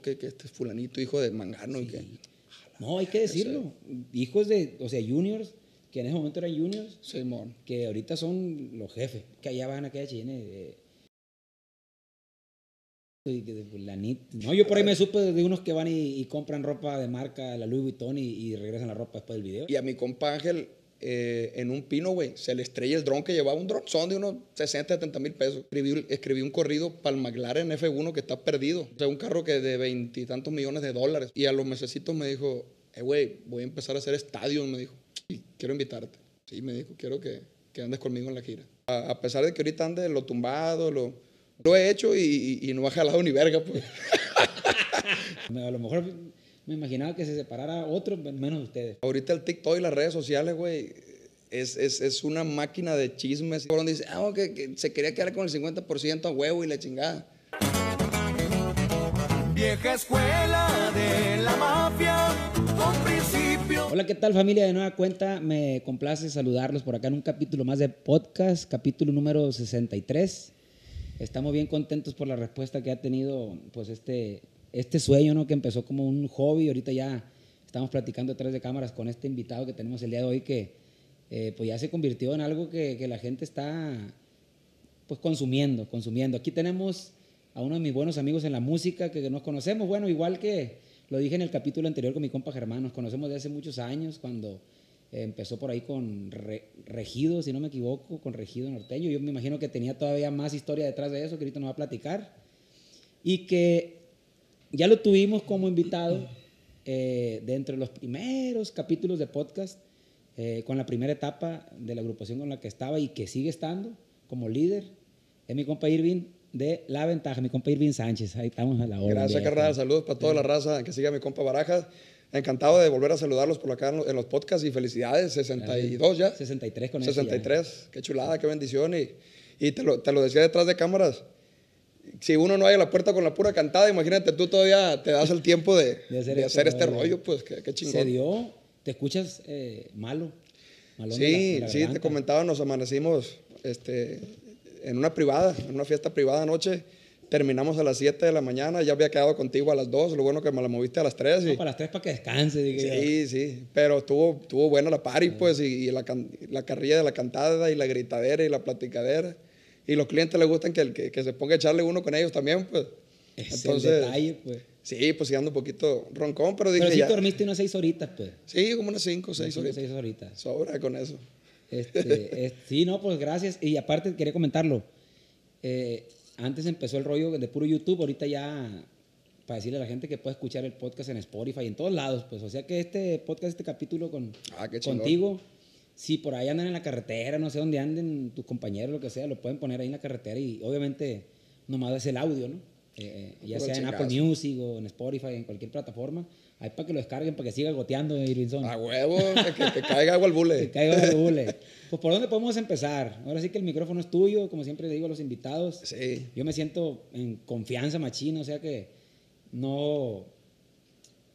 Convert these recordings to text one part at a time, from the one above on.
que, que este es fulanito, hijo de Mangano y que... No, hay que decirlo. Hijos de, o sea, juniors, que en ese momento eran juniors, Simón. que ahorita son los jefes, que allá van a aquella china de, de, de fulanit. No, yo por ahí me supe de unos que van y, y compran ropa de marca, la Louis Vuitton, y, y regresan la ropa después del video. Y a mi compa Ángel, eh, en un pino, güey, se le estrella el dron que llevaba un dron. Son de unos 60, 70 mil pesos. Escribí, escribí un corrido para el McLaren F1 que está perdido. O sea, un carro que de veintitantos millones de dólares. Y a los mesecitos me dijo, eh, güey, voy a empezar a hacer estadios, me dijo. Y quiero invitarte. Sí, me dijo, quiero que, que andes conmigo en la gira. A, a pesar de que ahorita ande lo tumbado, lo, lo he hecho y, y- y no ha jalado ni verga, pues. A lo mejor me imaginaba que se separara otro, menos ustedes. Ahorita el TikTok y las redes sociales, güey, es, es, es una máquina de chismes. Cabrón dice, ah, que, que se quería quedar con el 50% a huevo y la chingada. Vieja escuela de la mafia, con principio. Hola, ¿qué tal familia? De nueva cuenta, me complace saludarlos por acá en un capítulo más de podcast, capítulo número 63. Estamos bien contentos por la respuesta que ha tenido pues este, este sueño, ¿no? Que empezó como un hobby, ahorita ya estamos platicando detrás de cámaras con este invitado que tenemos el día de hoy que eh, pues ya se convirtió en algo que, que la gente está pues consumiendo, consumiendo. Aquí tenemos a uno de mis buenos amigos en la música que nos conocemos, bueno, igual que lo dije en el capítulo anterior con mi compa Germán, nos conocemos de hace muchos años cuando eh, empezó por ahí con Re- Regido, si no me equivoco, con Regido Norteño. Yo me imagino que tenía todavía más historia detrás de eso que ahorita nos va a platicar. Y que ya lo tuvimos como invitado eh, dentro de los primeros capítulos de podcast, eh, con la primera etapa de la agrupación con la que estaba y que sigue estando como líder, es mi compa Irving de La Ventaja, mi compa Irving Sánchez. Ahí estamos a la hora. Gracias, carnal. Saludos para toda la raza que siga mi compa Barajas. Encantado de volver a saludarlos por acá en los, podcasts y felicidades. 62 ya. 63 con eso ya. 63. Qué chulada, qué bendición. Y, y te, lo, te lo decía detrás de cámaras. Si uno no hay a la puerta con la pura cantada, imagínate tú todavía te das el tiempo de, De hacer de este hacer este rollo. rollo, pues qué, qué chingón. Se dio, te escuchas eh, malo. malón Sí, la sí, te comentaba, nos amanecimos este, en una privada, en una fiesta privada anoche. Terminamos a las 7 de la mañana, ya había quedado contigo a las 2, lo bueno que me la moviste a las 3. No, para las tres para que descanse. dije yo. sí, sí, pero estuvo, estuvo buena la party, pues, y, y la, la carrilla de la cantada y la gritadera y la platicadera. Y los clientes les gustan que, el- que, que se ponga a echarle uno con ellos también, pues. Es Entonces, el detalle, pues. sí, pues sí ando un poquito roncón, pero dije Pero sí ya. dormiste unas seis horitas, pues. Sí, como unas 5 o 6 Cinco, horitas. seis horitas. Sobra con eso. Este, es- sí, no, pues gracias. Y aparte quería comentarlo. Eh, antes empezó el rollo de puro YouTube, ahorita ya para decirle a la gente que puede escuchar el podcast en Spotify, en todos lados, pues. O sea que este podcast, este capítulo con, Ah, contigo, si por ahí andan en la carretera, no sé dónde anden tus compañeros, lo que sea, lo pueden poner ahí en la carretera y obviamente nomás es el audio, ¿no? Eh, ya Puro sea en. Apple Music o en Spotify, en cualquier plataforma, ahí para que lo descarguen, para que siga goteando Irvinson. A huevo, que, que- caiga agua al Que bule. caiga el bule. Pues por dónde podemos empezar. Ahora sí que el micrófono es tuyo, como siempre le digo a los invitados. Sí. Yo me siento en confianza machina, o sea que no,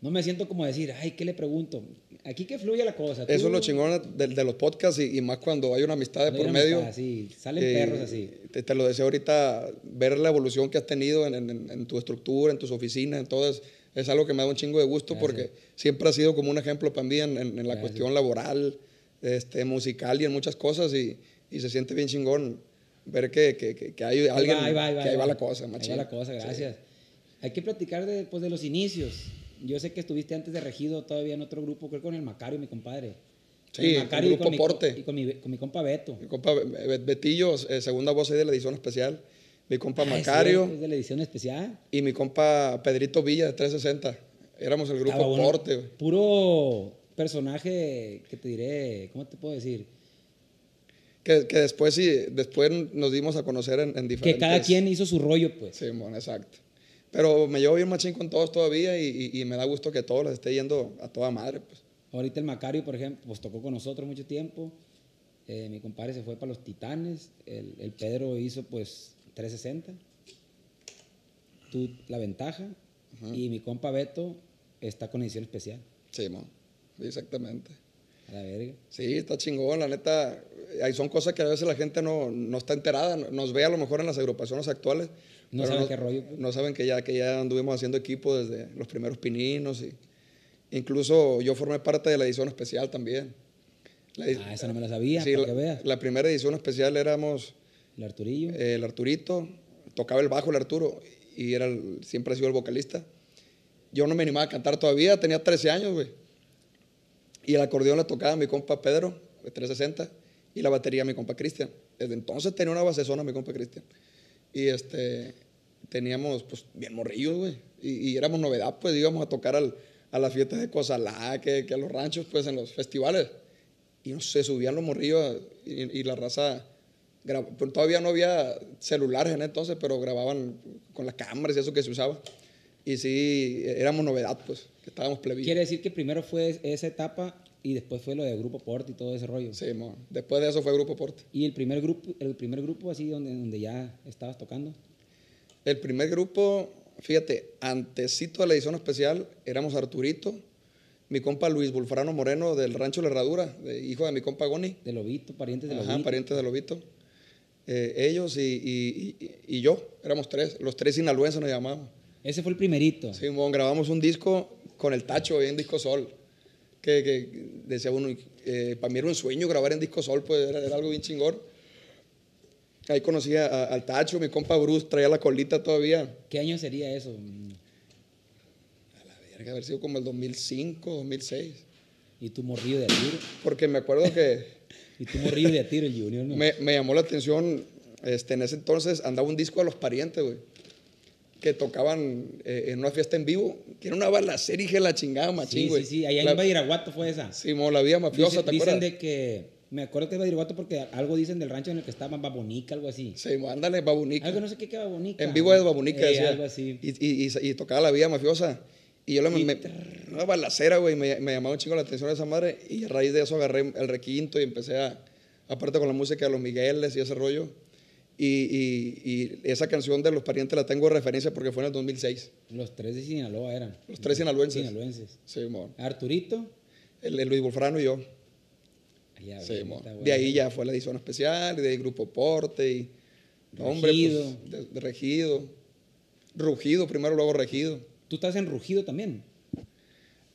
no me siento como decir, ay, ¿qué le pregunto? Aquí que fluye la cosa. Eso Tú- es lo chingón de, de los podcasts y, y más cuando hay una amistad de no por medio. amistad, sí, salen Eh, perros así. Te, te lo decía ahorita, ver la evolución que has tenido en, en- en tu estructura, en tus oficinas, en todo es, algo que me da un chingo de gusto Gracias. porque siempre ha sido como un ejemplo para mí en, en- la Gracias. cuestión laboral, este, musical y en muchas cosas y, y se siente bien chingón ver que, que, que- que hay Ahí alguien, va, ahí va, ahí va, que ahí ahí va la cosa, Ahí machín. va la cosa, Sí. gracias. Hay que platicar de, pues, de los inicios. Yo sé que estuviste antes de Regido todavía en otro grupo, creo con el Macario, mi compadre. Sí, el y grupo mi Porte. Y con mi, con mi compa Beto. Mi compa Be- Betillo, eh, segunda voz ahí de la edición especial. Mi compa Ah, Macario. Es de la edición especial. Y mi compa Pedrito Villa de 360. Éramos el grupo uno- Porte. güey. Puro personaje que te diré, ¿cómo te puedo decir? Que, que después sí, después nos dimos a conocer en, en diferentes... Que cada quien hizo su rollo, pues. Sí, bueno, exacto. Pero me llevo bien machín con todos todavía y, y- y me da gusto que todos les esté yendo a toda madre. Pues. Ahorita el Macario, por ejemplo, pues tocó con nosotros mucho tiempo. Eh, mi compadre se fue para los Titanes. El, el Pedro hizo pues 360. Tú la ventaja. Y mi compa Beto está con edición especial. Sí, exactamente. A la verga. Sí, está chingón, la neta. Ahí son cosas que a veces la gente no, no está enterada. Nos ve a lo mejor en las agrupaciones actuales. No pero saben qué rollo, pues. No saben que ya, que ya anduvimos haciendo equipo desde los primeros pininos. Y incluso yo formé parte de la edición especial también. La, Ah, esa no me la sabía, sí, para la, que veas. la primera edición especial éramos El Arturillo. eh, el Arturito, tocaba el bajo el Arturo y era el- siempre ha sido el vocalista. Yo no me animaba a cantar todavía, tenía 13 años, güey. Y el acordeón le tocaba mi compa Pedro, de 360, y la batería mi compa Cristian. Desde entonces tenía una basezona mi compa Cristian. Y este, teníamos, pues, bien morrillos, güey. Y, y éramos novedad, pues, íbamos a tocar al- a las fiestas de Cozalá, que, que a los ranchos, pues, en los festivales. Y no sé, subían los morrillos y, y la raza. grab- pues, todavía no había celulares en entonces, pero grababan con las cámaras y eso que se usaba. Y sí, éramos novedad, pues, que estábamos plebillos. Quiere decir que primero fue esa etapa y después fue lo de Grupo Porte y todo ese rollo. Sí, mo. después de eso fue Grupo Porte. Y el primer grupo, el primer grupo así donde, donde ya estabas tocando. El primer grupo, fíjate, antesito de la edición especial, éramos Arturito, mi compa Luis Bulfrano Moreno del Rancho La Herradura, de- hijo de mi compa Goni, De Lobito, parientes de Ajá, Lobito. parientes de Lobito. Eh, ellos y, y- y- y yo, éramos tres, los tres sinaloenses nos llamábamos. Ese fue el primerito. Sí, mon, grabamos un disco con el Tacho ahí en Disco Sol, que, que decía uno, para mí era un sueño grabar en Disco Sol, pues era, era algo bien chingón. Ahí conocí a- a- al Tacho, mi compa Bruce traía la colita todavía. ¿Qué año sería eso? Mm, Verga, haber sido como el 2005, 2006. Y tú morrillo de a tiro. Porque me acuerdo que Y tú morrillo de a tiro, el Junior. ¿no? me, me llamó la atención, este, en ese entonces andaba un disco de los parientes, güey, que tocaban eh, en una fiesta en vivo, que era una balacera y que la chingada machín, sí, güey. sí, sí. Allá La- en Badiraguato fue esa. Sí, mo, la vida mafiosa, Dicen, ¿te dicen acuerdas? de que. Me acuerdo que es Badiraguato porque algo dicen del rancho en el que estaba Babonica, algo así. Sí, mo, ándale, babunica. Algo no sé qué que Babonica. En vivo es babunica, Eh, decía. Algo así. Y, y, y- y tocaba la vida mafiosa. Y yo le me, una balacera, güey, me, me llamaba un chingo la atención esa madre. Y a raíz de eso agarré el requinto y empecé a, aparte con la música de los Migueles y ese rollo. Y, y- y esa canción de Los Parientes la tengo de referencia porque fue en el 2006. Los tres de Sinaloa eran. Los tres sinaloenses. Sinaloenses. Sí, mo. Arturito. El, el Luis Wolfrano y yo. allá, Sí, De ahí ya fue la edición especial y de ahí Grupo Porte y... hombre, Regido. pues, de, de Regido. Rugido primero, luego Regido. Tú estás en Rugido también. ya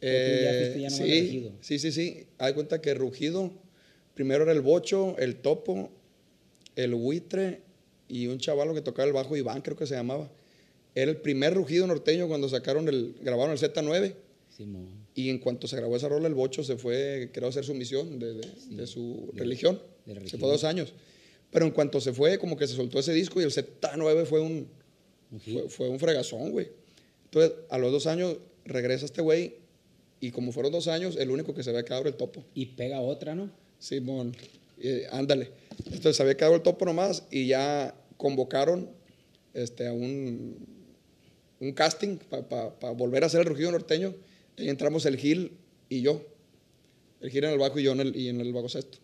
Eh, ya sí, sí, sí, sí. Hay cuenta que Rugido, primero era el Bocho, el Topo, el Buitre y un chavalo que tocaba el bajo, Iván creo que se llamaba. Era el primer Rugido norteño cuando sacaron el, grabaron el Z9 Simón. y en cuanto se grabó esa rola, el Bocho se fue, creo, a hacer su misión de, de- de su religión. de la se religión. fue dos años. Pero en cuanto se fue, como que se soltó ese disco y el Z9 fue un, Un fue, fue un fregazón, güey. Entonces, a los dos años regresa este güey y como fueron dos años, el único que se había quedado era el topo. Y pega otra, ¿no? Simón, eh, ándale. Entonces, se había quedado el topo nomás y ya convocaron este, a un, un casting para volver a hacer el rugido norteño. Y entramos el Gil y yo. El Gil en el bajo y yo en el, y en el bajo sexto.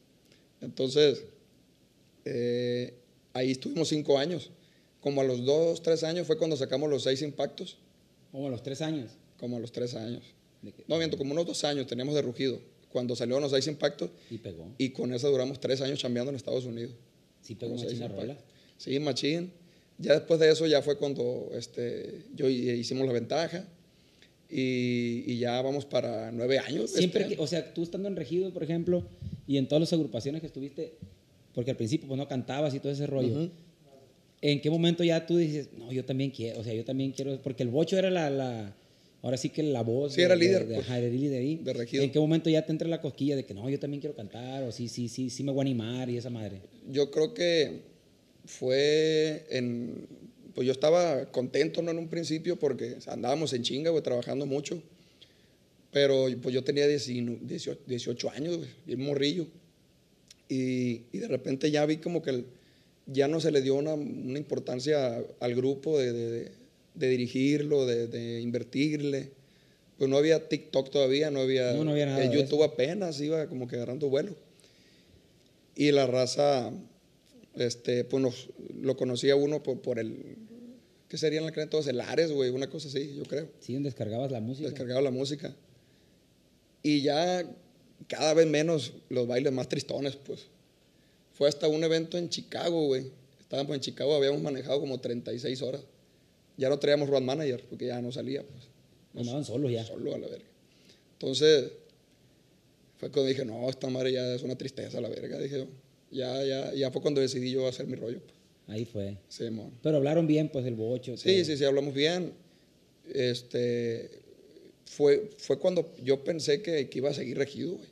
Entonces, eh, ahí estuvimos cinco años. Como a los dos, tres años fue cuando sacamos los seis impactos. Como a los tres años. Como a los tres años. No, miento, como unos dos años teníamos de rugido. Cuando salieron los seis impactos Y pegó. y con eso duramos tres años chambeando en Estados Unidos. Sí pegó una Sí, machín. Ya después de eso ya fue cuando este, yo y- hicimos la ventaja y, y ya vamos para nueve años. Siempre, este que, o sea, tú estando en Regido, por ejemplo, y en todas las agrupaciones que estuviste, porque al principio pues no cantabas y todo ese rollo. ¿En qué momento ya tú dices, no, yo también quiero, o sea, yo también quiero, porque el bocho era la, la ahora sí que la voz. Sí, era líder, De, pues, líder ahí. de Regido. ¿En qué momento ya te entra la cosquilla de que no, yo también quiero cantar, o sí, sí, sí, sí me voy a animar y esa madre? Yo creo que fue en. Pues yo estaba contento, ¿no? En un principio, porque andábamos en chinga, güey, trabajando mucho. Pero pues yo tenía 19 18, 18 años, güey, bien morrillo. Y, y de repente ya vi como que el- ya no se le dio una, una importancia al grupo de, de- de- dirigirlo, de, de invertirle. Pues no había TikTok todavía, no había, No, no había nada el YouTube apenas iba como que agarrando vuelo. Y la raza, este, pues nos, lo conocía uno por, por el, ¿qué serían la todos? El Ares, güey, una cosa así, yo creo. Sí, donde descargabas la música. Descargaba la música. Y ya cada vez menos los bailes más tristones, pues. Fue hasta un evento en Chicago, güey. Estábamos en Chicago, habíamos manejado como 36 horas. Ya no traíamos road manager, porque ya no salía, pues. Andaban solos ya. Solo a la verga. Entonces, fue cuando dije, no, esta madre ya es una tristeza, la verga. Dije, ya, ya, ya fue cuando decidí yo hacer mi rollo. Pues. Ahí fue. Sí, mon. Pero hablaron bien, pues, el bocho. Sí, sí, sí, hablamos bien. Este, fue, fue cuando yo pensé que, que iba a seguir regido, güey.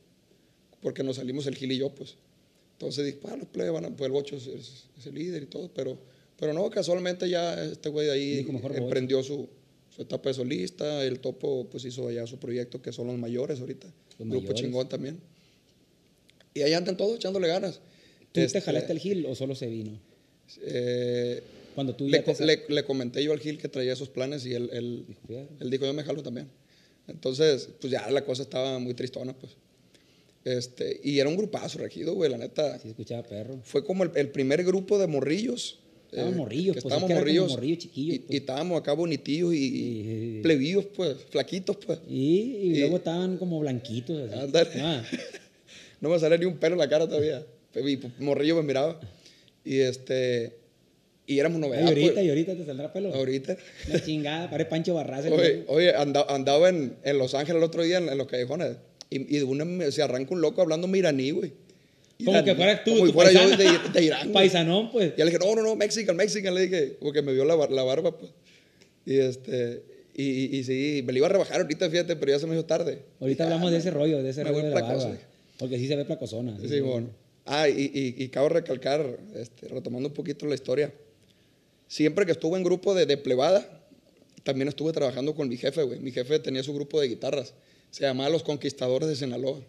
Porque nos salimos el Gil y yo, pues. Entonces dije, pues, los plebes van a- pues el bocho es, es- es el líder y todo. Pero, pero no, casualmente ya este güey de ahí Dijo, mejor emprendió su, su etapa de solista. El Topo, pues, hizo allá su proyecto, que son los mayores ahorita. Los Grupo mayores. chingón también. Y ahí andan todos echándole ganas. ¿Tú Este, te jalaste el Gil o solo se vino? eh, Cuando tú ya le, te le- le comenté yo al Gil que traía esos planes y él, él, él dijo, yo me jalo también. Entonces, pues ya la cosa estaba muy tristona, pues. Este, y era un grupazo regido, güey, la neta. Sí, escuchaba perro. Fue como el, el primer grupo de morrillos. eh, Estaban morrillos, que pues, estábamos es que morrillos. morrillos chiquillos, y, pues. y estábamos acá bonitillos y, y sí. plebillos, pues, flaquitos, pues. Y, y Y- luego estaban como blanquitos. Así. Ah, No me sale ni un pelo en la cara todavía. Y pues, morrillo me miraba. Y este, y éramos y novedad, ahorita, pues. y ahorita te saldrá pelo. Ahorita. La chingada, parece Pancho Barraza. Oye, oye anda- andaba en, en Los Ángeles el otro día en, en los callejones y, y de una se arranca un loco hablando miraní, güey. Como que fueras tú, Como tu fuera yo paisano. de, de Irán. Paisanón, pues. Y le dije, no, no, no, Mexican, Mexican, le dije, porque me vio la, la barba, pues. Y este, y, y, y sí, me lo iba a rebajar ahorita, fíjate, pero ya se me hizo tarde. Ahorita Dije, hablamos ah, de ese rollo, de ese rollo de la placoso, barba. Porque sí se ve placosona. Sí, bueno. Ah, y, y, y cabe recalcar, este, retomando un poquito la historia, siempre que estuve en grupo de, de plebada, también estuve trabajando con mi jefe, güey. Mi jefe tenía su grupo de guitarras, se llamaba Los Conquistadores de Sinaloa,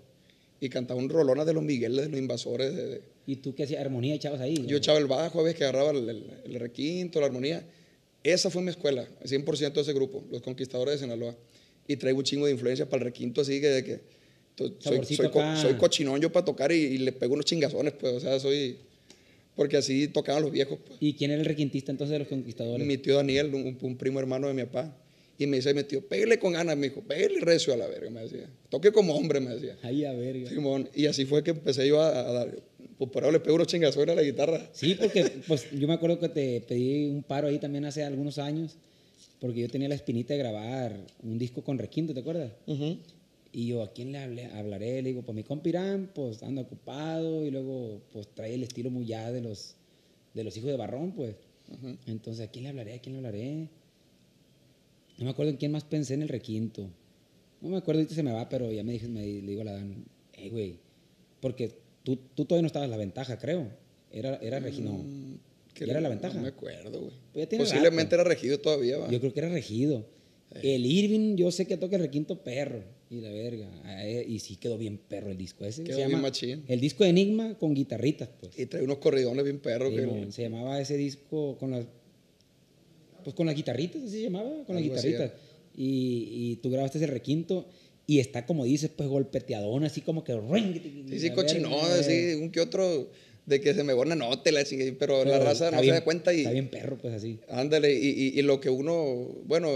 y cantaba un rolona de los Migueles, de los invasores. de- de- ¿Y tú qué hacías? ¿Armonía echabas ahí? Yo echaba el bajo, a veces que agarraba el, el- el requinto, la armonía. Esa fue mi escuela, 100% de ese grupo, Los Conquistadores de Sinaloa. Y traigo un chingo de influencia para el requinto, así que... de que to- soy, soy, co- soy cochinón yo para tocar y, y le pego unos chingazones, pues, o sea, soy... Porque así tocaban los viejos, pues. ¿Y quién era el requintista entonces de los conquistadores? Mi tío Daniel, un, un primo hermano de mi papá. Y me dice mi tío, pégale con ganas, me dijo, pégale recio a la verga, me decía. Toque como hombre, me decía. Ay, a ver. Simón. Y así fue que empecé yo a, a dar... Pues por ahora le pego unos chingazones a la guitarra. Sí, porque pues yo me acuerdo que te pedí un paro ahí también hace algunos años, porque yo tenía la espinita de grabar un disco con requinto, ¿te acuerdas? Ujú. Y yo, ¿a quién le hablé- hablaré? Le digo, pues mi compa Irán, pues anda ocupado y luego pues trae el estilo muy ya de los, de los hijos de Barrón, pues. Entonces, ¿a quién le hablaré? ¿A quién le hablaré? No me acuerdo en quién más pensé en el requinto. No me acuerdo, ahorita se me va, pero ya me dije, me, le digo a la Dan, hey, güey, porque tú, tú todavía no estabas en la ventaja, creo. Era, era Regino. Mm, que ¿Ya era la ventaja? No me acuerdo, güey. Pues Posiblemente rato. era regido todavía, va. Yo creo que era regido. El Irving, yo sé que toca el requinto perro. Y la verga. Eh, Y sí quedó bien perro el disco ese. Quedó se bien llama machín. El disco de Enigma con guitarritas, pues. Y trae unos corridones bien perros. Sí, que- se llamaba ese disco con las. Pues con las guitarritas, así se llamaba, con las Algo guitarritas. Y, y tú grabaste ese requinto y está como dices, pues golpeteadón, así como que. Sí, sí, cochinón, así, un que otro de que se me una nota, y la chingada, pero, la raza no se da cuenta y Está bien perro, pues así. ándale, y, y- y lo que uno, bueno,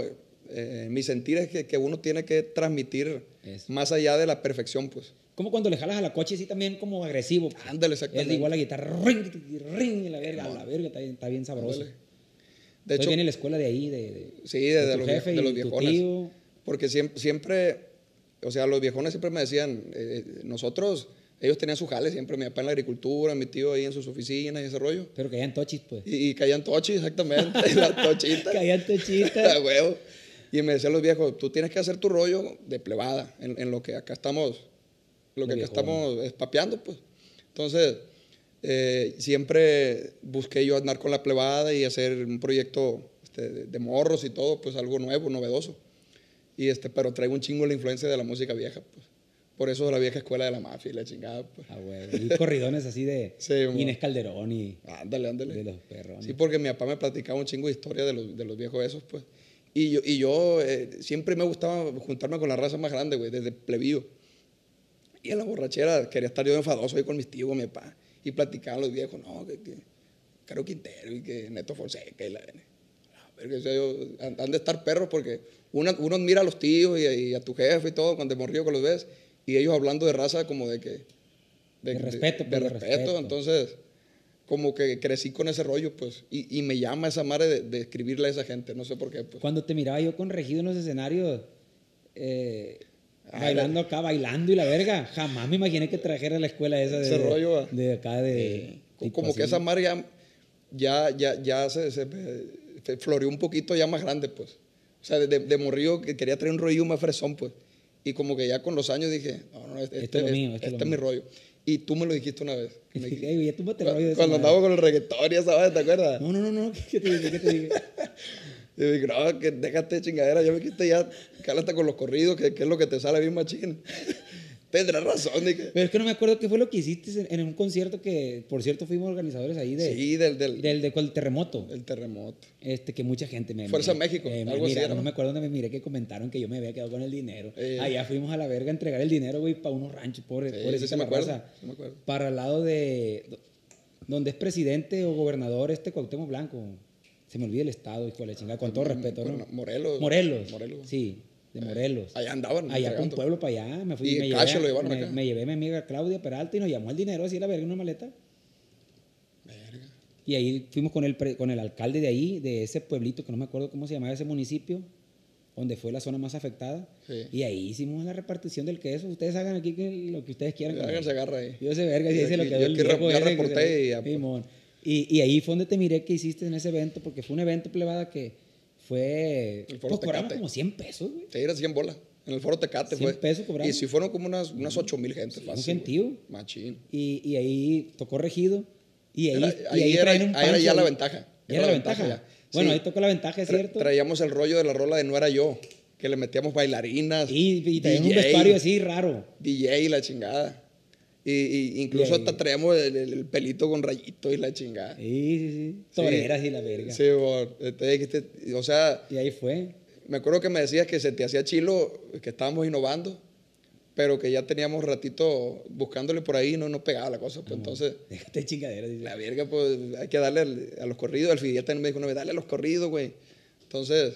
eh, mi sentir es que, que uno tiene que transmitir Eso. más allá de la perfección, pues. Como cuando le jalas a la coche así también como agresivo. pues. Ándale, Es exactamente. igual la guitarra, ring, ring, y la verga, la verga, está bien, está bien sabroso. Ándale. De De hecho, viene la escuela de ahí, de, de- sí, de, de los, jefe de los tu viejones. tío. Porque siempre, siempre, o sea, los viejones siempre me decían, eh, nosotros, ellos tenían su jale siempre, mi papá en la agricultura, mi tío ahí en sus oficinas y ese rollo. pero hayan tochis, pues. Y, y caían tochis, exactamente, las tochitas. Caían tochitas. Huevo. Y me decían los viejos, tú tienes que hacer tu rollo de plebada, en, en lo que acá estamos, lo que acá estamos espapeando, pues. Entonces, eh, siempre busqué yo andar con la plebada y hacer un proyecto este, de, de morros y todo, pues algo nuevo, novedoso. Y este, pero traigo un chingo la influencia de la música vieja, pues. Por eso la vieja escuela de la mafia y la chingada, pues. Ah, güey. Y corridones así de Sí. Inés Calderón y Ándale, ándale. de los perrones. Sí, porque mi papá me platicaba un chingo de historia de los, de los viejos esos, pues. Y yo, y yo eh, siempre me gustaba juntarme con la raza más grande, güey, desde plebío. Y en la borrachera quería estar yo enfadoso ahí con mis tíos, con mi papá. Y platicaban los viejos, no, que, que Caro Quintero y que Neto Fonseca y la... Verga, o sea, yo- han, han de estar perros porque uno, uno admira a los tíos y, y a tu jefe y todo cuando morrió que los ves. Y ellos hablando de raza como de que... De respeto, De, pues, de respeto. respeto. Entonces, como que crecí con ese rollo, pues. Y, y me llama esa madre de, de escribirle a esa gente. No sé por qué, pues. Cuando te miraba yo con Regido en los escenarios, eh, Ah, bailando acá, bailando y la verga, jamás me imaginé que trajera la escuela esa de, Ese rollo, va. de acá de... tipo como que así. esa madre ya, ya, ya, ya se, se, se floreó un poquito ya más grande, pues. O sea, de, de morrillo que quería traer un rollo más fresón, pues. Y como que ya con los años dije, no, no, este, Esto es este- mío, esto es este lo es mi rollo. Y tú me lo dijiste una vez. Me Ey, dijiste- güey, ya el rollo de cuando andaba con el reggaetón y esa madre, ¿te acuerdas? No, no, no, no, ¿qué te dije? ¿Qué te dije? Y dije, no, que déjate de chingadera. Yo me quité ya, cálate con los corridos, que, que es lo que te sale bien machín. Tendrás razón, dije. Pero es que no me acuerdo qué fue lo que hiciste en, en un concierto que, por cierto, fuimos organizadores ahí de, Sí, del, del, del, de, del terremoto. del terremoto. Este, que mucha gente me. Fuerza me- México, eh, algo así era, No me acuerdo dónde me miré que comentaron que yo me había quedado con el dinero. Eh. Allá fuimos a la verga a entregar el dinero, güey, para unos ranchos, pobre, Sí, pobrecita sí, sí me acuerdo, raza. sí me acuerdo. Para el lado de. Donde es presidente o gobernador este Cuauhtémoc Blanco. Se me olvida el estado, hijo de la chingada, con todo respeto, ¿no? Morelos. Morelos. Morelos. Sí, de Morelos. Allá andaban. Allá con entregando. pueblo para allá, me fui Y me llevé, lo llevaron me, acá. me llevé a mi amiga Claudia Peralta y nos llamó el dinero así la verga en una maleta. Verga. Y ahí fuimos con el, con el alcalde de ahí, de ese pueblito, que no me acuerdo cómo se llamaba ese municipio, donde fue la zona más afectada. Sí. Y ahí hicimos la repartición del queso. Ustedes hagan aquí que- lo que ustedes quieran. con Háganse él. agarra ahí. Yo sé verga, y Y ahí se lo quedó yo el viejo ese que reporté se- y ya, pues. Y, y ahí fue donde te miré que hiciste en ese evento, porque fue un evento plebada que fue... Pues Tecate. como 100 pesos, güey. Sí, era 100 bolas. En el foro Tecate 100 fue. pesos cobraron. Y si fueron como unas, unas 8 mil gente. un fácil, gentío. güey. Machín. Y, y ahí tocó regido. Y ahí, Era- y ahí era- traían un ahí era ya la ahí. ventaja. Ya Era era la ventaja ventaja. ya. Bueno, Sí. ahí tocó la ventaja, es Tra- cierto. traíamos el rollo de la rola de No Era Yo. Que le metíamos bailarinas. Y, y traían un vestuario así raro. DJ y la chingada. Y, y incluso hasta traíamos el, el- el pelito con rayito y la chingada. Sí, sí, sí. Toreras y la verga. Sí, bo, entonces dijiste- o sea, Y ahí fue. me acuerdo que me decías que se te hacía chilo, que estábamos innovando, pero que ya teníamos ratito buscándole por ahí y no nos pegaba la cosa. Pues entonces, Déjate de chingadera. dice. la verga, pues hay que darle al- a los corridos. El Fidel también me dijo, no, dale a los corridos, güey. Entonces,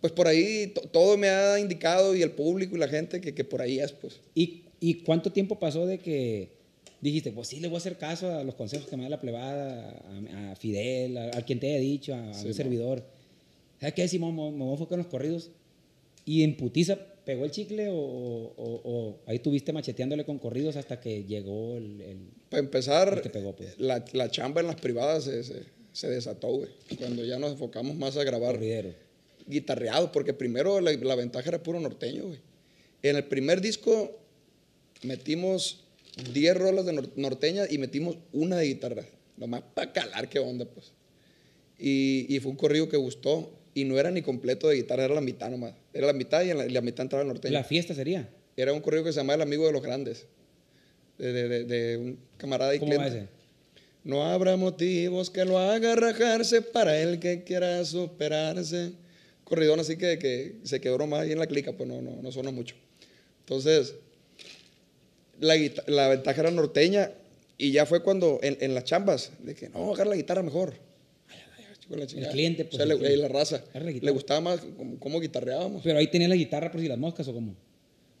pues por ahí to- todo me ha indicado y el público y la gente que, que por ahí es, pues. ¿Y, ¿Y cuánto tiempo pasó de que dijiste, pues sí, le voy a hacer caso a los consejos que me da la plebada, a, a Fidel, a, a quien te haya dicho, a, Sí, un servidor? ¿Sabes qué? Si me, me- voy a enfocar en los corridos. ¿Y en putiza pegó el chicle o, o- o- ahí tuviste macheteándole con corridos hasta que llegó el... el- Para empezar, Y te pegó, pues. la, la chamba en las privadas se, se, se desató, güey. Cuando ya nos enfocamos más a grabar corridero? guitarreado, porque primero la, la ventaja era puro norteño, güey. En el primer disco metimos 10 rolas de nor- norteña y metimos una de guitarra. Nomás para calar qué onda, pues. Y, y fue un corrido que gustó. Y no era ni completo de guitarra, era la mitad nomás. Era la mitad y en la, la mitad entraba el norteño. La fiesta sería. Era un corrido que se llamaba El Amigo de los Grandes. De, de- de- de un camarada y ¿Cómo va cliente. ese? No habrá motivos que lo haga rajarse para el que quiera superarse. Corridón así que, que se quedó nomás ahí en la clica, pues no, no, no suena mucho. Entonces, la, la ventaja era norteña y ya fue cuando en, en las chambas, de que no, agarra la guitarra mejor. La chingada. cliente, pues, O sea, el le- cliente. la raza. La Le gustaba más cómo, guitarreábamos. Pero ahí tenías la guitarra por si las moscas o cómo.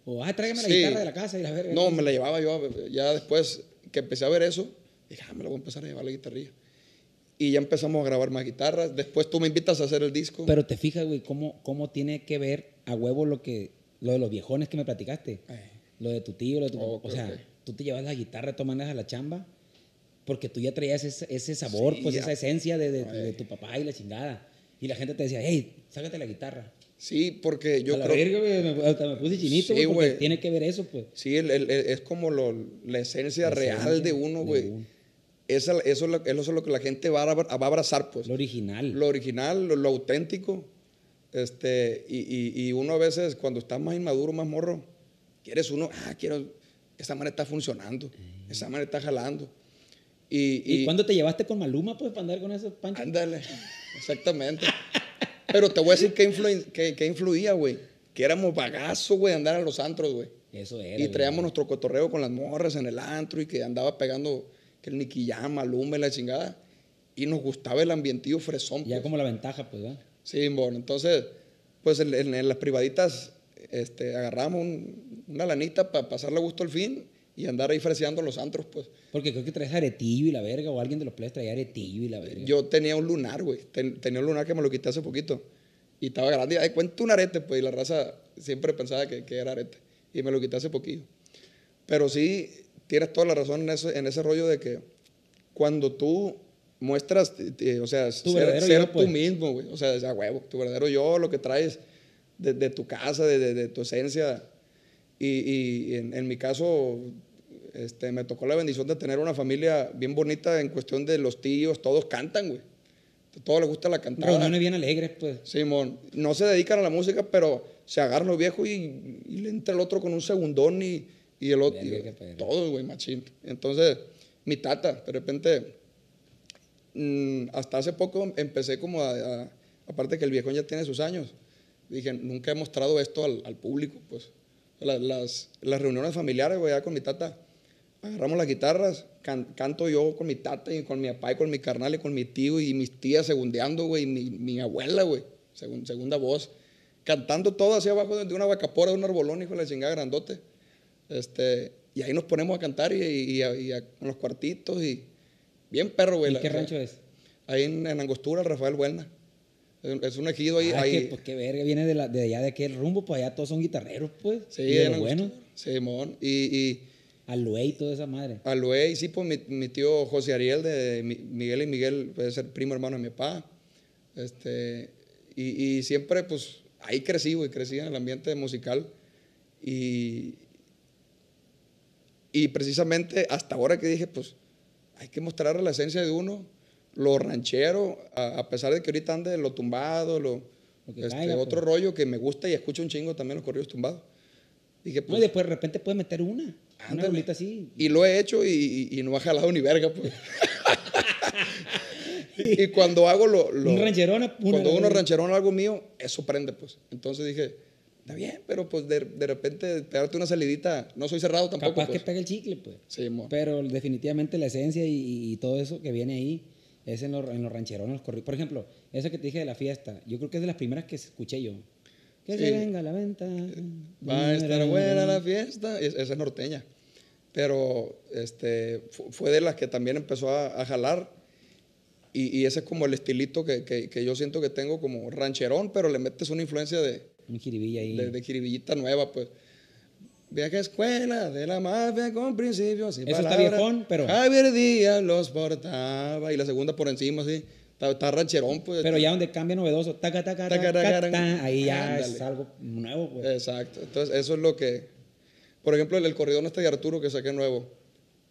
O, ah, tráigame la Sí. guitarra de la casa y la verga. No, me la llevaba yo. Ya después que empecé a ver eso, dije, ah, me la voy a empezar a llevar la guitarrilla. Y ya empezamos a grabar más guitarras. Después tú me invitas a hacer el disco. Pero te fijas, güey, cómo, cómo tiene que ver a huevo lo que lo de los viejones que me platicaste. Eh. Lo de tu tío, lo de tu Ok, O sea, tú te llevas la guitarra maneras a la chamba porque tú ya traías ese, ese sabor, Sí, pues ya. esa esencia de, de- tu papá y la chingada. Y la gente te decía, hey, sácate la guitarra. Sí, porque yo a la creo. verga, me, hasta me puse chinito, Sí, güey, porque tiene que ver eso, pues. Sí, el- el- el- es como lo- la esencia La real esencia de uno, güey. Eso, es lo- eso es lo que la gente va a, va a abrazar, pues. Lo original. Lo original, lo, lo auténtico. Este, y, y- y uno a veces, cuando está más inmaduro, más morro, quieres uno, ah, quiero, esa manera está funcionando, esa manera está jalando. Y, ¿Y, cuándo te llevaste con Maluma, pues, para andar con esos panchos? Ándale, exactamente. Pero te voy a decir que, influen- que, que influía, güey. Que éramos bagazo, güey, andar a los antros, güey. Eso era. Y güey. traíamos nuestro cotorreo con las morras en el antro y que andaba pegando que el Jam, Maluma y la chingada. Y nos gustaba el ambientillo fresón. Ya pues. como la ventaja, pues, ¿verdad? Sí, bueno, entonces, pues en, en- en las privaditas este, agarramos un una lanita para pasarle a gusto al fin y andar ahí freseando los antros, pues. Porque creo que traes aretillo y la verga, o alguien de los players traía aretillo y la verga. Yo tenía un lunar, güey. Ten- tenía un lunar que me lo quité hace poquito. Y estaba grande. Y, ay, cuenta un arete, pues. Y la raza siempre pensaba que, que era arete. Y me lo quité hace poquillo. Pero sí, tienes toda la razón en ese, en ese rollo de que cuando tú muestras, eh, o sea, ser, verdadero ser yo, tú pues. mismo, güey. O sea, a huevo, tu verdadero yo, lo que traes de, de tu casa, de, tu esencia. Y, y en, en mi caso, este, me tocó la bendición de tener una familia bien bonita en cuestión de los tíos, todos cantan, güey. A todos les gusta la cantada. Reuniones bien alegres, pues. Simón, no se dedican a la música, pero se agarran los viejos y, y le entra el otro con un segundón y, y el otro. Perro. Todos, güey, machín. Entonces, mi tata, de repente, mm, hasta hace poco empecé como a, a- aparte que el viejón ya tiene sus años, dije, nunca he mostrado esto al, al público, pues. La- las, las reuniones familiares, güey, con mi tata, agarramos las guitarras, can- canto yo con mi tata y con mi papá y con mi carnal y con mi tío y mis tías segundeando, güey, y mi, mi abuela, güey, segun- segunda voz, cantando todo así abajo de una vacapora, de un arbolón, hijo de la chingada grandote. Este, y ahí nos ponemos a cantar y, y, a- y a- en los cuartitos y bien perro, güey. ¿Y la- qué rancho es? Ahí en, en Angostura, Rafael Buena. Es un- ejido ahí. Ah, ahí que, pues qué verga, viene de, la, de allá de aquel rumbo, pues allá todos son guitarreros, pues. sí, y de lo bueno. Simón. Y, y Aluey toda esa madre. Aloe, y sí, pues mi, mi tío José Ariel de Mi- Miguel y Miguel, puede ser primo hermano de mi papá. Este, y, y siempre, pues, ahí crecí, güey, crecí en el ambiente musical. Y, y precisamente hasta ahora que dije, pues, hay que mostrar la esencia de uno, lo ranchero, a, a pesar de que ahorita ande lo tumbado, lo, este, caiga, otro pues. rollo que me gusta y escucho un chingo también los corridos tumbados. Dije, No, pues, y después de repente puedes meter una. Una Ándale. rolita así. y lo he hecho y, y- y no ha jalado ni verga, pues. y cuando hago lo. lo- Un rancherona, una Cuando uno rancherón algo mío, eso prende, pues. Entonces dije, está bien, pero pues de, de repente pegarte una salidita. No soy cerrado tampoco. Capaz pues. que pega el chicle, pues. Sí, mo. Pero definitivamente la esencia y, y todo eso que viene ahí es en los, en los rancherones, los corridos. Por ejemplo, eso que te dije de la fiesta, yo creo que es de las primeras que escuché yo. Que Sí. se venga a la venta. Va a estar buena la fiesta. Es- Esa es norteña. Pero este, fu- fue de las que también empezó a, a jalar. Y, y ese es como el estilito que, que- que yo siento que tengo como rancherón, pero le metes una influencia de, Un jiribilla ahí. de, de jiribillita nueva, pues. Viaje a escuela de la mafia con principios y Eso está palabras. viejón, pero- Javier Díaz los portaba y la segunda por encima, así. Está, está rancherón, pues. Pero ya donde cambia novedoso, taca, taca, Taca, taca, taca, ta, ahí ya ándale. es algo nuevo, pues. Exacto. Entonces, eso es lo que. Por ejemplo, el, el corridón este de Arturo que saqué nuevo,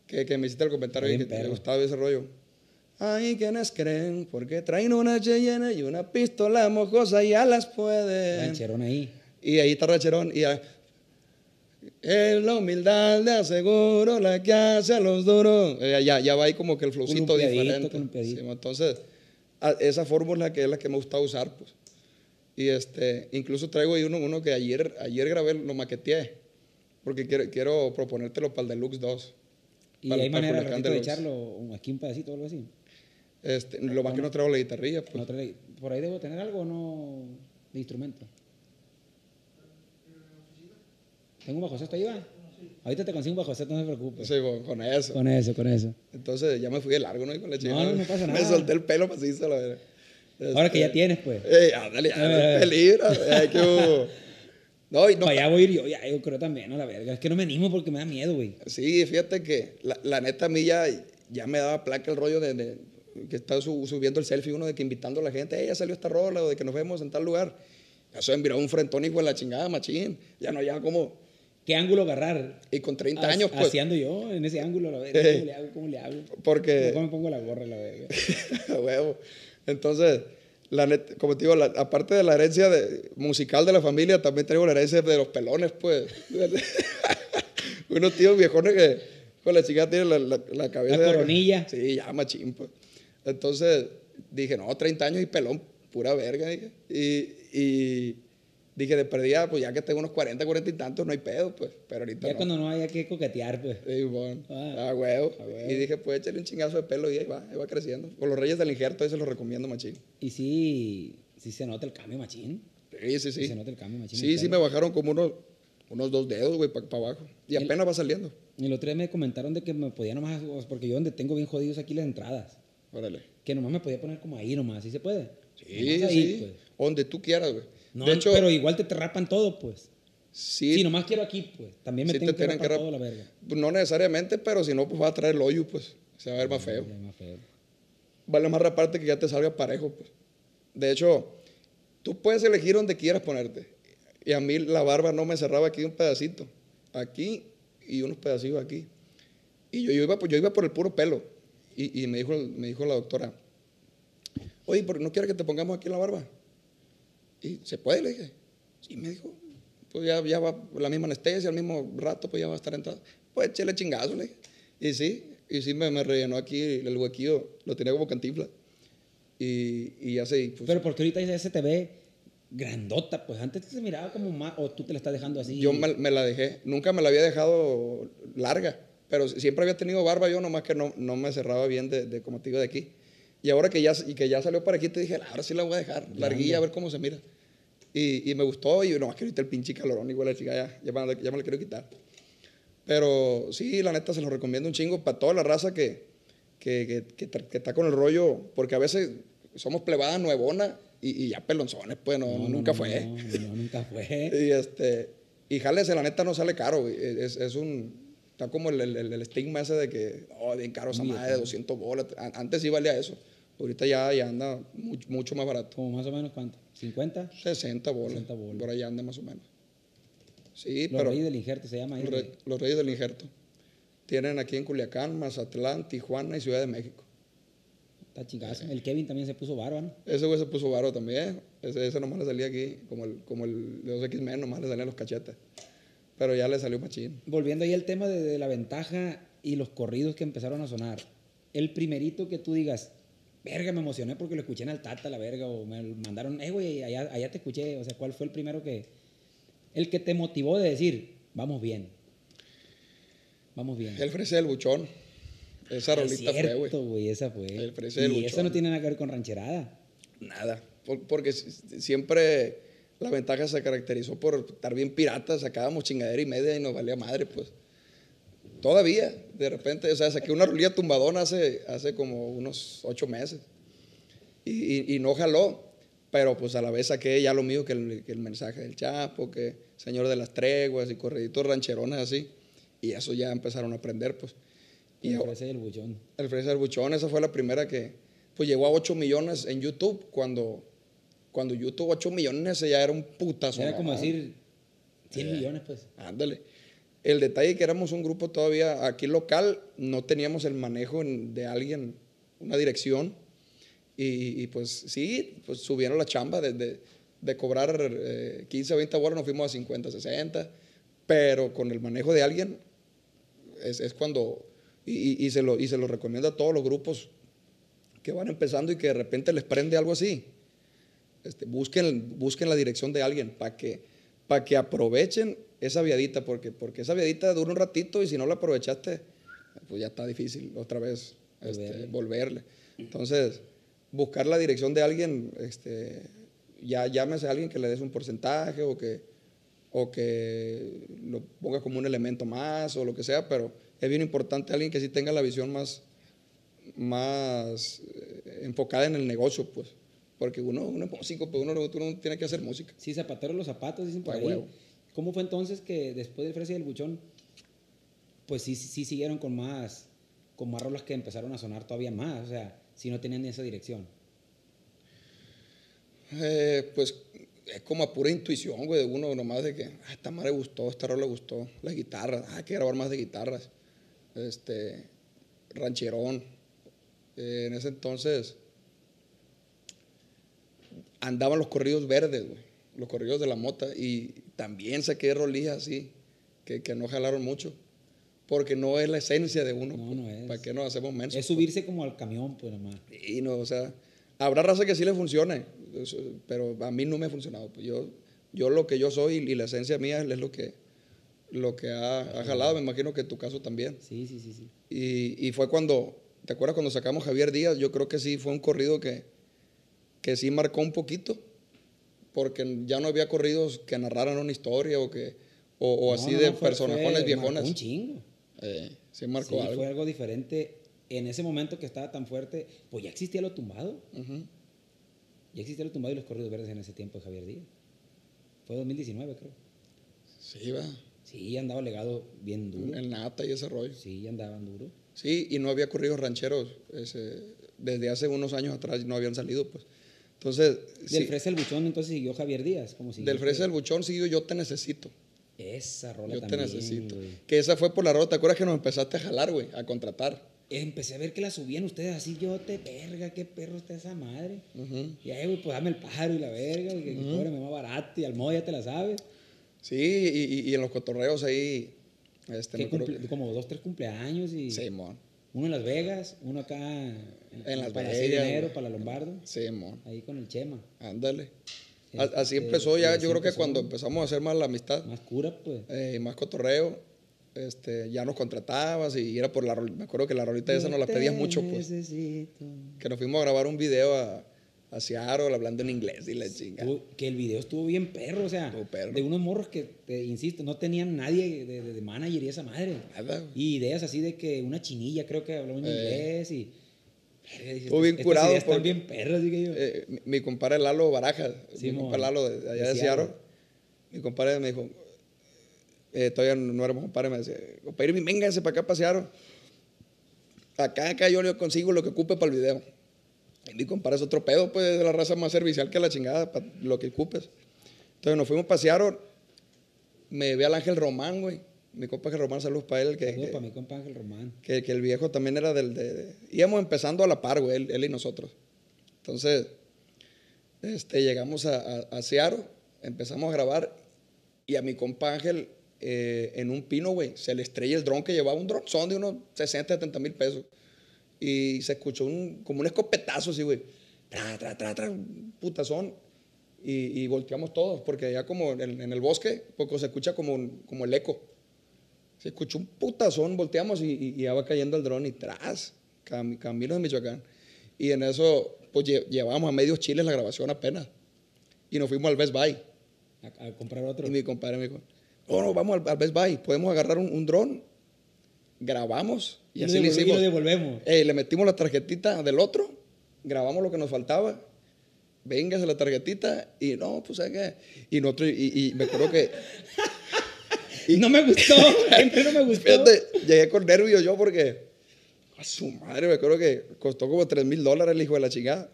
que, que me hiciste el comentario y que te gustaba ese rollo. Hay quienes creen porque traen una Cheyenne y una pistola mojosa y ya las pueden. Rancherón ahí. Y ahí está rancherón y ya. Es la humildad de aseguro la que hace a los duros. Eh, ya, ya va ahí como que el flowcito diferente. Sí, entonces, esa fórmula que es la que me gusta usar, pues. Y este, incluso traigo ahí uno, uno que ayer, ayer grabé, lo maqueteé, porque quiero, quiero proponértelo para el Deluxe 2. Y Para- hay para manera de Deluxe. echarlo aquí un pedacito o algo así. Este, lo más que no traigo la guitarrilla, pues. No trae- por ahí debo tener algo o no de instrumento. Tengo un bajo sexto ahí va. Ahorita te consigo un bajo sexto, no se preocupe. Sí, pues, con eso. Con eso, con eso. Entonces ya me fui de largo, ¿no? Y con la chingada. no, no pasa Me nada. solté el pelo macizo, la verdad. Ahora que ya Este, tienes, pues. Ey, ándale, ya, no peligro. Ay, qué hubo. No, y no, Para allá voy a ir yo, ya, yo creo también, a la verga. Es que no me animo porque me da miedo, güey. Sí, fíjate que la, la neta a mí ya, ya me daba placa el rollo de, de- que está su- subiendo el selfie uno de que invitando a la gente, "Ey, ya salió esta rola o de que nos vemos en tal lugar. Ya se envió un frentón hijo de la chingada, machín. Ya no, ya como, ¿Qué ángulo agarrar? y con 30 As- años, pues, Haciendo yo en ese ángulo, la verga. ¿Cómo le hago? ¿Cómo le hago? porque, Mejor me pongo la gorra, la verga. huevo. Entonces, la neta, como te digo, la- aparte de la herencia de- musical de la familia, también traigo la herencia de los pelones, pues. Unos tíos viejones que con la chica tiene la, la- la cabeza. La coronilla. Sí, ya machín, pues. Entonces, dije, no, 30 años y pelón, pura verga, dije. Y, y dije, de perdida, pues ya que tengo unos 40, 40 y tantos, no hay pedo, pues. Pero ahorita Ya no. cuando no haya que coquetear, pues. Sí, bueno, Ah. a huevo. A huevo. Y dije, pues échale un chingazo de pelo y ahí va, ahí va creciendo. Con los Reyes del Injerto, ahí se los recomiendo, machín. Y sí, sí se nota el cambio, machín. Sí, sí, sí. Se nota el cambio, machín. Sí, sí, me bajaron como unos unos dos dedos, güey, para abajo. Y El- apenas va saliendo. Y otro día me comentaron de que me podía nomás, porque yo donde tengo bien jodidos aquí las entradas, Órale. que nomás me podía poner como ahí nomás, ¿sí se puede? Sí, ahí, sí. pues. Donde tú quieras, güey. No, de hecho, pero igual te, te rapan todo, pues. sí, Sí, nomás quiero aquí, pues. También me sí tengo te que rapar que rap- todo la verga. pues, no necesariamente, pero si no, pues va a traer el hoyo, pues. Se va a ver más feo. Más feo. Vale más raparte que ya te salga parejo, pues. De hecho, tú puedes elegir donde quieras ponerte. Y a mí la barba no me cerraba aquí un pedacito. Aquí y unos pedacitos aquí. Y yo, yo, iba, por- yo iba por el puro pelo. Y, y me, dijo, me dijo la doctora, oye, ¿por qué no quieres que te pongamos aquí la barba? Y se puede, le dije. Y me dijo, pues ya, ya va la misma anestesia, al mismo rato, pues ya va a estar entrado. Pues échale chingazo, le dije. Y sí, y sí me, me rellenó aquí el huequillo, lo tenía como cantifla. Y, y ya se, pues, Pero porque ahorita ya se te ve grandota, pues antes se miraba como más, o tú te la estás dejando así. yo me, me la dejé, nunca me la había dejado larga, pero siempre había tenido barba yo, nomás que no, no me cerraba bien de, de, como te digo, de aquí. Y ahora que ya, y que ya salió para aquí, te dije, ahora sí la voy a dejar, larguilla, a ver cómo se mira. Y, y me gustó, y nomás que ahorita el pinche calorón, igual la chica ya, ya, me, ya me la quiero quitar. Pero sí, la neta se lo recomiendo un chingo para toda la raza que, que, que, que, está con el rollo, porque a veces somos plebadas nuevona y, y ya pelonzones, pues no, No, nunca no, fue. No, nunca fue. Y este, y jálese, la neta no sale caro. Es, es un, está como el, el, el estigma ese de que, oh, bien caro esa madre de 200 bolas. An- Antes sí valía eso. Ahorita ya, ya anda mucho, mucho más barato. Como más o menos cuánto, 50. 60 bolas. 60 bolas. Por ahí anda más o menos. Sí, Los pero reyes del injerto se llama ahí. los, re- los reyes del injerto. Tienen aquí en Culiacán, Mazatlán, Tijuana y Ciudad de México. Está chingazo. El Kevin también se puso barba, ¿no? Ese güey se puso varo también. Ese, ese nomás le salía aquí, como el, como el de 2X-Men, nomás le salían los cachetes. Pero ya le salió machín. Volviendo ahí al tema de, de la ventaja y los corridos que empezaron a sonar. El primerito que tú digas, verga, me emocioné porque lo escuché en el Tata, la verga, o me mandaron, eh, güey, allá, allá te escuché. O sea, ¿cuál fue el primero que. El que te motivó de decir, vamos bien? Vamos bien. El frese del buchón. Esa Es rolita fue, güey. esa fue. El frese del y eso buchón. no tiene nada que ver con rancherada. Nada. Por- porque si- siempre la ventaja se caracterizó por estar bien pirata. Sacábamos chingadera y media y nos valía madre, pues. Todavía, de repente, o sea, saqué una rolilla tumbadona hace, hace como unos ocho meses. Y, y- y no jaló. Pero pues a la vez saqué ya lo mío, que el, que el mensaje del Chapo, que Señor de las Treguas y corriditos rancherones así. Y eso ya empezaron a aprender, pues. Y Y ahora- ese el buchón. el Fresa del Buchón, esa fue la primera que pues llegó a 8 millones en YouTube cuando cuando YouTube 8 millones ese ya era un putazo. Era como ¿no? decir 100 millones, pues. Ándale. El detalle que éramos un grupo todavía aquí local, no teníamos el manejo en- de alguien, una dirección. Y, y, pues sí, pues subieron la chamba de, de- de cobrar eh, 15, 20 bolas, nos fuimos a 50, 60. Pero con el manejo de alguien es, es cuando, y- y se lo, y se lo recomiendo a todos los grupos que van empezando y que de repente les prende algo así. Este, busquen, busquen la dirección de alguien para que, que aprovechen esa viadita, porque, porque esa viadita dura un ratito y si no la aprovechaste, pues ya está difícil otra vez este, Volverle. volverle. Entonces, buscar la dirección de alguien, este, ya llámese a alguien que le des un porcentaje o que, o que lo ponga como un elemento más o lo que sea, pero es bien importante alguien que sí tenga la visión más, más eh, enfocada en el negocio, pues. Porque uno, uno es músico, pues uno, uno tiene que hacer música. Sí, zapatero los zapatos, dicen por ahí. huevo. ¿Cómo fue entonces que después del Fresa y del Buchón, pues sí, sí, sí siguieron con más, con más rolas que empezaron a sonar todavía más? O sea, si no tenían ni esa dirección. Eh, pues es como a pura intuición, güey, de uno nomás de que, ah, esta madre gustó, esta rola gustó, las guitarras, ah, hay que grabar más de guitarras, este, rancherón. Eh, en ese entonces andaban los corridos verdes, güey, los corridos de la mota, y también saqué rolillas así, que, que no jalaron mucho, porque no es la esencia de uno. No, pues, no es. ¿Para qué nos hacemos mensos? Es subirse como al camión, pues nomás. Y no, o sea, habrá raza que sí le funcione, pero a mí no me ha funcionado. Pues yo, yo lo que yo soy y la esencia mía es lo que, lo que ha, ha jalado, me imagino que en tu caso también. Sí, sí, sí, sí. Y, y fue cuando, ¿te acuerdas cuando sacamos Javier Díaz? Yo creo que sí fue un corrido que, que sí marcó un poquito, porque ya no había corridos que narraran una historia o que, O, o No, así no, de no, personajones marcó un chingo. Eh, sí marcó Sí, algo. fue algo diferente. En ese momento que estaba tan fuerte, pues ya existía lo tumbado. Ya existía lo tumbado y los corridos verdes en ese tiempo de Javier Díaz. Fue 2019, creo. Sí, va. Sí, andaba legado bien duro. El nata y ese rollo. Sí, andaban duro. Sí, y no había corridos rancheros. ese, desde hace unos años atrás no habían salido, pues. Entonces, Del sí, Fresa el Buchón entonces siguió Javier Díaz. Como siguió del Fresa del Buchón siguió Yo Te Necesito. Esa rola Yo te también, necesito. güey. Que esa fue por la rola. ¿Te acuerdas que nos empezaste a jalar, güey? A contratar. Empecé a ver que la subían ustedes así, yo te verga, qué perro está esa madre. Y ahí, güey, pues dame el pájaro y la verga, y que cóbrame más barato y al modo ya te la sabes. Sí, y, y- y en los cotorreos ahí. Este, me que- como dos, tres cumpleaños y Simón. Uno en Las Vegas, uno acá en, En Las para Vegas, 6 de enero, güey. para la Lombardo, Simón. ahí con el Chema. Ándale. Este, Así empezó ya, así yo creo que cuando empezamos a hacer más la amistad, Más cura, pues. eh, más cotorreo, este, ya nos contratabas y era por la Me acuerdo que la rolita esa nos la pedías mucho, pues. necesito. Que nos fuimos a grabar un video a, a Seattle hablando en inglés y la chinga. Que el video estuvo bien perro, o sea, perro. de unos morros que, te insisto, no tenían nadie de, de- de manager y esa madre. Nada. Y ideas así de que una chinilla creo que hablaba en Eh. inglés y... Estuvo bien estas curado ideas están porque- bien dije yo. Eh, mi, mi compadre Lalo Baraja, Sí, mi compadre Lalo de, de allá de Seattle. Mi compadre me dijo, eh, todavía no éramos compadres, me decía, compadre, véngase para acá para Seattle. Acá, acá yo le consigo lo que ocupe para el video. Y es otro pedo, pues, de la raza más servicial que la chingada, para lo que ocupes. Entonces nos fuimos para Seattle, me ve al Ángel Román, güey. Mi compa Ángel Román, saludos para él, que, Saludos que- para mi compa Ángel Román. que, que el viejo también era del... De, de- íbamos empezando a la par, güey, él, él y nosotros. Entonces, este, llegamos a, a, a Seattle, empezamos a grabar y a mi compa Ángel eh, en un pino, güey, se le estrella el dron que llevaba, un dron son de unos 60, 70 mil pesos. Y se escuchó un, como un escopetazo así, güey. Tra, tra, tra, tra, un putazón. Y, y volteamos todos, porque allá como en, en el bosque, poco se escucha como, un- como el eco. Se escuchó un putazón, volteamos y, y- y ya va cayendo el dron y tras, cam- camino de Michoacán. Y en eso, pues lle- llevábamos a medios chiles la grabación apenas. Y nos fuimos al Best Buy. A, a comprar otro. Y mi compadre me dijo, no, no, vamos al, al Best Buy, podemos agarrar un, un dron, grabamos y, y, así le devolve- y hicimos. lo devolvemos. Eh, le metimos la tarjetita del otro, grabamos lo que nos faltaba, véngase la tarjetita y no, pues ¿sabes qué? Y, nosotros, y, y me acuerdo que, Y no me gustó, siempre no me gustó. fíjate, llegué con nervios yo porque, a su madre, me acuerdo que costó como 3 mil dólares el hijo de la chingada.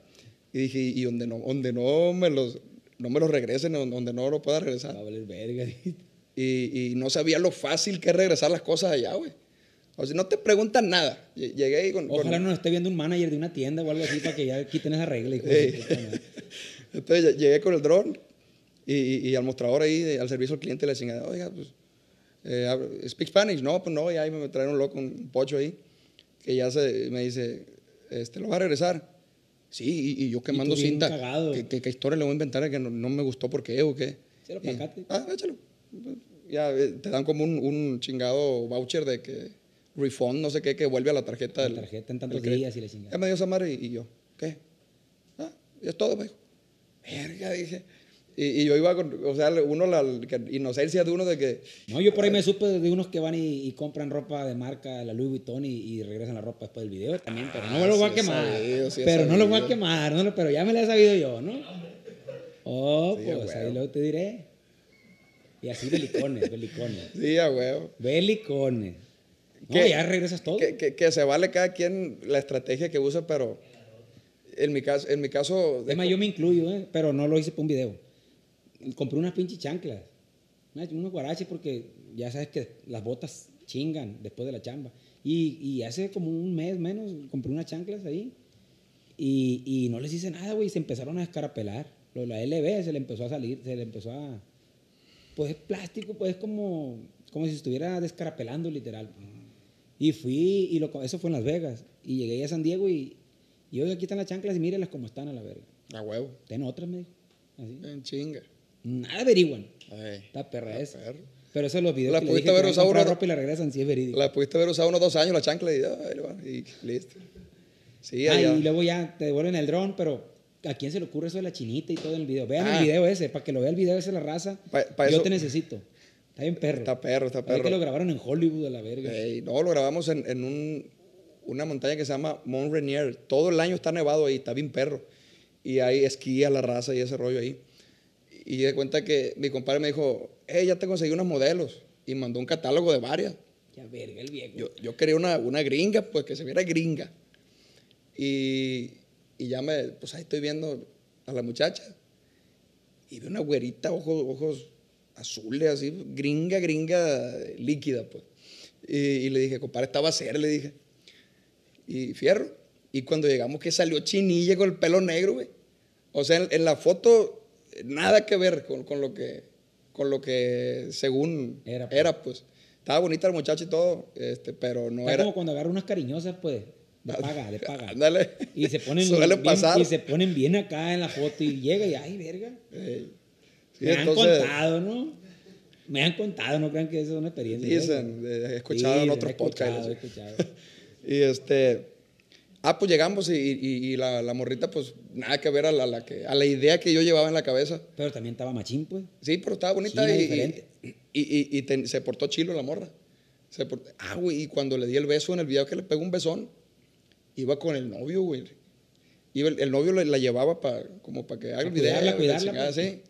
Y dije, y donde no, donde no me los, no me los regresen, donde no lo pueda regresar. Valer verga. Y, y no sabía lo fácil que es regresar las cosas allá, güey. O sea, no te preguntan nada. Lle- Llegué ahí con... con- Ojalá no nos esté viendo un manager de una tienda o algo así para que ya quiten esa regla. puta madre. Entonces lle- llegué con el dron y, y- y al mostrador ahí, de- al servicio al cliente, le chingada, oiga, pues, eh, ¿speak Spanish? No, pues no, y ahí me traen un loco, un pocho ahí, que ya se, me dice, este, ¿lo va a regresar? Sí, y, y yo quemando cinta. ¿Qué, qué, qué historia le voy a inventar que no, no me gustó por qué o qué? Échalo Y- pa' acá, Ah, échalo. Ya eh, te dan como un, un chingado voucher de que refund, no sé qué, que vuelve a la tarjeta. La del- tarjeta en tantos días y la chingada. Ya me dio esa madre y, y yo, ¿qué? Ah, y es todo, me dijo. Verga, dije. Y, y yo iba con, o sea, uno, la inocencia de uno de que, No, yo por ahí me supe de unos que van y, y compran ropa de marca, la Louis Vuitton, y, y regresan la ropa después del video también, pero no me lo Ah, voy sí a he quemar. sabido, sí he pero no lo voy a quemar, no pero ya me lo he sabido yo, ¿no? Oh, Sí, pues ahí luego te diré. Y así belicones, belicones. sí, a huevo. Belicones. No, ¿Qué? ya regresas todo. Que, que, que se vale cada quien la estrategia que usa, pero en mi caso, en mi caso Es más, yo me incluyo, ¿eh? pero no lo hice para un video. Compré unas pinches chanclas, unas- unos guaraches porque ya sabes que las botas chingan después de la chamba. Y, y hace como un mes menos compré unas chanclas ahí y, y no les hice nada, güey. Se empezaron a descarapelar. Lo de la LB se le empezó a salir, se le empezó a... Pues es plástico, pues es como, como si estuviera descarapelando literal. Y fui, y lo, eso fue en Las Vegas. Y llegué a San Diego y, y oiga, aquí están las chanclas y mírelas como están a la verga. a huevo, Ten otras, me dijo. Así. en chinga. Nada averiguan. Ay, La perra está esa. perro. Pero eso es los videos La que le pudiste dije haber usado uno- ropa y la regresan, sí es verídico. La pudiste haber usado unos dos años la chancla y, ya, y listo. Sí, Ah, y luego ya te devuelven el dron, pero ¿a quién se le ocurre eso de la chinita y todo en el video? Vean Ah. el video ese, para que lo vea el video ese la raza. Pa- pa Yo eso- te necesito. Está bien perro. Está perro, está perro. que lo grabaron en Hollywood a la verga. Ey, no, lo grabamos en, en un- una montaña que se llama Mont Rainier. Todo el año está nevado ahí, está bien perro. Y hay esquí a la raza y ese rollo ahí. Y de cuenta que mi compadre me dijo, hey, ya te conseguí unos modelos. Y mandó un catálogo de varias. Ya verga el viejo. Yo, yo quería una, una gringa, pues que se viera gringa. Y, y ya me, pues ahí estoy viendo a la muchacha. Y vi una güerita, ojos, ojos azules, así, gringa, gringa, líquida, pues. Y, y le dije, compadre, esta va a ser, le dije. Y fierro. Y cuando llegamos que salió chinilla con el pelo negro, güey. O sea, en, en la foto, nada que ver con, con lo que, con lo que según Era, era, pues. pues. Estaba bonita la muchacha y todo, este, pero no Está era. como cuando agarra unas cariñosas, pues. De paga, de paga. Ándale. Y se ponen bien, pasar. y se ponen bien acá en la foto y llega y ay, verga. Me han entonces, contado, ¿no? Me han contado, no crean que es una experiencia. Dicen, eh, he escuchado Sí, en otros podcasts. he escuchado. Y este. Ah, pues llegamos y, y- y la, la morrita, pues nada que ver a la, la que, a la idea que yo llevaba en la cabeza. Pero también estaba machín, pues. Sí, pero estaba bonita y, diferente. y, y- y ten- se portó chilo la morra. Se portó- ah, güey, y cuando le di el beso en el video que le pegó un besón, iba con el novio, güey. Iba el, el novio la llevaba para como para que haga el video. cuidarla, la cuidarla, chingada, pues. sí.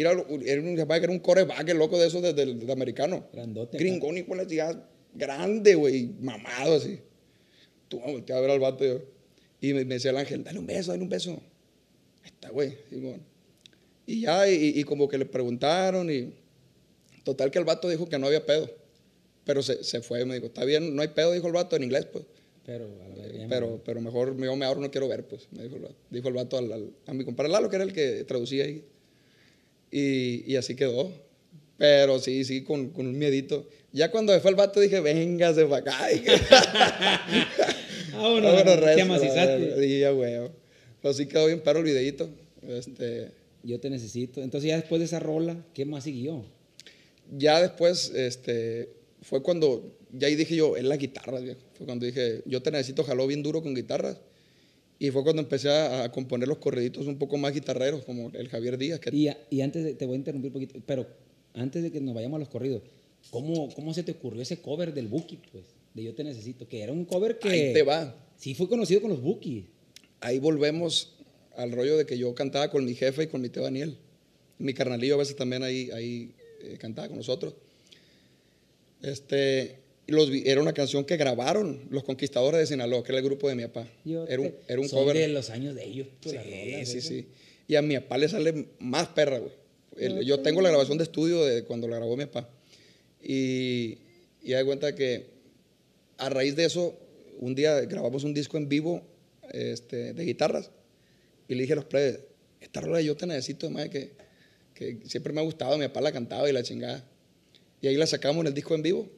Era, era un, era un coreback, el loco de esos de, de- de americano. Grandote. Gringón y con la chingada grande, güey, mamado así. Tú me volteé a ver al vato y yo- y me, me decía el ángel, dale un beso, dale un beso. Ahí está, güey. Simón. Y ya, y, y como que le preguntaron y total que el vato dijo que no había pedo. Pero se, se fue, me dijo, está bien, no hay pedo, dijo el vato en inglés, pues. Pero, a la Pero, pero mejor yo me ahorro, no quiero ver, pues, me dijo el vato. Dijo el vato al- al- a mi compadre Lalo, que era el que traducía ahí. Y, y así quedó. Pero sí, sí, con, con un miedito. Ya cuando se fue el vato dije, véngase para acá. Dije, Ah, bueno, "Vámonos, te recio, amacizaste. la- Sí, ya, güey. Pero sí quedó bien perro el videito. Este, Yo te necesito. Entonces ya después de esa rola, ¿qué más siguió? ya después, este, fue cuando, ya ahí dije yo, es la guitarra, viejo. Fue cuando dije, yo te necesito, jaló bien duro con guitarras. Y fue cuando empecé a, a componer los corriditos un poco más guitarreros, como el Javier Díaz, que Y, a- y antes de, te voy a interrumpir un poquito, pero antes de que nos vayamos a los corridos, ¿cómo, cómo se te ocurrió ese cover del Buki, pues? De Yo Te Necesito, que era un cover que... ahí te va. Sí fue conocido con los Buki. Ahí volvemos al rollo de que yo cantaba con mi jefe y con mi tío Daniel. Mi carnalillo a veces también ahí, ahí eh, cantaba con nosotros. Este, los, era una canción que grabaron los Conquistadores de Sinaloa, que era el grupo de mi papá. Yo Era un, era un son cover. de los años de ellos, Sí, rolas, sí, esas. sí. Y a mi papá le sale más perra, güey. El- yo tengo la grabación de estudio de cuando la grabó mi papá. Y, y da cuenta que a raíz de eso, un día grabamos un disco en vivo este, de guitarras. Y le dije a los plebes, esta rola yo te necesito, madre, que, que siempre me ha gustado, mi papá la cantaba y la chingada. Y ahí la sacamos en el disco en vivo.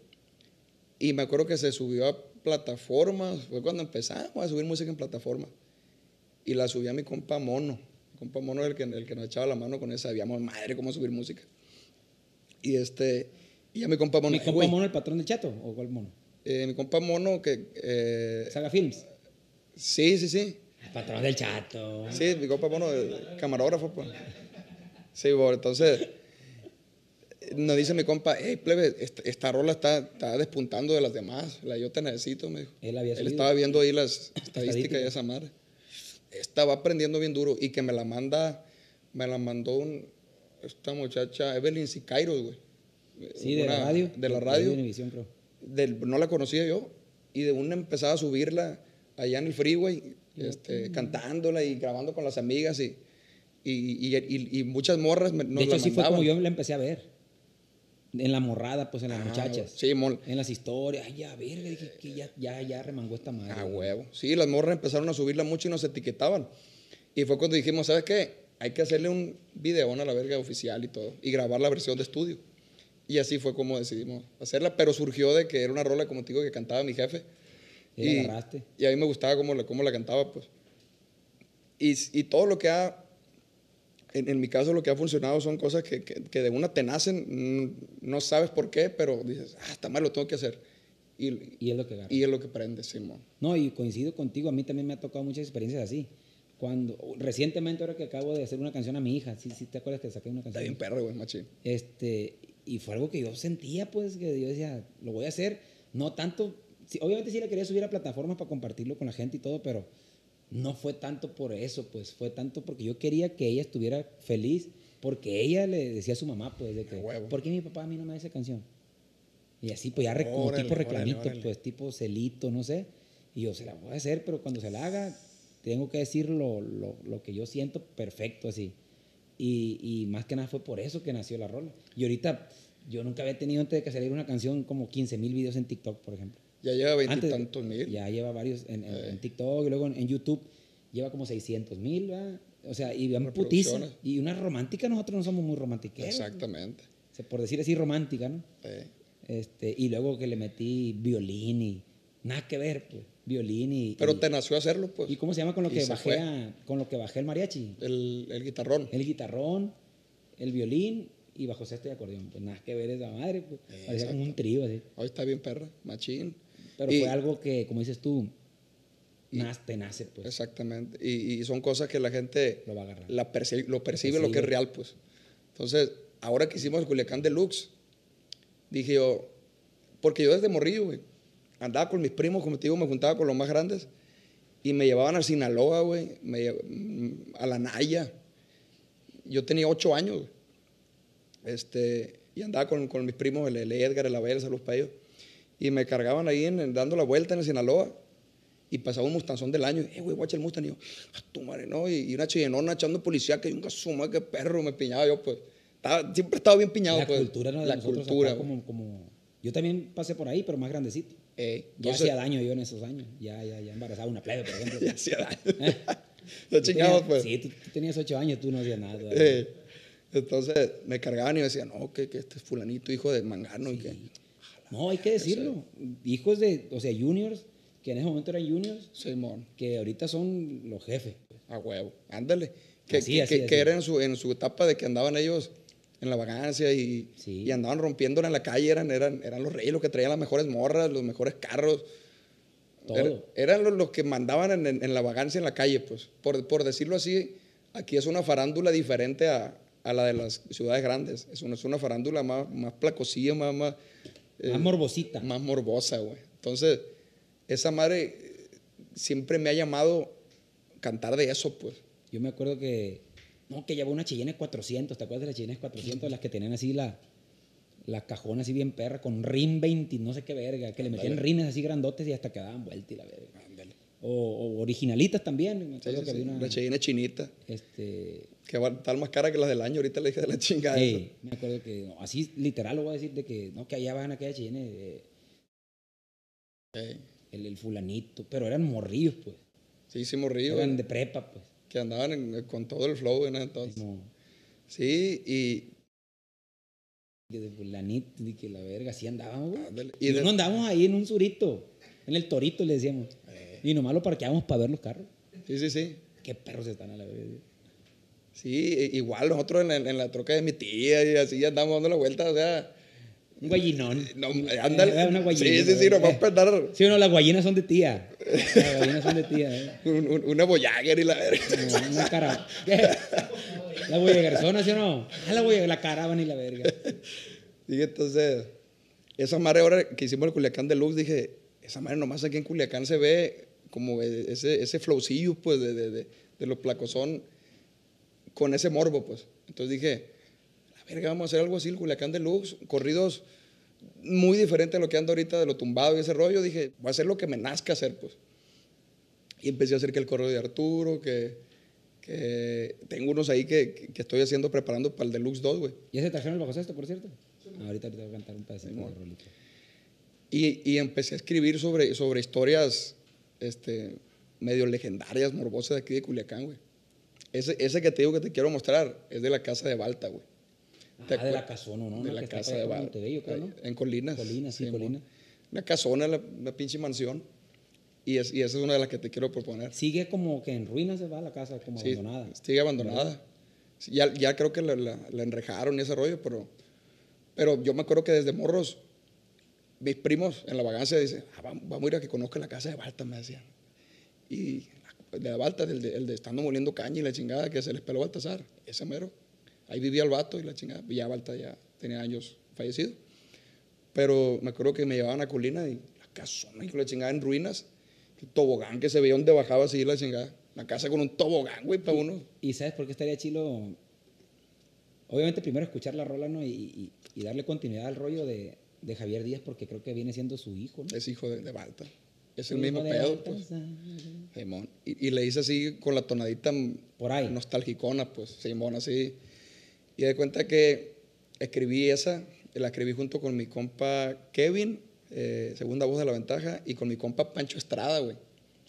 Y me acuerdo que se subió a plataformas, fue cuando empezamos a subir música en plataformas. Y la subí a mi compa Mono. Mi compa Mono era el que, el que nos echaba la mano con esa, sabíamos madre cómo subir música. Y este, y a mi compa Mono. ¿Mi "Eh, compa mono, el patrón del chato? ¿O cuál mono? eh, mi compa Mono, que. eh, Saga Films. sí, sí, sí. El patrón del chato. Sí, mi compa Mono, eh, camarógrafo, pues. Sí, bueno, entonces. Nos dice mi compa, hey, plebe, esta, esta rola está, está despuntando de las demás. La yo te necesito, me dijo. Él había subido. estaba viendo ahí las estadísticas de esa madre. Estaba aprendiendo bien duro y que me la manda, me la mandó un, esta muchacha, Evelyn Sicairos, güey. Sí, de la radio. De la radio. Del- no la conocía yo. Y de una empezaba a subirla allá en el freeway, este, cantándola y grabando con las amigas y, y, y- y- y muchas morras nos de hecho, la fue mandaban. como yo la empecé a ver. En la morrada, pues en las Ah, muchachas. Sí, mol. En las historias. Ay, ya, verga, dije que ya, ya, ya remangó esta madre. A huevo. Sí, las morras empezaron a subirla mucho y nos etiquetaban. Y fue cuando dijimos, ¿sabes qué? Hay que hacerle un videón a la verga oficial y todo. Y grabar la versión de estudio. Y así fue como decidimos hacerla. Pero surgió de que era una rola, como te digo, que cantaba mi jefe. Y agarraste. y a mí me gustaba cómo la, cómo la cantaba, pues. Y, y todo lo que ha, en, en mi caso, lo que ha funcionado son cosas que, que- que de una te nacen, mm, no sabes por qué, pero dices, ah, está mal, lo tengo que hacer. Y, Y es lo que agarra. y es lo que prende, Simón. No, y coincido contigo, a mí también me ha tocado muchas experiencias así. Cuando, recientemente, ahora que acabo de hacer una canción a mi hija, sí, sí, ¿te acuerdas que saqué una Está canción? bien perro, güey, machín. Este, y fue algo que yo sentía, pues, que yo decía, lo voy a hacer, no tanto, sí, obviamente sí la quería subir a plataformas para compartirlo con la gente y todo, pero no fue tanto por eso, pues, fue tanto porque yo quería que ella estuviera feliz, porque ella le decía a su mamá, pues, de que, huevo. ¿por qué mi papá a mí no me da esa canción? Y así, pues, ya re- como Órale, tipo órale, reclamito, órale. pues, tipo celito, no sé, y yo se la voy a hacer, pero cuando se la haga, tengo que decir lo, lo, lo que yo siento perfecto, así. Y, y más que nada fue por eso que nació la rola. Y ahorita yo nunca había tenido antes de que saliera una canción como 15 mil videos en TikTok, por ejemplo. Ya lleva veintitantos mil. Ya lleva varios en, en- Eh. en TikTok y luego en, en YouTube lleva como 600 mil, O sea, y vean putiza. Y una romántica, nosotros no somos muy romantiqueros. Exactamente. O sea, por decir así, romántica, ¿no? Eh, Este, y luego que le metí violín y nada que ver, pues. Violín y. Pero y, te nació hacerlo, pues. ¿y cómo se llama con lo que bajé a- con lo que bajé el mariachi? El, el guitarrón. El guitarrón, el violín y bajo sexto y acordeón. Pues nada que ver esa madre, pues. Parecía como un trío así. Hoy está bien perra, machín. Pero Y- fue algo que, como dices tú, nas- te nace, pues. Exactamente. Y, y son cosas que la gente Lo va a agarrar. la perci- lo percibe, Percibe. lo que es real, pues. Entonces, ahora que hicimos el Culiacán Deluxe, dije yo, porque yo desde morrillo, güey, andaba con mis primos, como te digo, me juntaba con los más grandes, y me llevaban a Sinaloa, güey, a la Naya. Yo tenía ocho años, güey. Este, y andaba con, con mis primos, el, el Edgar, el Abel, saludos para ellos. Y me cargaban ahí en- en- dando la vuelta en el Sinaloa. Y pasaba un mustanzón del año. Eh, güey, guacha el Mustang. Y yo, "Ah, tu madre, ¿no? Y, y una chillenona echando policía que y un gasuma, qué perro, me piñaba yo, pues. Estaba- siempre he estado bien piñado, la pues. cultura ¿no? de La nosotros cultura, como, como... Yo también pasé por ahí, pero más grandecito. Eh, Ya entonces, hacía daño yo en esos años. Ya, ya, ya embarazaba una plebe, por ejemplo. ya hacía daño. ¿Eh? Chingados, tenías- pues. Sí, tú, tú tenías ocho años, tú no hacías nada. Eh, entonces me cargaban y me decían, no, que, que este es fulanito, hijo de mangano. Y que, No, hay que decirlo. Hijos de, o sea, juniors, que en ese momento eran juniors, Simón, que ahorita son los jefes. a huevo, ándale. Que, Así, que, así, que- así. que era en su, en su etapa de que andaban ellos en la vagancia y, Sí. y andaban rompiéndola en la calle, eran, eran, eran los reyes los que traían las mejores morras, los mejores carros. Todo. Era- eran los, los que mandaban en, en- en la vagancia en la calle, pues. Por, por decirlo así, aquí es una farándula diferente a, a la de las ciudades grandes. Es una, es una farándula más, más placosilla, más, más, eh, Más morbosita. más morbosa, güey. Entonces, esa madre eh, siempre me ha llamado cantar de eso, pues. Yo me acuerdo que, no, que llevaba una Cheyenne 400, ¿te acuerdas de la Cheyenne 400? Las que tenían así la, la cajona así bien perra, con rin 20, no sé qué verga, que le metían Ándale. rines así grandotes y hasta que daban vuelta y la verga. O, o originalitas también, Sí, sí, que había una... La Cheyenne chinita, Este, que va a estar más cara que las del año. Ahorita le dije de la chingada. sí, me acuerdo que, no, así literal lo voy a decir, de que, no, que allá van aquella Cheyenne, eh, Eh, el, el fulanito, pero eran morrillos, pues. Sí, sí, morrillo. Eran de prepa, pues. Que andaban en- con todo el flow en ese entonces. Como, Sí, y que de fulanito, y que la verga, así andábamos, güey. Y, Y de- no andábamos ahí en un surito, en el torito le decíamos. Eh. Y nomás lo parqueábamos para ver los carros. Sí, sí, sí. Qué perros están a la verga. Sí, i- igual nosotros en la, en la troca de mi tía y así andamos dando la vuelta, o sea, Un guayinón. no, ándale. Eh, una guayina, sí, sí, sí, eh. nomás para andar Sí o no, las guayinas son de tía. Las guayinas son de tía, ¿eh? un- un- una Voyager y la verga. Como una cara. ¿Qué? La boyegarzona, ¿sí o no? Ah, la boyegar, la caravana y la verga. Y entonces, esa madre ahora que hicimos el Culiacán Deluxe, dije, esa madre nomás aquí en Culiacán se ve como ese, ese flowcillo, pues, de, de, de, de los placozón con ese morbo, pues. Entonces dije, la verga, vamos a hacer algo así, el Culiacán Deluxe, corridos muy diferente a lo que ando ahorita de lo tumbado y ese rollo. Dije, voy a hacer lo que me nazca hacer, pues. Y empecé a hacer que el correo de Arturo, que, que tengo unos ahí que, que- estoy haciendo, preparando para el Deluxe 2, güey. ¿Ya se trajeron el bajo sexto, por cierto? ahorita, ahorita voy a cantar un pedacito de rolito. Y, y empecé a escribir sobre, sobre historias este, medio legendarias, morbosas de aquí de Culiacán, güey. Ese, ese que te digo que te quiero mostrar es de la casa de Balta, güey. ¿Te Ah, de la casona, ¿no? De la casa de Balta. ¿no? En Colinas. Colinas, sí. Colinas. Una casona, la, una pinche mansión. Y, es, y esa es una de las que te quiero proponer. Sigue como que en ruinas se va la casa, como Sí, abandonada. Sigue abandonada. Sí, Ya, ya creo que la, la- la enrejaron y ese rollo, pero, pero yo me acuerdo que desde morros, mis primos en la vagancia dicen, "Ah, vamos, vamos a ir a que conozca la casa de Balta, me decían. Y de Balta, el de, el de estando moliendo caña y la chingada que se les peló Baltasar, ese mero. Ahí vivía el vato y la chingada. Ya Balta ya tenía años fallecido. Pero me acuerdo que me llevaban a Colina y la casona y la chingada en ruinas. El tobogán que se veía donde bajaba así la chingada. La casa con un tobogán, güey, para uno. ¿Y sabes por qué estaría chilo? Obviamente primero escuchar la rola, ¿no? Y, y- y darle continuidad al rollo de, de Javier Díaz, porque creo que viene siendo su hijo, ¿no? Es hijo de, de Balta. Es el mismo pedo, pues. Simón. Y, y le hice así con la tonadita Por ahí. nostalgicona, pues, Simón, así. Y de cuenta que escribí esa, la escribí junto con mi compa Kevin, eh, segunda voz de la ventaja, y con mi compa Pancho Estrada, güey.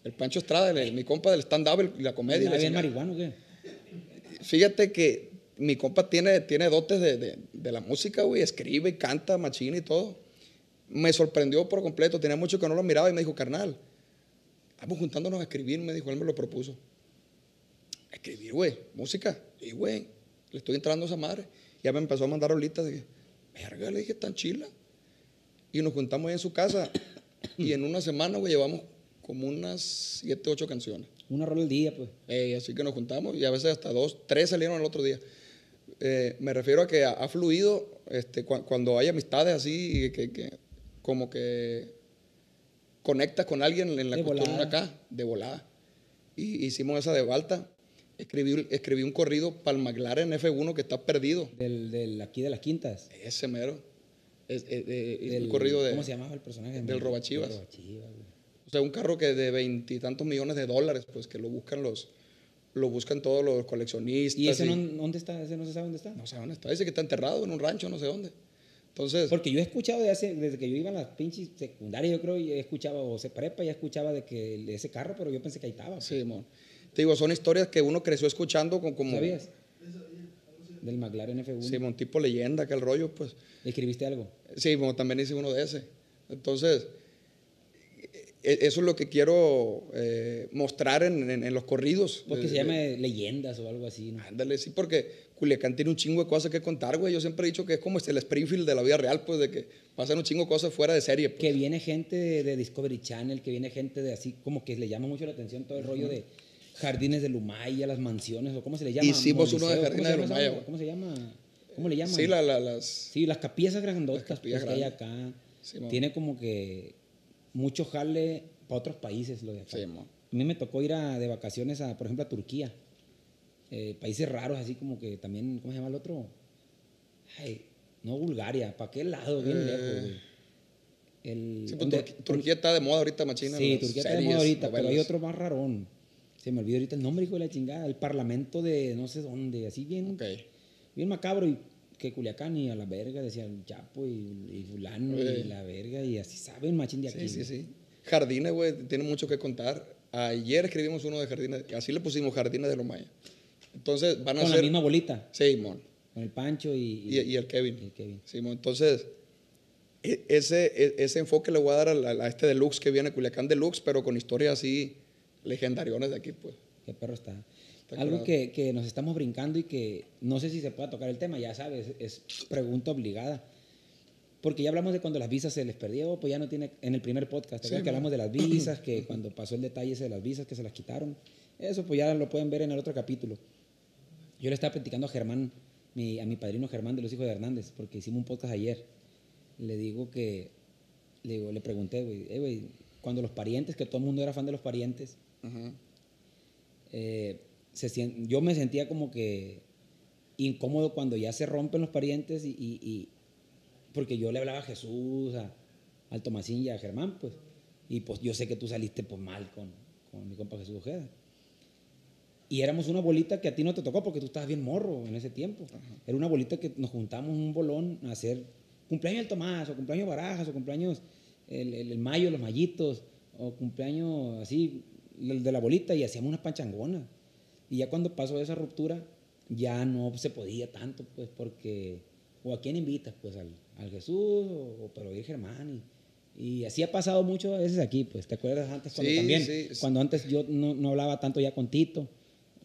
El Pancho Estrada, el- mi compa del stand-up y la comedia. y la ¿Andaba bien chingada. marihuano qué? Fíjate que mi compa tiene, tiene dotes de, de- de la música, güey. Escribe y canta, machina y todo. Me sorprendió por completo. Tenía mucho que no lo miraba y me dijo, carnal, vamos juntándonos a escribir. Me dijo, él me lo propuso. Escribir, güey, música. Y, güey, le estoy entrando a esa madre. Ya me empezó a mandar ahorita. Dije, verga, le dije, tan chila. Y nos juntamos ahí en su casa. y en una semana, güey, llevamos como unas siete, ocho canciones. Una rola al día, pues. Eh, así que nos juntamos y a veces hasta dos, tres salieron el otro día. Eh, me refiero a que ha, ha fluido este, cua- cuando hay amistades así, y que, que como que conectas con alguien en la De cuestión volada. acá, de volada. Y hicimos esa de Balta. Escribí, escribí un corrido para el McLaren F1 que está perdido. Del, del aquí de las quintas. Ese mero. Es, es- es- es Del- un corrido de. ¿Cómo se llamaba el personaje? del Robachivas. Del Robachivas, güey. O sea, un carro que de veintitantos millones de dólares, pues que lo buscan los. Lo buscan todos los coleccionistas. ¿Y ese y- no, dónde está? ¿Ese no se sabe dónde está? No sé dónde está. Dice que está enterrado en un rancho, no sé dónde. Entonces, Porque yo he escuchado de hace, desde que yo iba a las pinches secundarias, yo creo, y he escuchado, o se prepa, ya escuchaba de que el- ese carro, pero yo pensé que ahí estaba. pues. sí, mon. Te digo, son historias que uno creció escuchando con como. ¿Sabías? Del McLaren F1. Sí, mon, tipo leyenda, que el rollo, pues. ¿Escribiste algo? Sí, mon, también hice uno de ese. Entonces, eso es lo que quiero eh, mostrar en, en- en los corridos. Porque se Eh, llama Leyendas o algo así, ¿no? Ándale, sí, porque Culiacán tiene un chingo de cosas que contar, güey. Yo siempre he dicho que es como este, el Springfield de la vida real, pues, de que pasan un chingo de cosas fuera de serie. pues. Que viene gente de, de Discovery Channel, que viene gente de así, como que le llama mucho la atención todo el rollo de jardines de Lumaya, las mansiones, o cómo se le llama. Hicimos uno de Moliseo, Jardines de ¿cómo se llama Lumaya, güey. ¿Cómo se llama? ¿Cómo le llaman? Sí, la- la- las. Sí, las capillas grandotas Las capillas pues, que hay acá. Sí, tiene como que mucho jale para otros países lo de acá. Sí, a mí me tocó ir a, de vacaciones a, por ejemplo, a Turquía. Eh, países raros, así como que también, ¿cómo se llama el otro? Ay, no Bulgaria, ¿para qué lado? Bien Eh, lejos, güey. El, Sí, pues, donde- Turquía, Turquía está de moda ahorita, machina. Sí, Turquía está de moda ahorita, pero hay otro más rarón. Se me olvidó ahorita el nombre, hijo de la chingada. El parlamento de no sé dónde, así bien, bien macabro. Y que Culiacán y a la verga, decía el Chapo y, y fulano Eh. y la verga. Y así saben, machín de aquí. Sí, sí, sí. Jardines, güey, tiene mucho que contar. Ayer escribimos uno de jardines, así le pusimos Jardines de los Mayas. Entonces van a Con la misma bolita, Sí, mon. con el Pancho y, Y, y el Kevin. y el Kevin. Sí, mon. Entonces, e- ese, e- ese enfoque le voy a dar a, la- a este deluxe que viene, Culiacán Deluxe, pero con historias así legendarias de aquí, pues. Qué perro está. Algo que, que nos estamos brincando y que no sé si se pueda tocar el tema, ya sabes, es pregunta obligada. Porque ya hablamos de cuando las visas se les perdió, pues ya no tiene, en el primer podcast, ¿te Sí, que mo. hablamos de las visas, que cuando pasó el detalle ese de las visas, que se las quitaron? Eso pues ya lo pueden ver en el otro capítulo. Yo le estaba platicando a Germán, mi- a mi padrino Germán de los hijos de Hernández, porque hicimos un podcast ayer. Le digo que, le, digo, le pregunté, güey, "Eh, güey, cuando los parientes, que todo el mundo era fan de los parientes, eh, se yo me sentía como que incómodo cuando ya se rompen los parientes y, y- y- porque yo le hablaba a Jesús, a, al Tomasín y a Germán, pues, y pues yo sé que tú saliste pues mal con, con mi compa Jesús Ojeda. Y éramos una bolita que a ti no te tocó porque tú estabas bien morro en ese tiempo. Era una bolita que nos juntamos un bolón a hacer cumpleaños del Tomás, o cumpleaños Barajas, o cumpleaños el, el, el Mayo, los Mayitos, o cumpleaños así, el de la bolita, y hacíamos unas panchangonas. Y ya cuando pasó esa ruptura, ya no se podía tanto, pues, porque, o a quién invitas, pues, al, al Jesús, o, o pero Germán, y, y así ha pasado muchas veces aquí, pues, ¿te acuerdas antes cuando Sí, también, sí. cuando antes yo no, no hablaba tanto ya con Tito,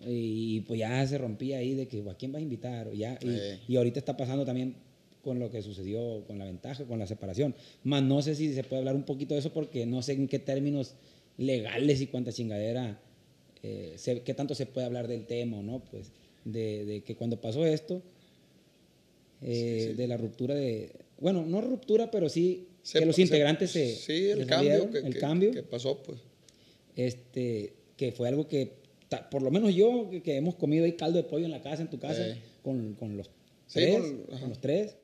y pues ya se rompía ahí de que, ¿a quién vas a invitar? O ya, y, y ahorita está pasando también con lo que sucedió con la ventaja, con la separación. Más no sé si se puede hablar un poquito de eso porque no sé en qué términos legales y cuánta chingadera, eh, se- qué tanto se puede hablar del tema no, pues, de, de que cuando pasó esto, eh, de la ruptura de, bueno, no ruptura, pero sí Se- que los se- integrantes se, Sí, el se cambio, que, el que- cambio, que pasó, pues. este, que fue algo que, por lo menos yo, que, que hemos comido ahí caldo de pollo en la casa, en tu casa, Eh. con, con los Sí, tres, con- con, los tres,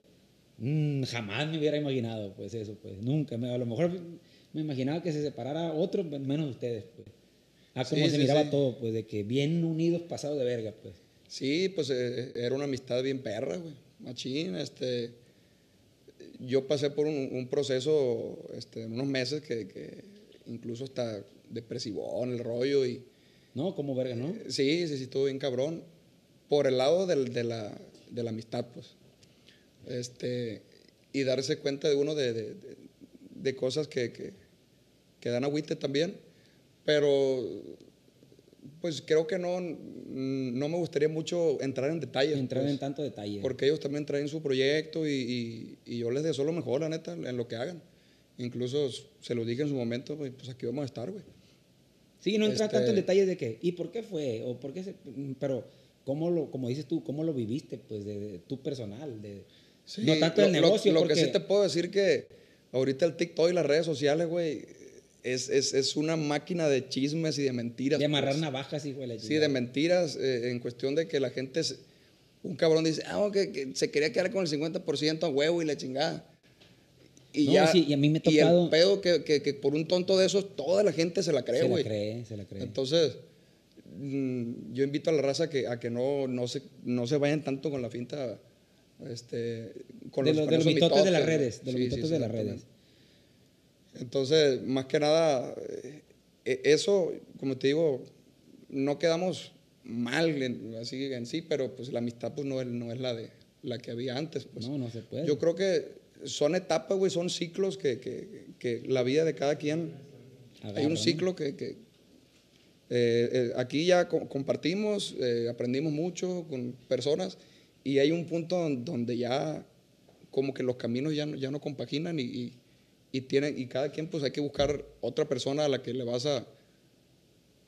mm, jamás me hubiera imaginado, pues eso, pues, nunca, me- a lo mejor me imaginaba que se separara otro, menos ustedes, pues, a como Sí, se sí, miraba sí. todo, pues, de que bien unidos, pasados de verga, pues. Sí, pues eh, era una amistad bien perra, güey. Machín, este. Yo pasé por un, un proceso, este, unos meses que, que incluso hasta depresivón, el rollo y. No, como verga, ¿no? Sí, sí, sí, estuvo bien cabrón. Por el lado del- de, la, de la amistad, pues. Este, y darse cuenta de uno de, de- de- de cosas que, que, que dan agüite también. Pero, pues creo que no, no me gustaría mucho entrar en detalles. Entrar pues, en tanto detalle. Porque ellos también traen su proyecto y, y- y yo les deseo lo mejor, la neta, en lo que hagan. Incluso se lo dije en su momento, pues pues aquí vamos a estar, güey. Sí, no entrar Este- tanto en detalles de que, ¿y por qué fue? O por qué se, pero, ¿cómo lo, como dices tú, cómo lo viviste, pues, de, de tu personal? De, Sí, no tanto lo, el lo- negocio, Lo, porque, que sí te puedo decir que ahorita el TikTok y las redes sociales, güey, es, es, es una máquina de chismes y de mentiras. de amarrar pues. navajas, hijo de la Sí, de mentiras eh, en cuestión de que la gente, se- un cabrón dice, ah, que, que se quería quedar con el 50% a huevo y la chingada. Y No, ya, sí, y a mí me ha Y tocado- el pedo que, que, que por un tonto de esos, toda la gente se la cree, se la güey. cree, se la cree. Entonces, mm, yo invito a la raza que, a que no, no, se, no se vayan tanto con la finta, este, con de los, los, con de los mitotes de las redes, de los Sí, mitotes sí, de las redes. Entonces, más que nada, eh, eh, eso, como te digo, no quedamos mal en, así en sí, pero pues la amistad pues no es, no es la de la que había antes. Pues. No, no se puede. Yo creo que son etapas, güey, son ciclos que, que, que la vida de cada quien. Agarra, hay un ciclo que, que, eh, eh, aquí ya co- compartimos, eh, aprendimos mucho con personas y hay un punto don- donde ya como que los caminos ya no, ya no compaginan y, y, y tienen, y cada quien pues hay que buscar otra persona a la que le vas a...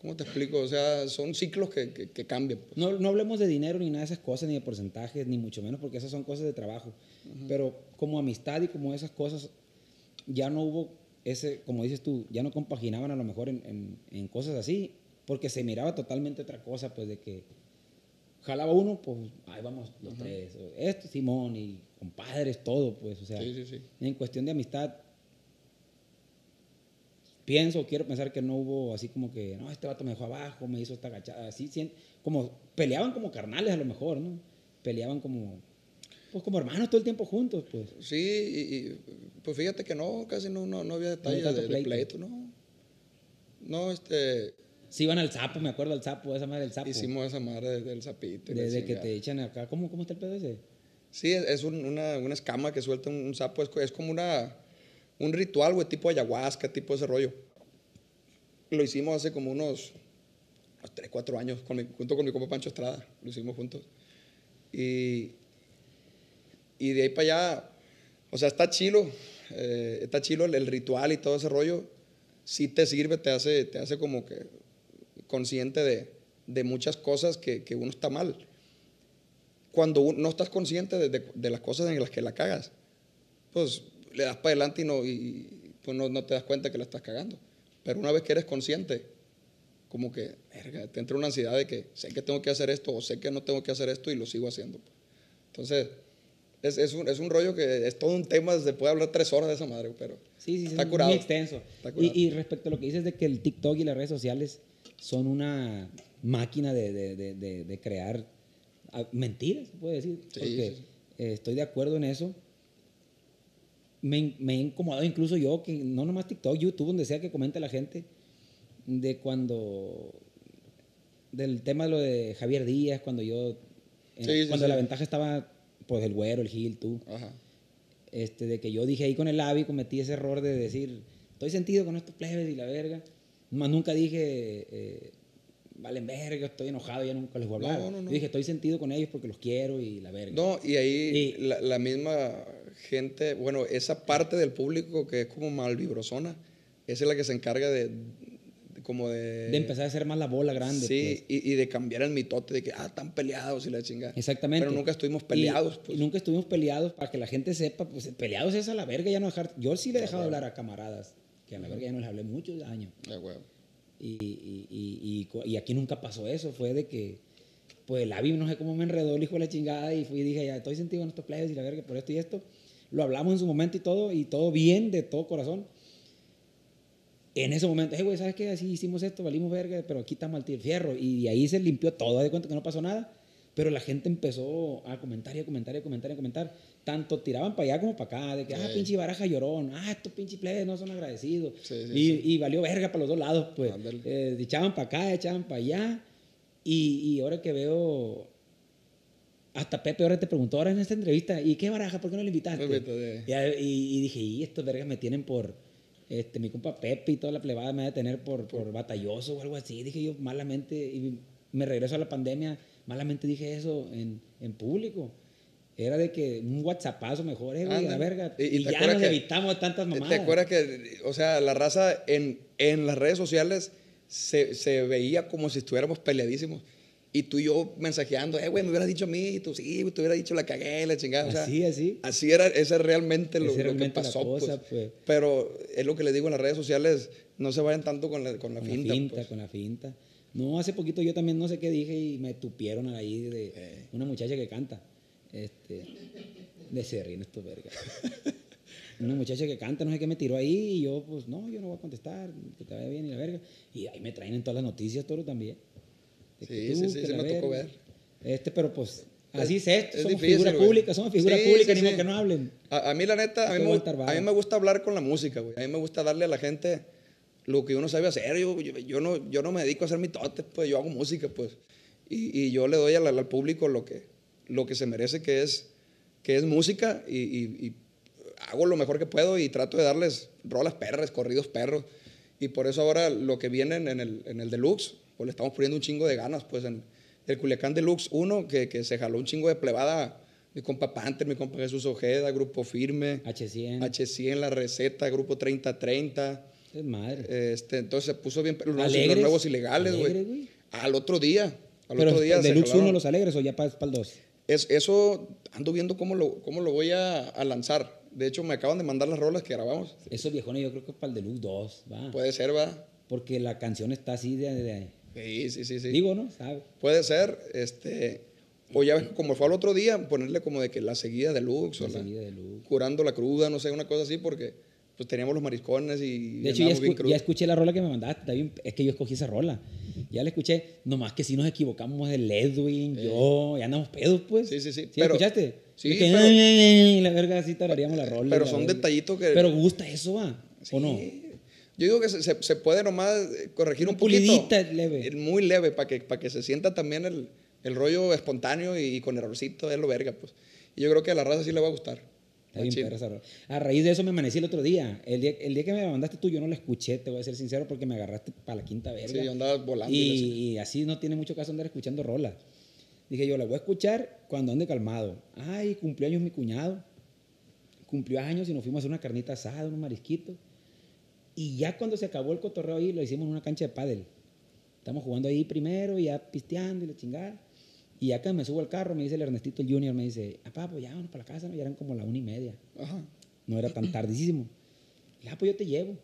¿Cómo te explico? O sea, son ciclos que, que, que cambian. pues. No, no hablemos de dinero ni nada de esas cosas, ni de porcentajes, ni mucho menos, porque esas son cosas de trabajo. Pero como amistad y como esas cosas, ya no hubo ese, como dices tú, ya no compaginaban a lo mejor en, en- en cosas así, porque se miraba totalmente otra cosa, pues de que jalaba uno, pues ahí vamos los tres. Esto, Simón, y compadres, todo, pues, o sea, Sí, sí, sí. en cuestión de amistad, pienso, quiero pensar que no hubo así como que, no, este vato me dejó abajo, me hizo esta agachada, así, como peleaban como carnales a lo mejor, ¿no? Peleaban como, pues como hermanos todo el tiempo juntos, pues. Sí, y, y, pues fíjate que no, casi no, no, no había detalles tanto de, de pleito. ¿no? No, este, Sí iban al sapo, me acuerdo al sapo, esa madre del sapo. hicimos esa madre del la Desde que te echan acá, ¿cómo, cómo está el pedo ese? Sí, es, es un- una, una escama que suelta un, un sapo, es, es como una, un ritual, güey, tipo ayahuasca, tipo ese rollo. Lo hicimos hace como unos, unos 3, 4 años, con mi- junto con mi compa Pancho Estrada, lo hicimos juntos. Y, y de ahí para allá, o sea, está chilo, eh, está chilo el, ritual y todo ese rollo. Sí te sirve, te hace, te hace como que consciente de, de muchas cosas que, que uno está mal cuando un- no estás consciente de, de- de las cosas en las que la cagas, pues le das para adelante y, no, y pues no, no te das cuenta que la estás cagando. Pero una vez que eres consciente, como que verga, te entra una ansiedad de que sé que tengo que hacer esto o sé que no tengo que hacer esto y lo sigo haciendo. Entonces, es, es un, es un rollo que es todo un tema, se puede hablar tres horas de esa madre, pero Sí, sí, está es curado. muy extenso. Está Y, curado. y respecto a lo que dices de que el TikTok y las redes sociales son una máquina de, de- de- de- crear ah, mentiras, se puede decir. Sí, porque eh, estoy de acuerdo en eso. Me, me he incomodado incluso yo, que no nomás TikTok, YouTube, donde sea que comente la gente, de cuando, del tema de lo de Javier Díaz, cuando yo, en- Sí, sí, cuando sí. la ventaja estaba, pues el güero, el Gil, tú Ajá. este, de que yo dije ahí con el Avi, cometí ese error de decir, estoy sentido con estos plebes y la verga. Más nunca dije, eh, valen verga, estoy enojado, ya nunca les voy a hablar. No, no, no. Yo dije, estoy sentido con ellos porque los quiero y la verga. No, y ahí Y- la, la misma gente, bueno, esa parte del público que es como malvibrosona, esa es la que se encarga de, de como de... De empezar a hacer más la bola grande. Sí, pues. y, y de cambiar el mitote de que, ah, están peleados y la chingada. Exactamente. Pero nunca estuvimos Y- peleados, y pues. nunca estuvimos peleados para que la gente sepa, pues peleados es a la verga, ya no dejar. Yo sí le he dejado de hablar a camaradas, que a la verga ya no les hablé muchos años. Ah, huevo. Y, y, y, aquí nunca pasó eso, fue de que, pues el Avi no sé cómo me enredó el hijo de la chingada y fui y dije, ya estoy sentido en estos players y la verga por esto y esto. Lo hablamos en su momento y todo, y todo bien, de todo corazón. En ese momento, hey, güey, ¿sabes qué? Así hicimos esto, valimos verga, pero aquí estamos al fierro. Y de ahí se limpió todo, de cuenta que no pasó nada. Pero la gente empezó a comentar y a comentar y a comentar y a comentar. Tanto tiraban para allá como para acá, de que, ah, Sí. pinche baraja llorón, ah, estos pinche plebes no son agradecidos. Sí, sí, y, y valió verga para los dos lados, pues. Eh, echaban para acá, echaban para allá. Y, y ahora que veo. Hasta Pepe ahora te preguntó ahora en esta entrevista, ¿y qué baraja? ¿Por qué no le invitaste? Pepe, Y, y- dije, y estos vergas me tienen por. Este, mi compa Pepe y toda la plebada me va a tener por, por batalloso o algo así. Dije yo malamente, y me regreso a la pandemia, malamente dije eso en, en público. Era de que un WhatsAppazo mejor, eh, güey, la verga. Y- Y, y ya nos que- evitamos tantas mamadas. ¿Te acuerdas que, o sea, la raza en, en las redes sociales se, se veía como si estuviéramos peleadísimos? Y tú y yo mensajeando, eh, güey, me hubieras dicho a mí, y tú sí, güey, te hubiera dicho la cagué, la chingada. o sea, Así, así. Así era, ese es realmente lo, Esa es lo realmente que pasó. cosa, pues. pues. Pero es lo que les digo en las redes sociales, no se vayan tanto con la, con la Con finta. la finta, pues. con la finta. No, hace poquito yo también no sé qué dije y me tupieron ahí de Eh. una muchacha que canta. Este, de se ríen estos vergas. una muchacha que canta, no sé qué me tiró ahí y yo, pues no, yo no voy a contestar, que te vaya bien y la verga. Y ahí me traen en todas las noticias, todo también. De Sí, sí, sí, sí la me tocó verga. ver. Este, pero pues, así es esto, Es somos difícil, figura güey. pública, somos figura Sí, pública, sí, ni sí. que no hablen. A, a mí, la neta, a mí, me, a mí me gusta hablar con la música, güey. A mí me gusta darle a la gente lo que uno sabe hacer. Yo, yo, yo no, yo no me dedico a hacer mitotes, pues yo hago música, pues. Y, y yo le doy al, al público lo que, lo que se merece, que es, que es música. Y, y- y hago lo mejor que puedo y trato de darles rolas perras, corridos perros. Y por eso ahora lo que viene en el, en el Deluxe, pues le estamos poniendo un chingo de ganas, pues en el Culiacán Deluxe 1, que, que se jaló un chingo de plebada. Mi compa Panther, mi compa Jesús Ojeda, Grupo Firme. H100, H100, La Receta, Grupo 3030. es madre. Este, entonces se puso bien. Los, los nuevos ilegales, güey. Al otro día. Al pero otro día. Deluxe jalaron. 1 los alegres o ya para el 2. Es- eso ando viendo cómo lo, cómo lo voy a, a lanzar. De hecho, me acaban de mandar las rolas que grabamos. Esos viejones yo creo que es para el Deluxe 2, va. Puede ser, va. Porque la canción está así de... de- Sí, sí, sí. sí. Digo, ¿no? ¿Sabe? Puede ser. Este, o ya ves, como fue al otro día, ponerle como de que la seguida de Lux o La la- Deluxe. curando la cruda, no sé, una cosa así, porque pues teníamos los mariscones y De hecho, ya, bien ya escuché la rola que me mandaste. está bien- es que yo escogí esa rola. Ya la escuché. Nomás que si nos equivocamos de Edwin, yo, ya andamos pedos, pues. Sí, sí, sí, ¿Sí pero- escuchaste? sí, que, pero- "Ay, ay, ay", la verga, así tararíamos la rola. y Pero la son verga. detallitos que... Pero gusta eso, va. ¿O no? Sí. Yo digo que se, se- se puede nomás eh, corregir Una un poquito. leve. Eh, Muy leve, para que, para que se sienta también el, el rollo espontáneo y, con errorcito es lo verga, pues. Y yo creo que a la raza sí le va a gustar. Está bien Machín. perra esa rola. A raíz de eso me amanecí el otro día. El día, el día que me mandaste tú, yo no la escuché, te voy a ser sincero, porque me agarraste para la quinta verga. Sí, yo andaba volando. y, y y así no tiene mucho caso andar escuchando rolas. Dije yo, la voy a escuchar cuando ande calmado. Ay, cumplió años mi cuñado. Cumplió años y nos fuimos a hacer una carnita asada, unos marisquitos. Y ya cuando se acabó el cotorreo ahí, lo hicimos en una cancha de pádel. Estamos jugando ahí primero, ya pisteando y la chingada. Y que me subo al carro, me dice el Ernestito el Junior, me dice, papá, pues ya vamos para la casa, ¿no? Ya eran como la una y media. Ajá. No era tan tardísimo. Y ah, pues yo te llevo.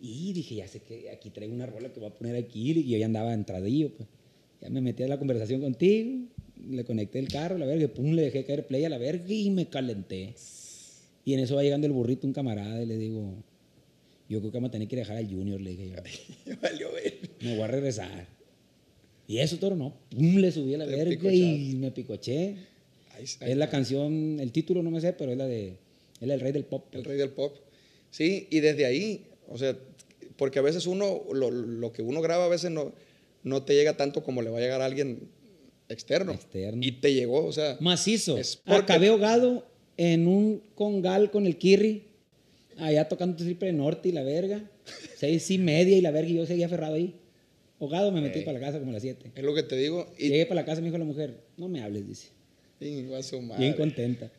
Y dije, ya sé que aquí traigo una rola que voy a poner aquí. Y yo ya andaba entradillo, pues. Ya me metí a la conversación contigo, le conecté el carro, la verga, pum, le dejé caer play a la verga y me calenté. Y en eso va llegando el burrito, un camarada, y le digo, yo creo que vamos a tener que dejar al Junior, le dije yo. Valió ver. Me voy a regresar. Y eso, toro, no. Pum, le subí a la Te verga y me picoché. Ahí está, ahí Es la canción, el título no me sé, pero es la de, es del rey del pop. El rey del pop. Sí, y desde ahí, o sea, porque a veces uno, lo, lo que uno graba a veces no, no te llega tanto como le va a llegar a alguien externo. Externo. Y te llegó, o sea. Macizo. Es porque- Acabé ahogado en un congal con el Kirri, allá tocando triple norte y la verga. Seis y media y la verga, y yo seguía aferrado ahí. Ahogado me metí Ey. para la casa como a las siete. Es lo que te digo. Y, Llegué para la casa y me dijo la mujer, no me hables, dice. y a su madre. Bien contenta.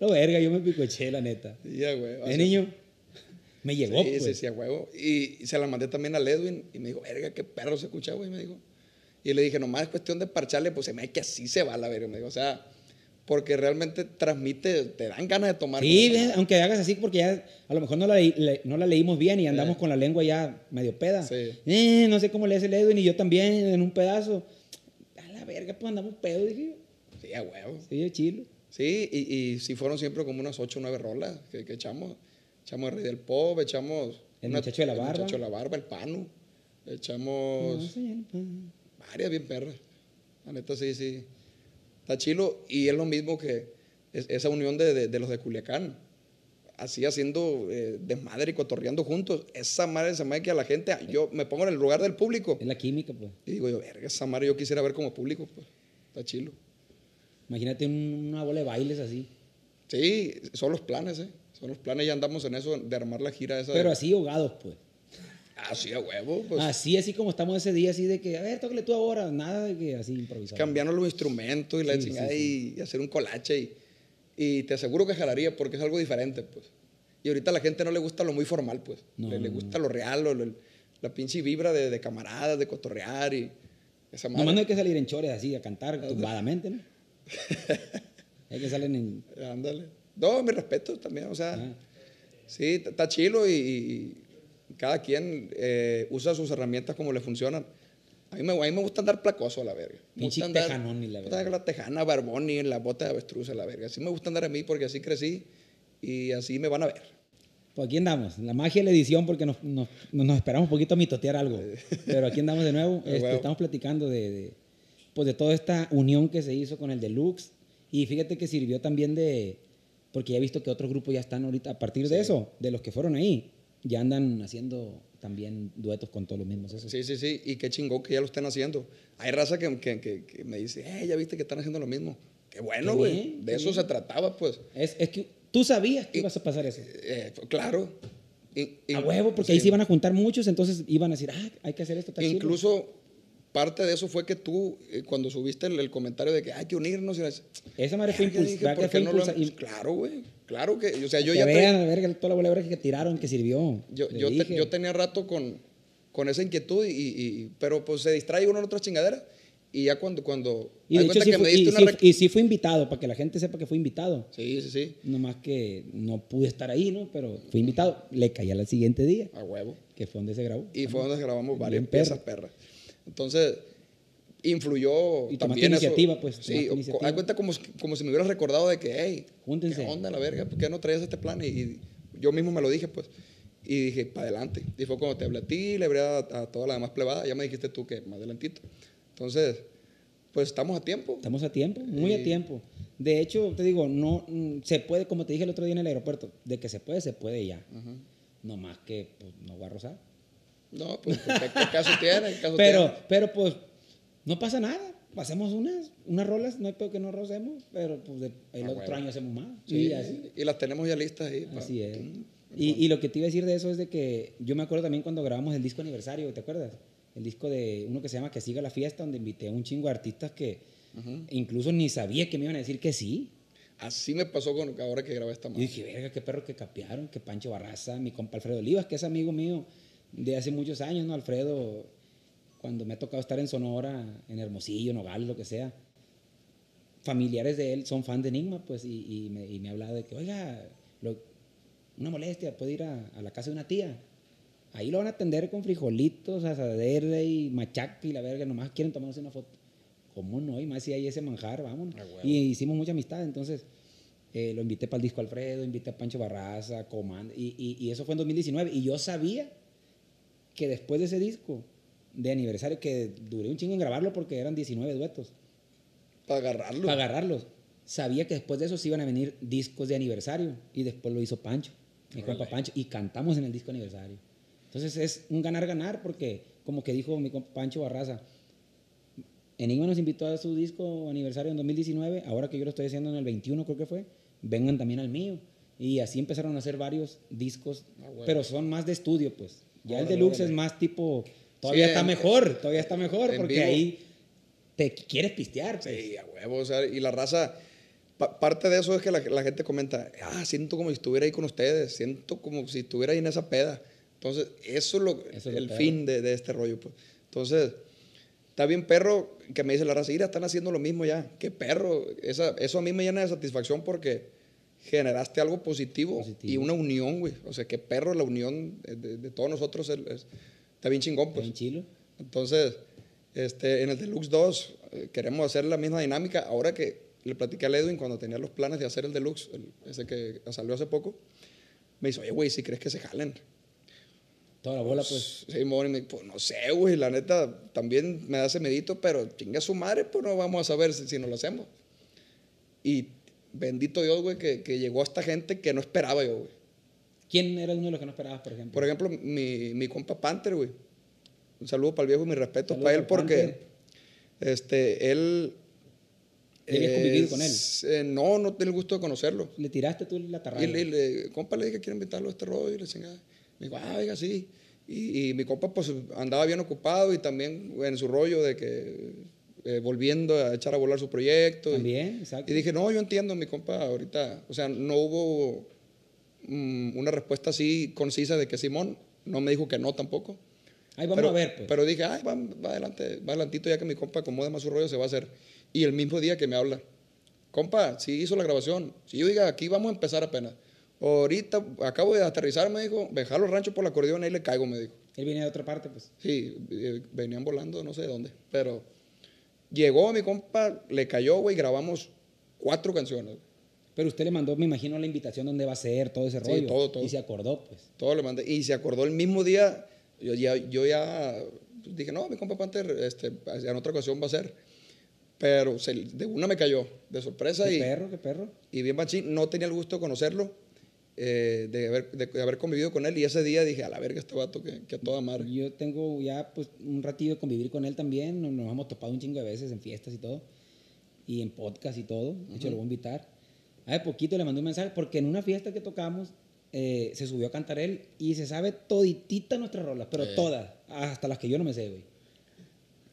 Lo verga, yo me picoché, la neta. Ya, güey. ¿Eh, ser- niño? Me llegó, Sí, pues. sí, sí, a huevo. Y, y se la mandé también a Edwin y me dijo, verga, qué perro se escucha, güey, me dijo. Y le dije, nomás es cuestión de parcharle, pues se me que así se va la verga, me dijo. O sea, porque realmente transmite, te dan ganas de tomar. Sí, aunque hagas así porque ya a lo mejor no la, le- no la leímos bien y andamos Eh. con la lengua ya medio peda. Sí. Eh, no sé cómo le hace el Edwin y yo también en un pedazo. A la verga, pues andamos pedo, dije yo. Sí, a huevo. Sí, de chilo. Sí, y, y sí fueron siempre como unas 8 o 9 rolas que, que echamos. Echamos el Rey del Pop, echamos... El Muchacho de la Barba. El Muchacho de la Barba, el Panu. Echamos... No, sí, pues. Varias bien perras. La neta, sí, sí. Está chilo. Y es lo mismo que es- esa unión de, de- de los de Culiacán. Así haciendo eh, desmadre y cotorreando juntos. Esa madre se me que a la gente. Yo me pongo en el lugar del público. Es la química, pues. Y digo yo, verga, esa madre yo quisiera ver como público. Pues. Está chilo. Imagínate un- una bola de bailes así. Sí, son los planes, ¿eh? Son los planes. Ya andamos en eso de armar la gira esa. de- Pero así ahogados, pues. Así a huevo. Pues. Así, así como estamos ese día, así de que, a ver, tócale tú ahora. Nada de que así improvisado. cambiando los instrumentos y la Sí, chingada sí, Y, y hacer un colache y, y te aseguro que jalaría porque es algo diferente pues y ahorita a la gente no le gusta lo muy formal pues No, le, le no, gusta lo real lo- lo- la pinche vibra de, de camaradas de cotorrear y esa madre Nomás no hay que salir en chores así a cantar tumbadamente, ¿no? hay que salir en. ándale no mi respeto también o sea Ah. sí está chilo y, y cada quien eh, usa sus herramientas como le funcionan a mí, me, a mí me gusta andar placoso a la verga. Me Pinche gusta andar- tejanón y la gusta verga. la tejana, barboni, la bota de avestruz a la verga. Así me gusta andar a mí porque así crecí y así me van a ver. Pues aquí andamos, la magia de la edición, porque nos, nos, nos esperamos un poquito a mitotear algo. Pero aquí andamos de nuevo. Este, huevo. estamos platicando de, de, pues de toda esta unión que se hizo con el Deluxe. Y fíjate que sirvió también de. Porque ya he visto que otros grupos ya están ahorita, a partir de eso, de los que fueron ahí, ya andan haciendo también duetos con todos los mismos. Esos. Sí, sí, sí. Y qué chingón que ya lo estén haciendo. Hay raza que, que- que- que me dice, eh, ya viste que están haciendo lo mismo. Qué bueno, güey. De eso bien. se trataba, pues. Es, es que tú sabías que ibas a pasar eso. Eh, claro. Y- y- A huevo, porque sí. ahí se iban a juntar muchos, entonces iban a decir, ah, hay que hacer esto. está chido". Incluso parte de eso fue que tú, eh, cuando subiste el, el comentario de que hay que unirnos, y la- Esa madre fue impulsada. ¿por que qué fue no lo impulsa- y- Claro, güey. Claro que, o sea, yo que ya vean, a ver, toda la verga que tiraron, que sirvió. yo, yo, te- yo tenía rato con, con esa inquietud, y, y- pero pues se distrae uno en otras chingaderas. Y ya cuando. cuando Y de hecho, sí que fue, me y, una sí- y sí fue invitado, para que la gente sepa que fue invitado. Sí, sí, sí. Nomás que no pude estar ahí, ¿no? Pero fui invitado. Le caí al siguiente día, A huevo. que fue donde se grabó. Y fue donde grabamos varias piezas perras. Entonces, influyó Y también eso. iniciativa, pues, Sí, iniciativa. haz cuenta como, como si me hubieras recordado de que, hey, Júntense. ¿qué onda la verga? ¿Por qué no traías este plan? Y, y yo mismo me lo dije, pues. Y dije, para adelante. Y fue cuando te hablé a ti, le hablé a, a toda la demás plebada. Ya me dijiste tú que más adelantito. Entonces, pues estamos a tiempo. Estamos a tiempo, muy a tiempo. De hecho, te digo, no mm, se puede, como te dije el otro día en el aeropuerto, de que se puede, se puede ya. No más que pues, no va a rozar. No, pues, ¿qué, qué caso tiene? ¿Qué caso Pero, tiene? pero pues, no pasa nada. Hacemos unas, unas rolas, no hay peor que no rocemos, pero pues de- el Ah, otro bueno. año hacemos más. Sí, y así. y las tenemos ya listas ahí. Así es. Y, y lo que te iba a decir de eso es de que yo me acuerdo también cuando grabamos el disco aniversario, ¿te acuerdas? El disco de uno que se llama Que siga la fiesta, donde invité a un chingo de artistas que incluso ni sabía que me iban a decir que sí. Así me pasó con ahora que grabé esta Y madre. dije, verga, qué perro que capearon, que Pancho Barraza, mi compa Alfredo Olivas, que es amigo mío de hace muchos años, ¿no? Alfredo, cuando me ha tocado estar en Sonora, en Hermosillo, Nogales, lo que sea, familiares de él son fan de Enigma, pues, y, y me, y me ha hablado de que, oiga, lo- una molestia, puede ir a, a la casa de una tía. Ahí lo van a atender con frijolitos, asadera y machaca y la verga, nomás quieren tomarse una foto. ¿Cómo no? Y más si hay ese manjar, vamos. Ah, y hicimos mucha amistad, entonces eh, lo invité para el disco Alfredo, invité a Pancho Barraza, Comando, y, y- y eso fue en 2019. Y yo sabía que después de ese disco de aniversario, que duré un chingo en grabarlo porque eran 19 duetos, Para agarrarlo. para agarrarlos, sabía que después de eso se iban a venir discos de aniversario. Y después lo hizo Pancho, mi compa. Pancho, y cantamos en el disco aniversario. Entonces es un ganar-ganar porque, como que dijo mi compa Pancho Barraza, Enigma nos invitó a su disco aniversario en 2019, ahora que yo lo estoy haciendo en el 21 creo que fue, vengan también al mío. Y así empezaron a hacer varios discos, Ah, bueno. pero son más de estudio, pues. Ya el Órale, deluxe órale. es más tipo, todavía Sí, está en- mejor, todavía está mejor, porque vivo. ahí te quieres pistear. pues. Sí, a huevo. O sea, y la raza, pa- parte de eso es que la, la gente comenta, ah, siento como si estuviera ahí con ustedes, siento como si estuviera ahí en esa peda. Entonces, eso es, lo, Eso es el fin de, de este rollo. Pues. Entonces, está bien perro que me dice la raza, mira, están haciendo lo mismo ya. Qué perro. Esa, eso a mí me llena de satisfacción porque generaste algo positivo, Positivo. y una unión, güey. O sea, qué perro la unión de, de- de todos nosotros. es- es- está bien chingón, pues. en chilo. Entonces, este, en el Deluxe 2 eh, queremos hacer la misma dinámica. Ahora que le platiqué a Edwin cuando tenía los planes de hacer el Deluxe, el- ese que salió hace poco, me dice, oye, güey, si crees que se jalen. Toda la bola, pues. Sí, me dijo, pues no sé, güey, la neta, también me da ese medito, pero chinga su madre, pues no vamos a saber si, si no lo hacemos. Y bendito Dios, güey, que, que llegó esta gente que no esperaba yo, güey. ¿Quién era uno de los que no esperabas, por ejemplo? Por ejemplo, mi, mi compa Panther, güey. Un saludo para el viejo y mi respeto Saludos para él porque Panther. este, él... ¿Tienes convivido con él? eh, no, no tengo el gusto de conocerlo. Le tiraste tú la tarrada. Y le, le- compa le dije que quiero invitarlo a este rollo y le chingada. Me dijo, ah, oiga, sí. Y, y mi compa pues andaba bien ocupado y también en su rollo de que eh, volviendo a echar a volar su proyecto. y- También, exacto. y dije, no, yo entiendo, mi compa, ahorita, o sea, no hubo mm, una respuesta así concisa de que Simón, no me dijo que no tampoco. Ahí vamos pero, a ver, pues. Pero dije, ay, va, va adelante, va adelantito, ya que mi compa acomode más su rollo, se va a hacer. Y el mismo día que me habla, compa, sí hizo la grabación. Si yo diga, aquí vamos a empezar apenas. Ahorita acabo de aterrizar, me dijo, dejar los ranchos por la acordeón, ahí le caigo, me dijo. Él viene de otra parte, pues. Sí, eh, venían volando, no sé de dónde. Pero llegó mi compa, le cayó, güey, grabamos cuatro canciones. Pero usted le mandó, me imagino, la invitación donde va a ser, todo ese Sí, rollo. todo, todo. Y se acordó, pues. Todo le mandé. Y se acordó el mismo día. Yo ya, yo ya dije, no, mi compa Panther, este, en otra ocasión va a ser. Pero se- de una me cayó, de sorpresa. Qué Y, perro, qué perro. y bien machín. No tenía el gusto de conocerlo, eh, de, haber, de, de haber convivido con él. Y ese día dije, a la verga, este vato que, que a toda madre. Yo tengo ya pues un ratillo de convivir con él también. Nos, nos hemos topado un chingo de veces en fiestas y todo. Y en podcast y todo. De hecho, lo voy a invitar. Hace poquito le mandé un mensaje porque en una fiesta que tocamos eh, se subió a cantar él y se sabe toditita nuestras rolas, pero Eh. todas, hasta las que yo no me sé, güey.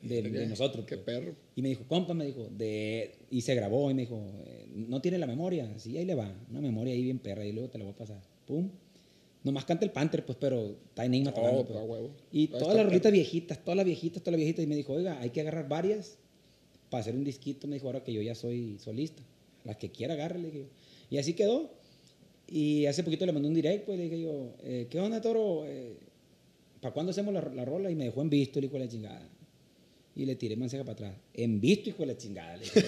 De, de nosotros. Qué pues. perro. Y me dijo, compa, me dijo, de... y se grabó y me dijo, eh, no tiene la memoria. Sí, ahí le va, una memoria ahí bien perra y luego te la voy a pasar. Pum. Nomás canta el Panther, pues, pero está enigma Oh, tocando, pues, huevo. Y todas las rolitas viejitas, todas las viejitas, todas las viejitas. Y me dijo, oiga, hay que agarrar varias para hacer un disquito. Me dijo, ahora que yo ya soy solista. Las que quiera, agárrele. Y así quedó. Y hace poquito le mandé un direct, pues le dije yo, eh, ¿qué onda, Toro? ¿Para cuándo hacemos la, la rola? Y me dejó en visto, hijo de la chingada. Y le tiré mensaje para atrás. En visto, hijo de la chingada. le dije.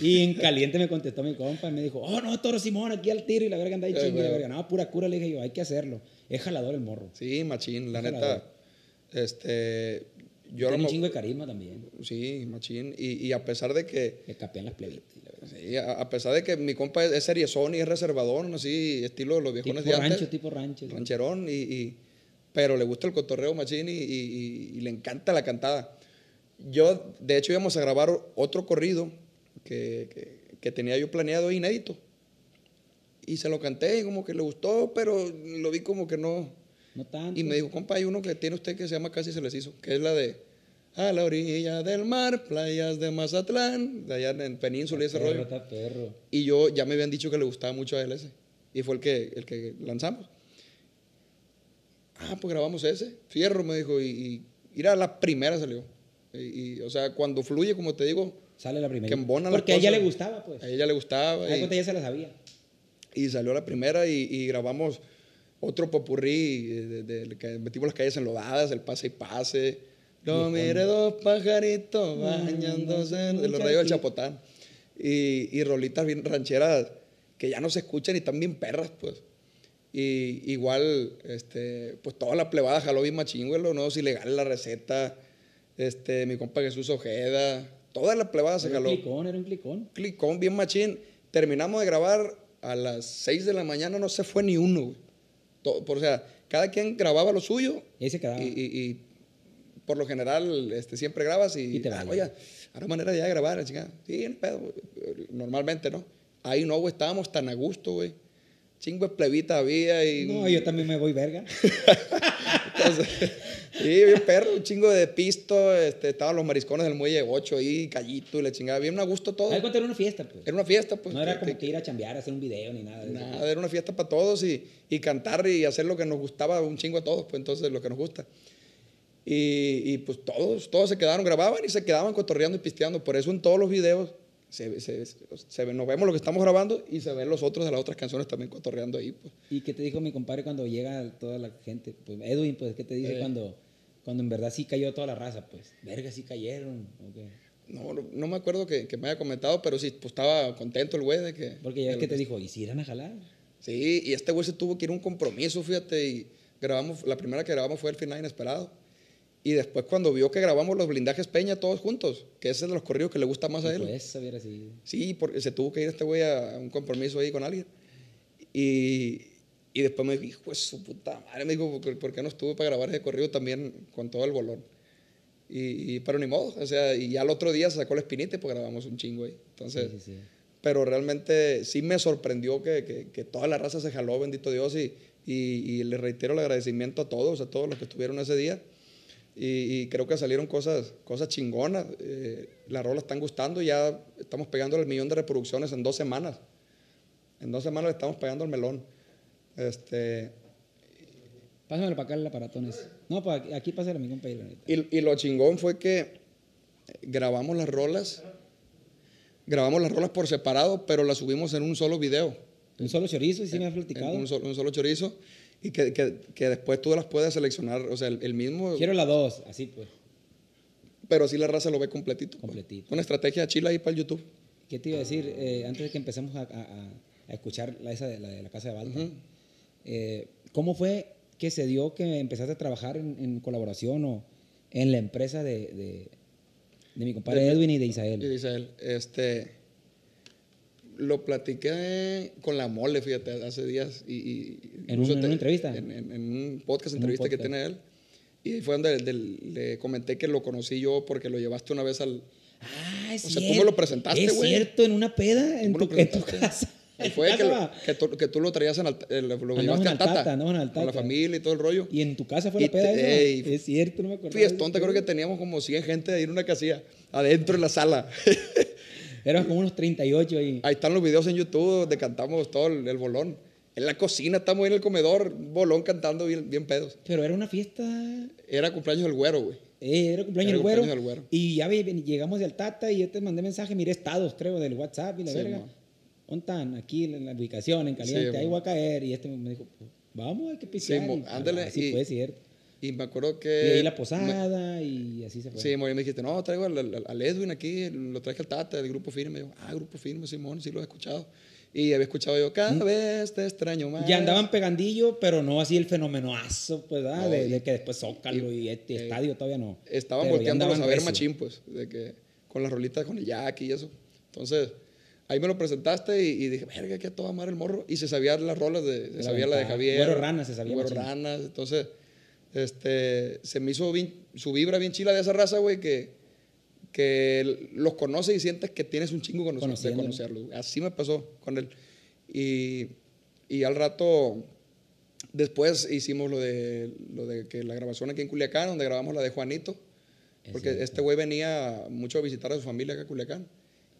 y en caliente me contestó mi compa y me dijo, oh, no, Toro Simón, aquí al tiro. Y la verga anda ahí Eh, chingue. y la verga, no, pura cura, le dije yo, hay que hacerlo. Es jalador el morro. Sí, machín, la neta. Este, yo Tiene un chingo de carisma también. Sí, machín. Y, y a pesar de que Le capean las plebitas. Sí, a, a pesar de que mi compa es, es seriezón y es reservadón, así, estilo de los viejones Tipo de antes. rancho, tipo rancho. rancherón, y, y- pero le gusta el cotorreo machín y- y le encanta la cantada. Yo, de hecho, íbamos a grabar otro corrido que, que- que tenía yo planeado inédito. Y se lo canté y como que le gustó, pero lo vi como que no. No tanto. Y me dijo, compa, hay uno que tiene usted que se llama Casi se les hizo, que es la de A la orilla del mar, playas de Mazatlán, de allá en Península y ese perro, rollo. perro. Y yo ya me habían dicho que le gustaba mucho a él ese. Y fue el que, el que lanzamos. Ah, pues grabamos ese. Fierro, me dijo. Y, y mira, la primera salió. Y, y, o sea, cuando fluye, como te digo, Sale la primera. Que embona Porque a ella le gustaba, pues. a ella le gustaba. Y, ella se la sabía. y salió la primera y, y grabamos otro popurrí de, de- de que metimos las calles enlodadas, el pase y pase. No Viejón. mire dos pajaritos bañándose en- los rayos del. Chapotán. Y, y rolitas bien rancheras que ya no se escuchan y están bien perras, pues. Y igual, este, pues toda la plebada jaló bien machín, güey, los nuevos ilegales, la receta, este, mi compa Jesús Ojeda, toda la plebada se Era un jaló clicón, era un clicón. clicón bien machín. Terminamos de grabar a las 6 de la mañana, no se fue ni uno, güey. Todo- por, o sea, cada quien grababa lo suyo Y ahí se quedaba. y, y- y por lo general este, siempre grabas y, Y te ah, vale. oye, ahora manera de ya grabar, chingada. Sí, no pedo, güey. normalmente, ¿no? Ahí no, güey, estábamos tan a gusto, güey. Chingo de plebita había y... No, yo también me voy verga. Sí, bien perro, un chingo de pisto, este, estaban los mariscones del muelle 8 ahí, callito y la chingada, bien a gusto todo. Cuenta era una fiesta, pues. Era una fiesta, pues. no era como que- ir a chambear, a hacer un video ni nada. Nada, era una fiesta para todos y, y cantar y hacer lo que nos gustaba un chingo a todos, pues entonces lo que nos gusta. Y, y, pues todos, todos se quedaron, grababan y se quedaban cotorreando y pisteando. Por eso en todos los videos se, se- se nos vemos lo que estamos grabando y se ven los otros de las otras canciones también cotorreando ahí. Pues. ¿Y qué te dijo mi compadre cuando llega toda la gente? Pues Edwin, pues, ¿qué te dice Eh. cuando, cuando en verdad sí cayó toda la raza? Pues, verga, sí cayeron. ¿o qué? No, no, no me acuerdo que, que me haya comentado, pero sí, pues estaba contento el güey de que... Porque ya de que te dijo, ¿y si irán a jalar? Sí, y este güey se tuvo que ir a un compromiso, fíjate, y grabamos, la primera que grabamos fue el final inesperado. Y después cuando vio que grabamos los blindajes Peña todos juntos, que ese es de los corridos que le gusta más a él. Pues, eso hubiera sido. Sí, porque se tuvo que ir este güey a un compromiso ahí con alguien. Y, y después me dijo, hijo de su puta madre, me dijo, ¿por, qué no estuve para grabar ese corrido también con todo el bolón? Y, y- pero ni modo, o sea, y ya el otro día se sacó la espinita y pues grabamos un chingo ahí. Entonces, Sí, sí, sí. pero realmente sí me sorprendió que, que- que toda la raza se jaló, bendito Dios, y, y, y le reitero el agradecimiento a todos, a todos los que estuvieron ese día. Y, y creo que salieron cosas, cosas chingonas. Eh, las rolas están gustando, ya estamos pegando el millón de reproducciones en dos semanas. En dos semanas le estamos pegando el melón. Este, Pásamelo para acá el aparatón ese. No, pues aquí, aquí pásale a mi compa. y, y lo chingón fue que grabamos las rolas, grabamos las rolas por separado, pero las subimos en un solo video. Un solo chorizo, y sí me has en platicado. un solo, un solo chorizo y que, que- que después tú las puedes seleccionar, o sea, el, el mismo, Quiero la dos, así pues. pero así la raza lo ve completito. pues. Completito. Una estrategia chila ahí para el YouTube. ¿Qué te iba a decir? Eh, antes de que empecemos a, a- a- escuchar la, esa de la, de la Casa de Balta, eh, ¿cómo fue que se dio que empezaste a trabajar en, en colaboración o en la empresa de, de, de mi compadre De- Edwin y de Y Isael? dice él, este, lo platiqué con la mole, fíjate, hace días. Y, y- ¿En un- incluso en te- una entrevista? En, en- en un podcast, En un entrevista que podcast. tiene él. Y fue donde del- le comenté que lo conocí yo porque lo llevaste una vez al... Ah, es O sea, tú cierto. me lo presentaste, Es güey. cierto, en una peda en ¿Cómo tu, en tu casa. Y fue que, lo- que, tú, que tú lo traías en Alta- lo, llevaste al Tata, andamos en con la familia y todo el rollo. Y en tu casa fue la peda te- esa. ey, Es cierto, no me acuerdo. Fiestón, te creo que teníamos como 100 gente ahí en una casilla, adentro en la sala. Éramos como unos 38 ahí. Ahí están los videos en YouTube donde cantamos todo el, el bolón. En la cocina, estamos ahí en el comedor, bolón cantando bien, bien pedos. Pero era una fiesta. Era cumpleaños del güero, güey. Eh, era cumpleaños Era del güero. cumpleaños del güero. Y ya llegamos de Altata y yo te mandé mensaje, miré estados, creo, del WhatsApp y la Sí, verga. mo. ¿Dónde están? Aquí en la ubicación, en caliente, Sí, ahí voy a caer. Y este me dijo, pues, vamos, hay que pistear. mo, Y, ándale, Así y- fue, cierto. Y me acuerdo Y que... ahí la me- posada y así se fue. Sí, y me dijiste, no, traigo al, al- Edwin aquí, lo traje al Tata del Grupo Firme. Y yo, ah, Grupo Firme, Simón, sí lo he escuchado. Y había escuchado yo, cada vez te extraño más. Mm. Ya andaban pegandillo, pero no así el fenomenoazo, pues, ¿verdad? No, de, y- de que después Zócalo y, este eh, estadio todavía no. Estaban volteándolos a ver machín, pues, de que con las rolitas con el Jack y eso. Entonces, ahí me lo presentaste y, y dije, verga, que a toda madre el morro. Y se sabía las rolas de, se la sabía la de aventada. Javier. Güero Ranas se sabía Güero. Ranas. Entonces, este, se me hizo bien- su vibra bien chila de esa raza, güey, que, que los conoce y sientes que tienes un chingo conocer, de conocerlos. güey. Así me pasó con él. Y, y al rato, después hicimos lo de, lo de que la grabación aquí en Culiacán, donde grabamos la de Juanito. Es Porque cierto. este güey venía mucho a visitar a su familia acá a Culiacán.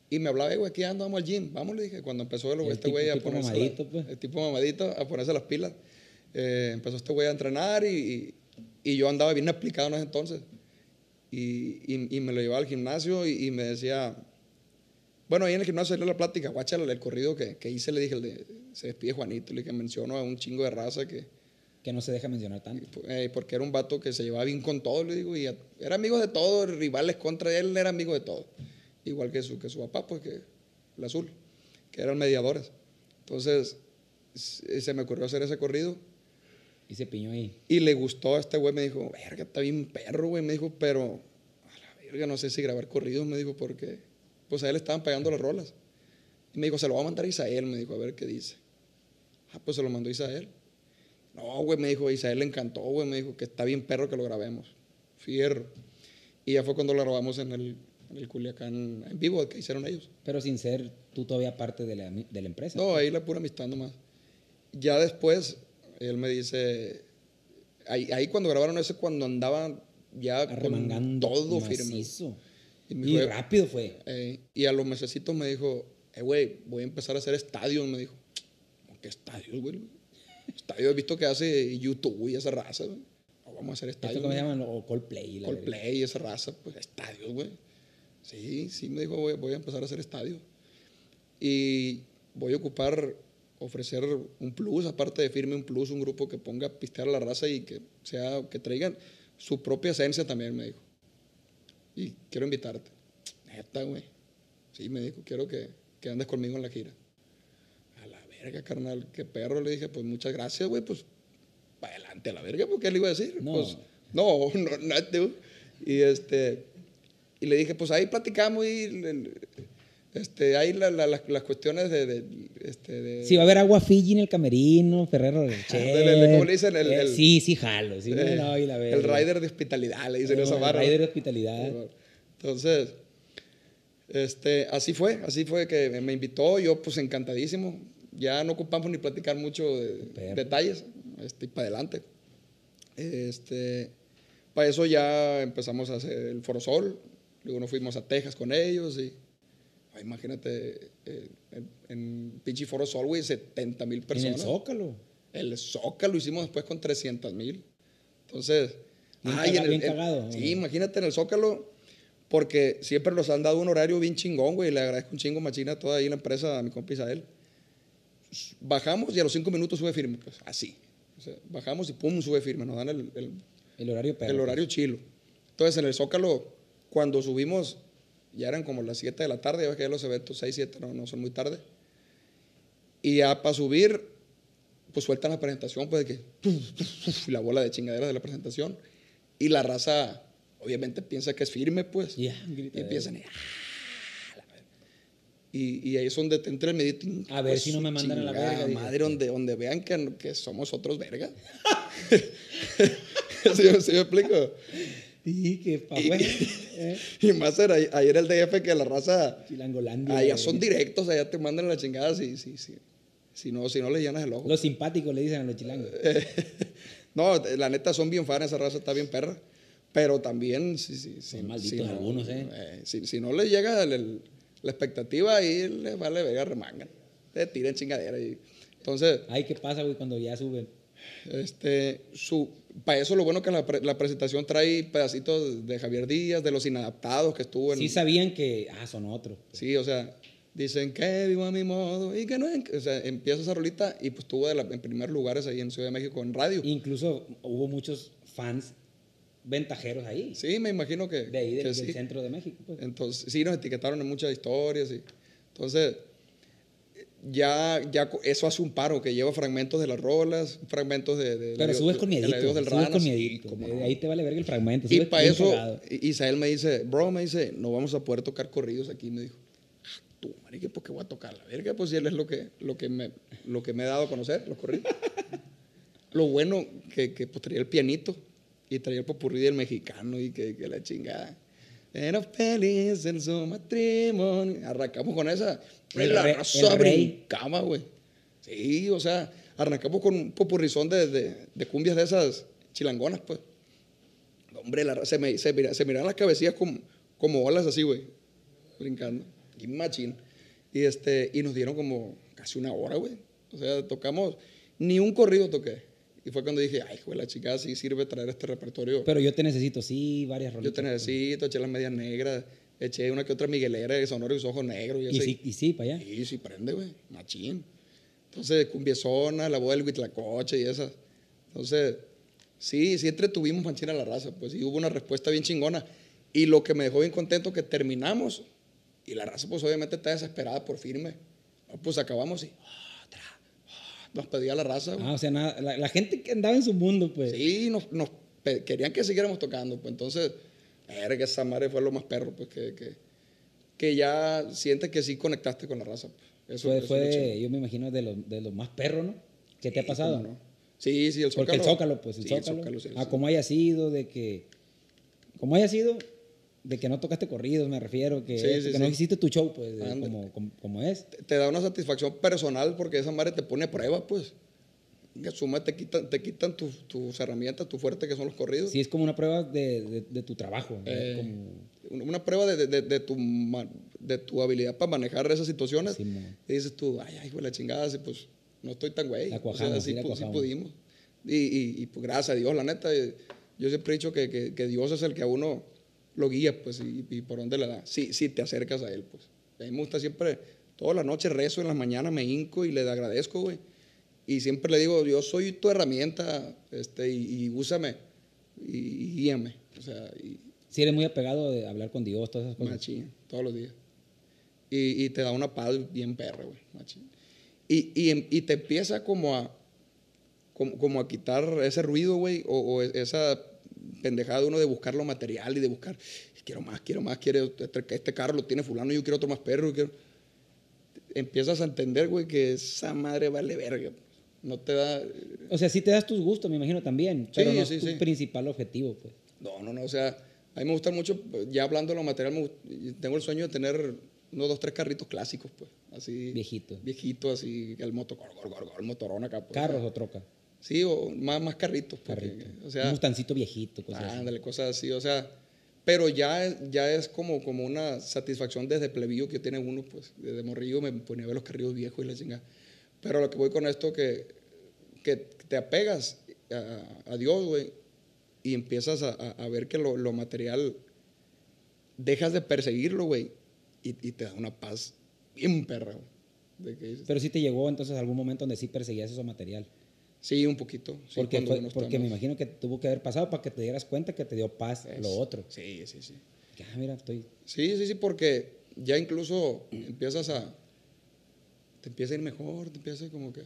Y me hablaba, "Eh, güey, aquí ando, vamos al gym. Vamos, le dije, cuando empezó el, El este güey a ponerse la- mamadito, pues. el tipo mamadito a ponerse las pilas. Eh, empezó este güey a entrenar y, y- y yo andaba bien aplicado en ese entonces. Y, y- y me lo llevaba al gimnasio y, y me decía, bueno, ahí en el gimnasio salió la plática, guacha el, corrido que, que hice, le dije, el de, se despide Juanito, le dije, menciono a un chingo de raza que, Que no se deja mencionar tanto. eh, porque era un vato que se llevaba bien con todo, le digo, y a- era amigo de todo, rivales contra él, era amigo de todo. Igual que su, que su papá, pues que el azul, que eran mediadores. Entonces, se me ocurrió hacer ese corrido Y se piñó ahí. y le gustó a este güey, me dijo, verga, está bien perro, güey, me dijo, pero a la verga, no sé si grabar corridos, me dijo, porque pues a él estaban pagando las rolas. Y me dijo, se lo va a mandar a Isael, me dijo, a ver qué dice. Ah, pues se lo mandó a Isael. No, güey, me dijo, Isael le encantó, güey, me dijo que está bien perro que lo grabemos. Fierro. Y ya fue cuando lo grabamos en el, en el Culiacán en vivo que hicieron ellos. Pero sin ser tú todavía parte de la, de la empresa. No, ahí la pura amistad nomás. Ya después, él me dice, ahí, ahí cuando grabaron ese, cuando andaban ya con Arremangando. todo firme. Y me Y dijo, rápido fue. eh, y a los mesecitos me dijo, eh, güey, voy a empezar a hacer estadios, me dijo. ¿Cómo ¿Qué estadios, güey? Estadios he visto que hace YouTube y esa raza, güey. No, vamos a hacer ¿Esto estadios. cómo se llaman? O Coldplay. la. Coldplay y esa raza, pues estadios, güey. Sí, sí, me dijo, voy, voy a empezar a hacer estadios. Y voy a ocupar, ofrecer un plus, aparte de firme un plus, un grupo que ponga a pistear a la raza y que sea, que traigan su propia esencia también, me dijo. Y quiero invitarte. Neta, güey. Sí, me dijo, quiero que, que andes conmigo en la gira. A la verga, carnal, qué perro. Le dije, pues muchas gracias, güey, pues para adelante a la verga, porque ¿qué le iba a decir? No. Pues, no, no. Y este, y le dije, pues ahí platicamos y le- este, ahí la- la- las, las cuestiones de, de, este, de- Si va a haber agua Fiji en el camerino, Ferrero Rocher. ¿cómo le dicen? El- Eh, el- sí, sí, jalo. Sí, eh, no, y la el rider de hospitalidad, le dicen No, esa el barra. rider de hospitalidad. Entonces, este, así fue, así fue que me invitó, yo pues encantadísimo. Ya no ocupamos ni platicar mucho de detalles, este, y para adelante. Este, para eso ya empezamos a hacer el Foro Sol, luego nos fuimos a Texas con ellos y imagínate, eh, en, en pinche Foro Sol, güey, 70 mil En el personas. Zócalo. El Zócalo lo hicimos después con 300 mil. Entonces, ay, en el- imagínate en el Zócalo, porque siempre nos han dado un horario bien chingón, güey. Le agradezco un chingo machina toda ahí la empresa, a mi compa Isael. Bajamos y a los cinco minutos sube firme, pues así. O sea, bajamos y pum, sube firme. Nos dan el, el- El horario perro. el horario chilo. Entonces, en el Zócalo, cuando subimos, ya eran como las 7 de la tarde, ya ves que los eventos 6, 7 no, no son muy tarde. Y ya para subir, pues sueltan la presentación, pues de que la bola de chingadera de la presentación. Y la raza, obviamente, piensa que es firme, pues. Ya, y empiezan, "Ah, verga". y, y ahí es donde te entra el medito. A ver si no me mandan a la verga. Madre, donde, donde vean que, que somos otros vergas. ¿Sí, sí me explico? Sí, que pa' afuera. eh. Y más era ayer el DF que la raza, Chilangolandia. allá eh. son directos, allá te mandan la chingada si, si, si, si, no, si no le llenas el ojo. Los simpáticos le dicen a los chilangos. no, la neta son bien fan, esa raza está bien perra. Pero también, si, si, si, Son malditos si no, algunos, ¿eh? si, si no les llega el- el- la expectativa, ahí les vale verga, remangan. Te tiran chingadera. Y, entonces, Ay, ¿qué pasa, güey, cuando ya suben? Este, su, para eso lo bueno que la, la presentación trae pedacitos de Javier Díaz, de los inadaptados que estuvo en... Sí sabían que, ah, son otros. Sí, o sea, dicen que vivo a mi modo y que no. O sea, empieza esa rolita y pues estuvo de la- en primer lugares ahí en Ciudad de México en radio. Incluso hubo muchos fans ventajeros ahí. Sí, me imagino que. De ahí, del, que del sí. centro de México. Pues. Entonces, sí, nos etiquetaron en muchas historias. Y, entonces, ya, ya eso hace un paro que lleva fragmentos de las rolas, fragmentos de. de Pero subes con de miedito. Dios del Subes con miedito. de no. ahí te vale verga el fragmento. Y para eso, Isael me dice, bro, me dice, no vamos a poder tocar corridos aquí, me dijo. "Ah, Tú, marica, ¿por qué voy a tocar la verga? Pues si él es lo que, lo que, me, lo que me he dado a conocer, los corridos. lo bueno que, que pues, traía el pianito y traía el popurrí del mexicano y que, que la chingada. Era feliz en su matrimonio. Arrancamos con esa. El la re- raza el rey. brincaba, güey. Sí, o sea, arrancamos con un popurrizón de, de, de cumbias de esas chilangonas, pues. Hombre, la, se, me, se, mira, se miraban las cabecillas como, como olas así, güey. Brincando. Y machín. Y, este, y nos dieron como casi una hora, güey. O sea, tocamos, ni un corrido toqué. Y fue cuando dije, ay, güey, la chica sí sirve traer este repertorio. Pero yo te necesito, sí, varias Yo rolitas. te necesito, eché las medias negras, eché una que otra miguelera de sonoro y sus ojos negros. Y, Y sí, y sí, para allá. Sí, sí prende, güey. Machín. Entonces, cumbiezona, la boda del Huitlacoche y esas. Entonces, sí, sí entretuvimos manchina la raza. Pues sí, hubo una respuesta bien chingona. Y lo que me dejó bien contento que terminamos. Y la raza, pues obviamente está desesperada por firme. Pues acabamos y. Otra. Nos pedía la raza. Ah, o sea, nada, la, la gente que andaba en su mundo, pues. Sí, nos, nos querían que siguiéramos tocando. Pues entonces, verga, esa madre fue lo más perro. Pues que, que, que ya sientes que sí conectaste con la raza. pues. Eso, fue, eso fue lo yo me imagino, de los, de los más perros, ¿no? ¿Qué te ha pasado? cómo no. Sí, sí, el Zócalo. Porque el Zócalo, pues, el Sí, Zócalo. sí, ah, sí. como haya sido, de que. Como haya sido, de que no tocaste corridos, me refiero, que, Sí, sí, que no sí. hiciste tu show, pues, como, como, como es. Te- Te da una satisfacción personal porque esa madre te pone a prueba, pues. Que suma te quitan, te quitan tus, tus herramientas, tu fuerte que son los corridos. Sí, es como una prueba de, de- de tu trabajo. Eh, Como- una- prueba de, de- tu, de tu habilidad para manejar esas situaciones. Sí, y dices tú, ay, ay, güey, la chingada, sí, pues no estoy tan güey. La O sea, cuajamos, sí, la pu- sí cuajamos. pudimos. Y, y- y, pues gracias a Dios, la neta, eh, yo siempre he dicho que, que- que Dios es el que a uno lo guía, pues, y, y por dónde le da. Sí, sí, te acercas a Él, pues. A mí me gusta siempre, todas las noches rezo, en las mañanas me hinco y le agradezco, güey. Y siempre le digo, yo soy tu herramienta, este, y, y úsame, y, y guíame. O sea, y, Sí, eres muy apegado de hablar con Dios, todas esas cosas. Machín, todos los días. Y, y te da una paz bien perra, güey. Machín. Y, y, y te empieza como a, como, como a quitar ese ruido, güey, o, o esa pendejada de uno de buscar lo material y de buscar, quiero más, quiero más, quiero, este, este carro lo tiene fulano, yo quiero otro más perro. yo quiero... Empiezas a entender, güey, que esa madre vale verga. Pues. No te da... O sea, sí te das tus gustos, me imagino también, pero Sí, no sí, es tu sí. principal objetivo, pues. No, no, no, o sea, a mí me gusta mucho, ya hablando de lo material, me tengo el sueño de tener unos dos, tres carritos clásicos, pues, así. Viejitos. Viejitos, así, el motor, gor, gor, gor, gor, el motorón acá, pues. Carros o troca. Sí, o más, más carritos, pues, Carrito. o un sea, mustancito viejito, cosas así. ándale, cosas así, o sea, pero ya, ya es como, como una satisfacción desde plebillo que tiene uno, pues, desde morrillo me ponía a ver los carrillos viejos y la chingada. Pero lo que voy con esto, que, que te apegas a, a Dios, güey, y empiezas a, a- ver que lo, lo material, dejas de perseguirlo, güey, y, y te da una paz bien perra, güey. Pero sí te llegó entonces algún momento donde sí perseguías eso material. sí, un poquito. sí, porque fue- porque me imagino que tuvo que haber pasado para que te dieras cuenta que te dio paz Es- lo otro. Sí, sí, sí. Ah, mira, estoy... Sí, sí, sí, porque ya incluso empiezas a. Te empieza a ir mejor, te empieza como que.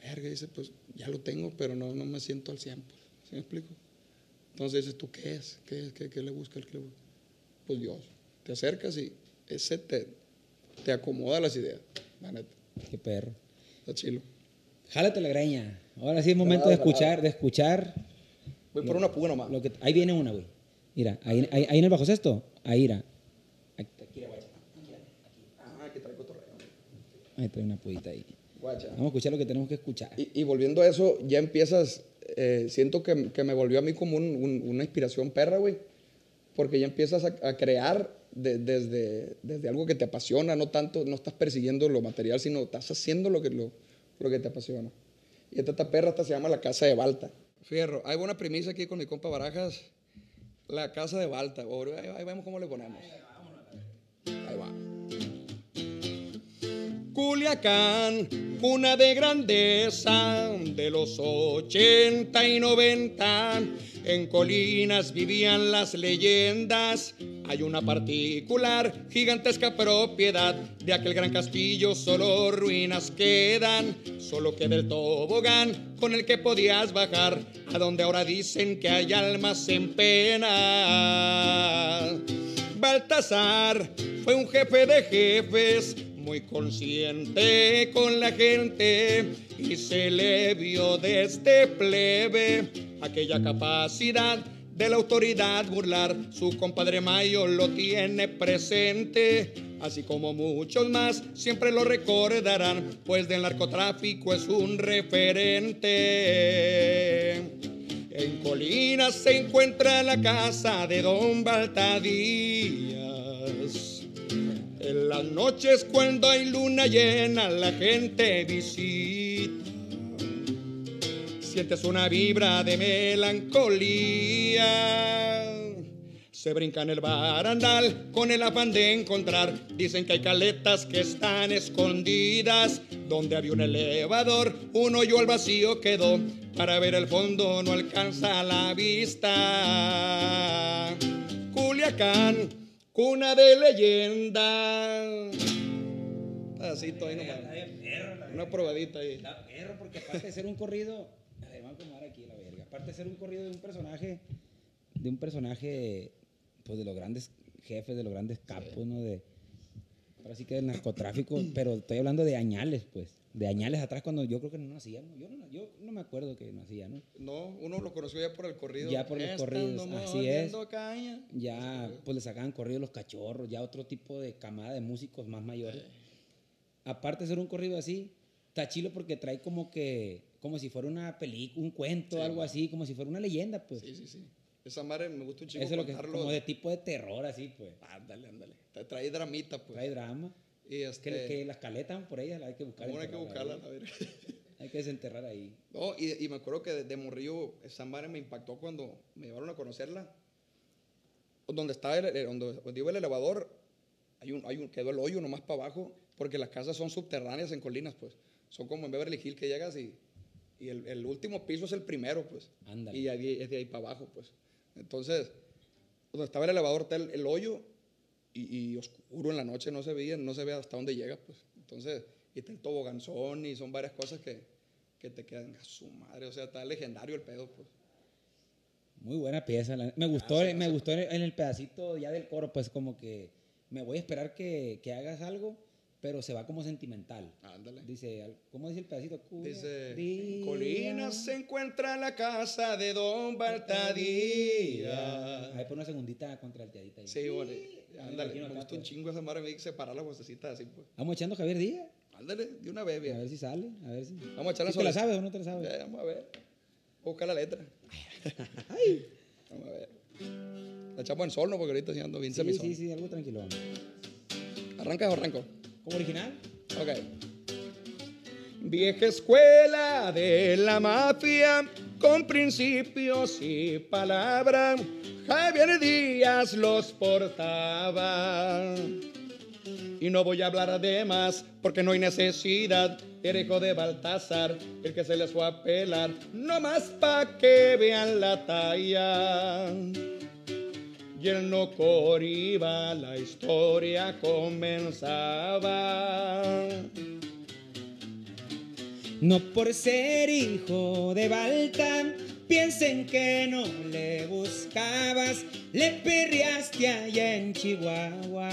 Verga, dices, pues ya lo tengo, pero no, no me siento al 100. Pues, ¿Sí me explico? Entonces dices, ¿tú qué es? ¿Qué, es? ¿Qué, qué le busca el busca? Pues Dios. Te acercas y ese te, te acomoda las ideas. La neta. Qué perro. Está chilo. Jálate la greña. Ahora sí es momento de escuchar, de escuchar. Voy por una puga nomás. Lo que, ahí viene una, güey. Mira, ahí, ahí, ahí en el bajo cesto. Ahí, mira. Aquí, aquí, guacha. Ah, que trae cotorreo. Ahí trae una pudita ahí. Guacha. Vamos a escuchar lo que tenemos que escuchar. Y, y volviendo a eso, ya empiezas, eh, siento que, que me volvió a mí como un- un- una inspiración perra, güey, porque ya empiezas a, a crear de- desde, desde algo que te apasiona, no tanto, no estás persiguiendo lo material, sino estás haciendo lo que, lo, lo que te apasiona. Y esta, esta perra esta se llama la Casa de Balta. Fierro, hay buena primicia aquí con mi compa Barajas, la Casa de Balta. Ahí, ahí vemos cómo le ponemos. Ahí va. Culiacán, cuna de grandeza de los 80 y 90. En colinas vivían las leyendas. Hay una particular, gigantesca propiedad de aquel gran castillo. Solo ruinas quedan, solo queda el tobogán con el que podías bajar a donde ahora dicen que hay almas en pena. Baltasar fue un jefe de jefes, muy consciente con la gente y se le vio desde plebe aquella capacidad de la autoridad burlar. Su compadre Mayo lo tiene presente, así como muchos más siempre lo recordarán, pues del narcotráfico es un referente. En Colinas se encuentra la casa de Don Baltadías. Las noches cuando hay luna llena la gente visita. Sientes una vibra de melancolía. Se brinca en el barandal con el afán de encontrar. Dicen que hay caletas que están escondidas. Donde había un elevador, un hoyo al vacío quedó. Para ver el fondo no alcanza la vista. Culiacán, cuna de leyenda. Pedacito ahí nomás. Una probadita ahí. Da perro, porque aparte de ser un corrido. A ver, vamos a acomodar aquí la verga. Aparte de ser un corrido de un personaje. De un personaje. Pues de los grandes jefes, de los grandes capos, ¿no? De. Ahora sí que del narcotráfico. pero estoy hablando de añales, pues. De añales atrás cuando yo creo que no nacíamos. Yo no, yo no me acuerdo que nacía, ¿no? No, uno lo conoció ya por el corrido. Ya por los Estando corridos, así es. caña. Ya pues le sacaban corrido los cachorros, ya otro tipo de camada de músicos más mayores. Aparte de ser un corrido así, Está chilo porque trae como que, como si fuera una película, un cuento, Sí, algo man. así, como si fuera una leyenda, pues. Sí, sí, sí. Esa madre me gusta un chingo Eso es lo que contarlo. como de tipo de terror, así, pues. Ándale, ándale. Tra- Trae dramita, pues. Trae drama. Y este... Que, que las caletas por ellas, hay que buscar. ¿Cómo no hay que buscarla? A ver. Hay que desenterrar ahí. No, y, y me acuerdo que de, de morrillo esa madre me impactó cuando me llevaron a conocerla. Donde estaba el, el- donde, donde iba el elevador, hay un, hay un, quedó el hoyo nomás para abajo, porque las casas son subterráneas en colinas, pues. Son como en Beverly Hills que llegas y, y el, el último piso es el primero, pues. Ándale. Y ahí- es de ahí para abajo, pues. Entonces, donde estaba el elevador está el, el hoyo y, y oscuro en la noche, no se veía, no se ve hasta dónde llega, pues. Entonces, y está el toboganzón y son varias cosas que, que te quedan a su madre, o sea, está legendario el pedo, pues. Muy buena pieza. la- Me gustó, Gracias, me gracias. gustó en el pedacito ya del coro, pues como que me voy a esperar que, que hagas algo, pero se va como sentimental. Ándale. Dice, ¿cómo dice el pedacito? Cuya Dice, día. en Colinas se encuentra la casa de Don Baltadía. Ahí pone una segundita contralteadita ahí. Sí, bueno, ándale, me gusta un chingo esa madre, me que separar las vocecitas así, pues. Vamos echando Javier Díaz. Ándale, de una vez, A ver si sale, a ver si. Vamos a echarle ¿Sí te la sabes o no te la sabes? Eh, vamos a ver. Voy a buscar la letra. Vamos a ver. La echamos en sol, ¿no? Porque ahorita sí ando bien Sí, semisol. sí, sí, algo tranquilo. ¿Arrancas o arranco? ¿Como original? Ok. Vieja escuela de la mafia, con principios y palabras, Javier Díaz los portaba. Y no voy a hablar de más, porque no hay necesidad. Era hijo de Baltasar, el que se les fue a pelar, no más pa' que vean la talla. Y él no iba, la historia comenzaba. No por ser hijo de Balta, piensen que no le buscabas, le perreaste allá en Chihuahua.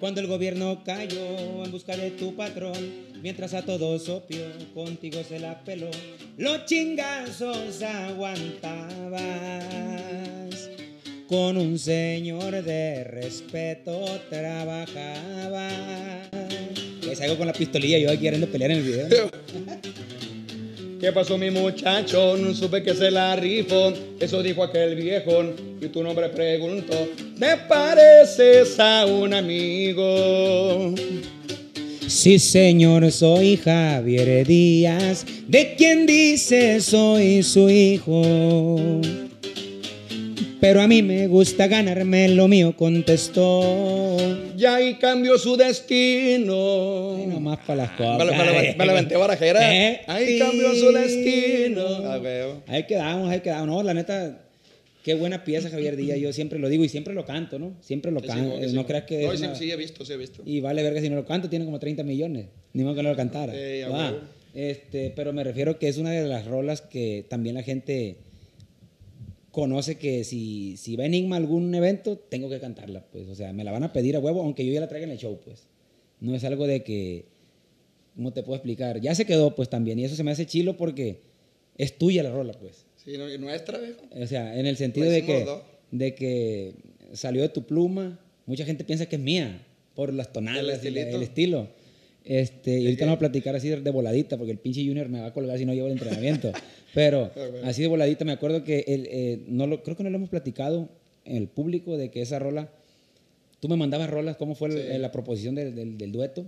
Cuando el gobierno cayó en busca de tu patrón, mientras a todos opio, contigo se la peló, los chingazos aguantabas. Con un señor de respeto trabajaba. Que salgo con la pistolilla yo aquí queriendo pelear en el video. ¿Qué pasó mi muchacho? No supe que se la rifó. Eso dijo aquel viejo. Y tu nombre preguntó. ¿Me pareces a un amigo? Sí, señor, soy Javier Díaz, de quien dice soy su hijo. Pero a mí me gusta ganarme lo mío, contestó. Y ahí cambió su destino. Ay, nomás para las Me cosas. la, me la- me la. Eh, Ahí cambió su destino. Ah. Ahí quedamos, ahí quedamos. No, la neta, qué buena pieza Javier Díaz. Yo siempre lo digo y siempre lo canto, ¿no? Siempre lo canto. sí, sí, no creas que. No, una- sí, he visto, sí he visto. Y vale verga si no lo canto, tiene como 30 millones. Ni modo que no lo cantara. Este, pero me refiero que es una de las rolas que también la gente conoce que si, si va Enigma a algún evento, tengo que cantarla, pues. O sea, me la van a pedir a huevo, aunque yo ya la traiga en el show, pues. No es algo de que, ¿cómo te puedo explicar? Ya se quedó, pues, también. Y eso se me hace chilo porque es tuya la rola, pues. Sí, no, nuestra, viejo. O sea, en el sentido de que, dos. de que salió de tu pluma, mucha gente piensa que es mía por las tonadas El y la- el, estilo. Este, y ahorita no voy a platicar así de voladita, porque el pinche Junior me va a colgar si no llevo el entrenamiento. Pero así de voladita, me acuerdo que el, eh, no lo, creo que no lo hemos platicado en el público de que esa rola, tú me mandabas rolas, ¿cómo fue el- Sí. la proposición del, del- del dueto?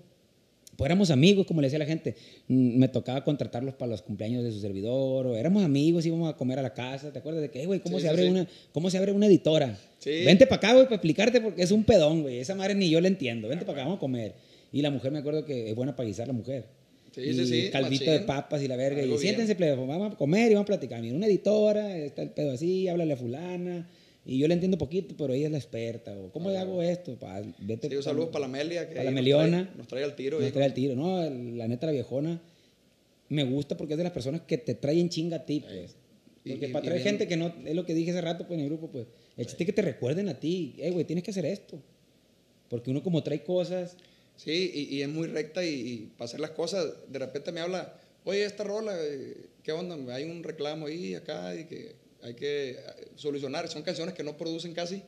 Pues éramos amigos, como le decía la gente. Mm, Me tocaba contratarlos para los cumpleaños de su servidor, o éramos amigos, íbamos a comer a la casa. ¿Te acuerdas de que, "Eh, güey, cómo, Sí, se abre sí. una, cómo se abre una editora? Sí. Vente para acá, güey, para explicarte, porque es un pedón, güey. Esa madre ni yo la entiendo. Vente para acá, vamos a comer. Y la mujer, me acuerdo que es buena para guisar la mujer. Sí, y sí, sí, Caldito machín. de papas y la verga. Algo y siéntense, plebe, vamos a comer y vamos a platicar. Mira, una editora, está el pedo así, háblale a fulana. Y yo le entiendo poquito, pero ella es la experta. O, ¿Cómo le hago esto? Pa, vete Sí, un saludo para la Melia. Que Para la nos Meliona. trae- Nos trae al tiro. no viejo. trae el tiro. No, la neta, la viejona me gusta porque es de las personas que te traen chinga a ti, pues. Y- Porque y- para traer gente que no, es lo que dije hace rato pues, en el grupo, pues. El chiste es que te recuerden a ti, eh, güey, tienes que hacer esto. Porque uno como trae cosas, Sí, y, y es muy recta y, y para hacer las cosas, de repente me habla, oye, esta rola, eh, ¿qué onda? Hay un reclamo ahí, acá, y que hay que eh, solucionar. Son canciones que no producen casi,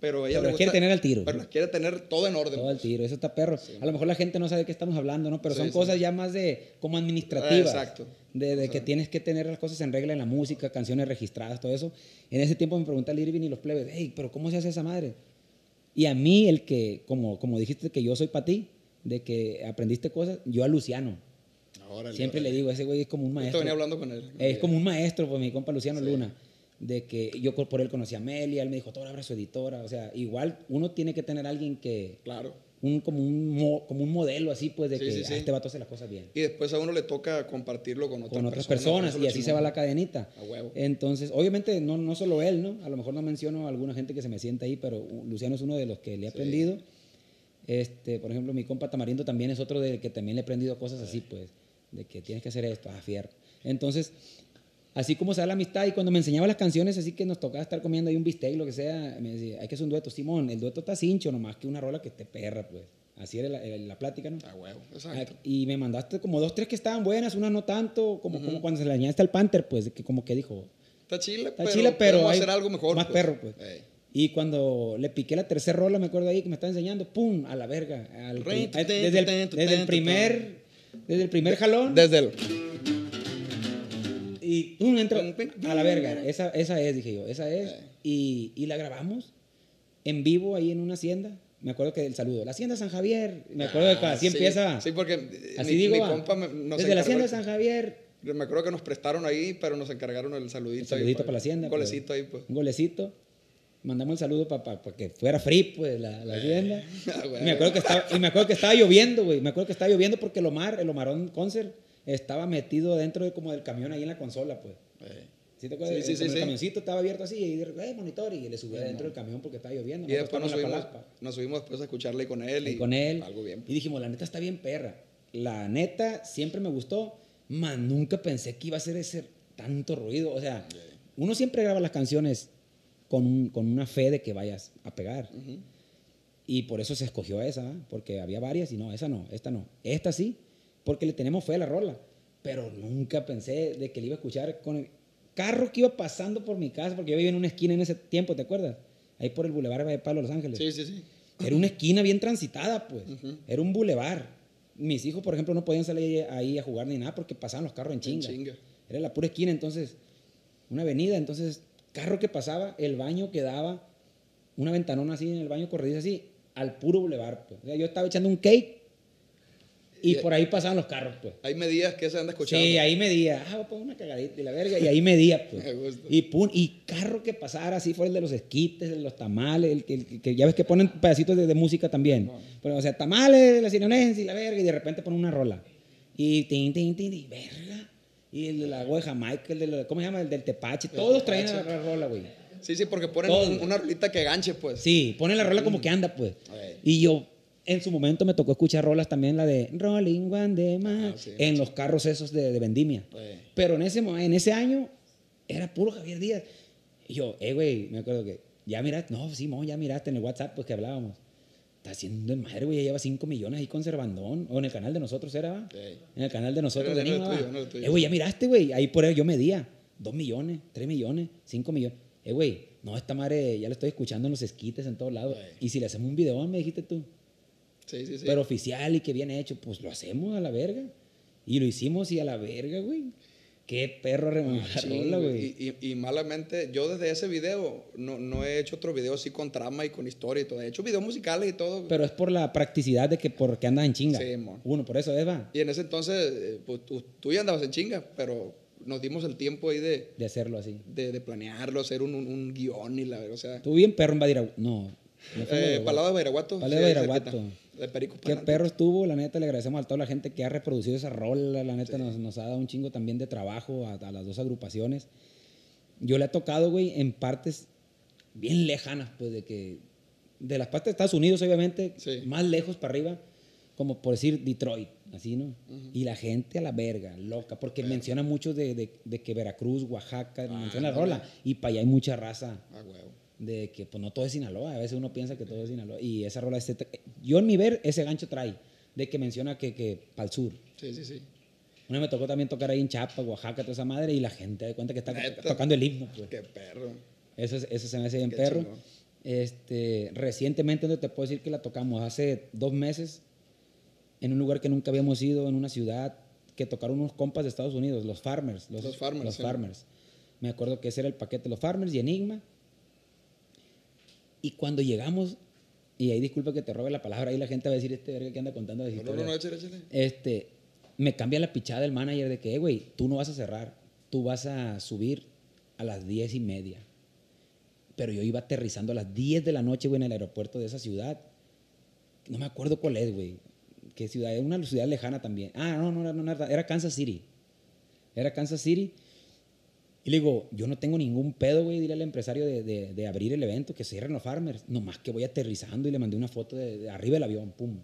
pero ella Pero le las quiere tener al tiro. Pero las quiere tener todo en orden. Todo al tiro, eso está perro. A lo mejor la gente no sabe de qué estamos hablando, ¿no? Pero Sí, son sí. cosas ya más de como administrativas. Exacto. De, de que sea. tienes que tener las cosas en regla en la música, canciones registradas, todo eso. En ese tiempo me pregunta el Irving y los plebes, hey, pero ¿cómo se hace esa madre? Y a mí, el que, como, como dijiste que yo soy para ti, de que aprendiste cosas, yo a Luciano. Órale, Siempre órale. le digo, ese güey es como un maestro. venía hablando con él. Es como un maestro, pues mi compa Luciano Luna. De que yo por él conocí a Amelia, él me dijo, todo abra su editora. O sea, igual uno tiene que tener alguien que, Claro. Un, como, un, mo- como un modelo así, pues, de Sí, que sí, sí. "Ah, este vato hace las cosas bien. Y después a uno le toca compartirlo con otras Con otras personas. y así se va la cadenita. A huevo. Entonces, obviamente, no, no solo él, ¿no? A lo mejor no menciono a alguna gente que se me sienta ahí, pero Luciano es uno de los que le he aprendido. Este, por ejemplo, mi compa Tamarindo también es otro de que también le he aprendido cosas así, pues, de que tienes que hacer esto, a fierro. Entonces, así como se da la amistad, y cuando me enseñaba las canciones, así que nos tocaba estar comiendo ahí un bistec, lo que sea, me decía, hay que hacer un dueto, Simón, el dueto está cincho, nomás que una rola que te perra, pues. Así era la, la plática, ¿no? A huevo, exacto. Ah, Y me mandaste como dos, tres que estaban buenas, unas no tanto, como, como cuando se le añadiste al Panther, pues, que como que dijo, Está chile, está pero, chile, pero hay hacer algo mejor. más pues. perro, pues. Ey. Y cuando le piqué la tercera rola, me acuerdo ahí que me estaba enseñando, ¡pum! A la verga. al desde, el, desde primer, desde el primer jalón Desde el. Y ¡pum! Entro a la verga. Esa, esa es, dije yo, esa es. Eh. Y, y la grabamos en vivo ahí en una hacienda. Me acuerdo que el saludo, la hacienda San Javier. Me acuerdo de que Ah, así sí, empieza. Sí, porque eh, así mi, digo, mi va. compa me, nos desde la hacienda San Javier, Me acuerdo que nos prestaron ahí, pero nos encargaron el saludito. El saludito ahí, para la hacienda. Un pues. golecito ahí, pues. Un golecito. Mandamos el saludo para que fuera free, pues, la, la hacienda. Ah, me acuerdo que estaba, y me acuerdo que estaba lloviendo, güey. Me acuerdo que estaba lloviendo porque el Omar, el Omarón Concert, estaba metido dentro de, como del camión ahí en la consola, pues. Ey. ¿Sí te acuerdas? Sí, sí, el sí. camioncito estaba abierto así y "Eh, monitor, y le subí dentro del camión porque estaba lloviendo. Y después nos subimos, nos subimos después a escucharle con él. Y Y, con él. Algo bien. Y dijimos, la neta está bien perra. La neta siempre me gustó, mas nunca pensé que iba a ser ese tanto ruido. O sea, uno siempre graba las canciones con, un- con una fe de que vayas a pegar. Y por eso se escogió esa, porque había varias y no, esa no, esta no. Esta sí, porque le tenemos fe a la rola. Pero nunca pensé de que le iba a escuchar con el carro que iba pasando por mi casa, porque yo vivía en una esquina en ese tiempo, ¿te acuerdas? Ahí por el Boulevard de Pablo Los Ángeles. Sí, sí, sí. Era una esquina bien transitada, pues. Era un bulevar. Mis hijos, por ejemplo, no podían salir ahí a jugar ni nada porque pasaban los carros en chinga. chinga. Era la pura esquina, entonces, una avenida, entonces, carro que pasaba, el baño quedaba, una ventanona así en el baño corrediza así, al puro bulevar, pues. O sea, yo estaba echando un cake y Y- por ahí pasaban los carros, pues. Hay medidas que se anda escuchando. Sí, ahí medía. Ah, voy a poner una cagadita y la verga. Y ahí medía, pues. Me gusta. Y pum, y carro que pasara así fue el de los esquites, el de los tamales, el que, el que ya ves que ponen pedacitos de, de música también. Pero, o sea, tamales, la sinonense y la verga, y de repente ponen una rola. Y tin, tin, tin, y verga. Y el de la agua de Jamaica, el de la- ¿cómo se llama? El del tepache. Todos traían la, rola, güey. Sí, sí, porque ponen una rolita que ganche, pues. Sí, ponen la rola como que anda, pues. Y yo, en su momento me tocó escuchar rolas también, la de Rolling One de Man, Ah, sí, en los carros esos de, de vendimia. Pero en ese, en ese año era puro Javier Díaz. Y yo, eh, güey, me acuerdo que, ya miraste, no, Simón, ya miraste en el WhatsApp, pues que hablábamos. Está haciendo el madre, güey, ya lleva 5 millones ahí con Cervandón. O en el canal de nosotros era. Ey. En el canal de nosotros de Nima, tuyo, no tuyo. Eh, güey, ya miraste, güey. Ahí por ahí yo medía. 2 millones, 3 millones, 5 millones. Eh, güey, no, esta madre ya la estoy escuchando en los esquites en todos lados. Ey. Y si le hacemos un video, me dijiste tú. Sí, sí, sí. Pero oficial y que bien hecho, pues lo hacemos a la verga. Y lo hicimos y a la verga, güey. Qué perro remontar Machín, rola, güey. Y, y- y malamente, yo desde ese video no, no he hecho otro video así con trama y con historia y todo. He hecho videos musicales y todo. Pero es por la practicidad de que porque andas en chinga. Sí, mon. Uno, por eso es, va, Y en ese entonces, eh, pues tú, tú ya andabas en chinga, pero nos dimos el tiempo ahí de, de hacerlo así. de, de planearlo, hacer un, un, un guion y la o sea. Estuvo bien perro en Badiraguato. No. no Eh, Badiraguato. Palado de Bairaguato. Palado sí, de Badiraguato. cerquita. De Perico Qué para perro estuvo, la neta, le agradecemos a toda la gente que ha reproducido esa rola, la neta nos, nos ha dado un chingo también de trabajo a, a las dos agrupaciones. Yo le he tocado, güey, en partes bien lejanas, pues, de que, de las partes de Estados Unidos, obviamente, Sí. más lejos para arriba, como por decir Detroit, así, ¿no? Y la gente a la verga, loca, porque menciona mucho de, de- de que Veracruz, Oaxaca, menciona la rola, y para allá hay mucha raza Ah, huevo. De que pues no todo es Sinaloa, a veces uno piensa que todo es Sinaloa y esa rola este, yo en mi ver ese gancho trae de que menciona que que para el sur. Sí, sí, sí. Una vez me tocó también tocar ahí en Chiapas, Oaxaca, toda esa madre y la gente da cuenta que está Neta. tocando el himno, pues. Qué perro. Eso es- eso se me hace bien Qué perro. chingón. Este, recientemente, no te puedo decir que la tocamos hace dos meses en un lugar que nunca habíamos ido, en una ciudad que tocaron unos compas de Estados Unidos, los Farmers. Los, Los Farmers, Los sí. Farmers. Me acuerdo que ese era el paquete de los Farmers y Enigma. Y cuando llegamos, y ahí disculpa que te robe la palabra, ahí la gente va a decir este verga que anda contando No, no, historias. no, échale, échale. Este, me cambia la pichada del manager de que, "Eh, güey, tú no vas a cerrar, tú vas a subir a las diez y media. Pero yo iba aterrizando a las 10 de la noche, güey, en el aeropuerto de esa ciudad. No me acuerdo cuál es, güey. ¿Qué ciudad? Era una ciudad lejana también. Ah, no, no, no, no, era Kansas City. Era Kansas City. Y le digo, yo no tengo ningún pedo, güey, dile al empresario de, de- de abrir el evento, que cierren los farmers. Nomás que voy aterrizando y le mandé una foto de, de arriba del avión, pum.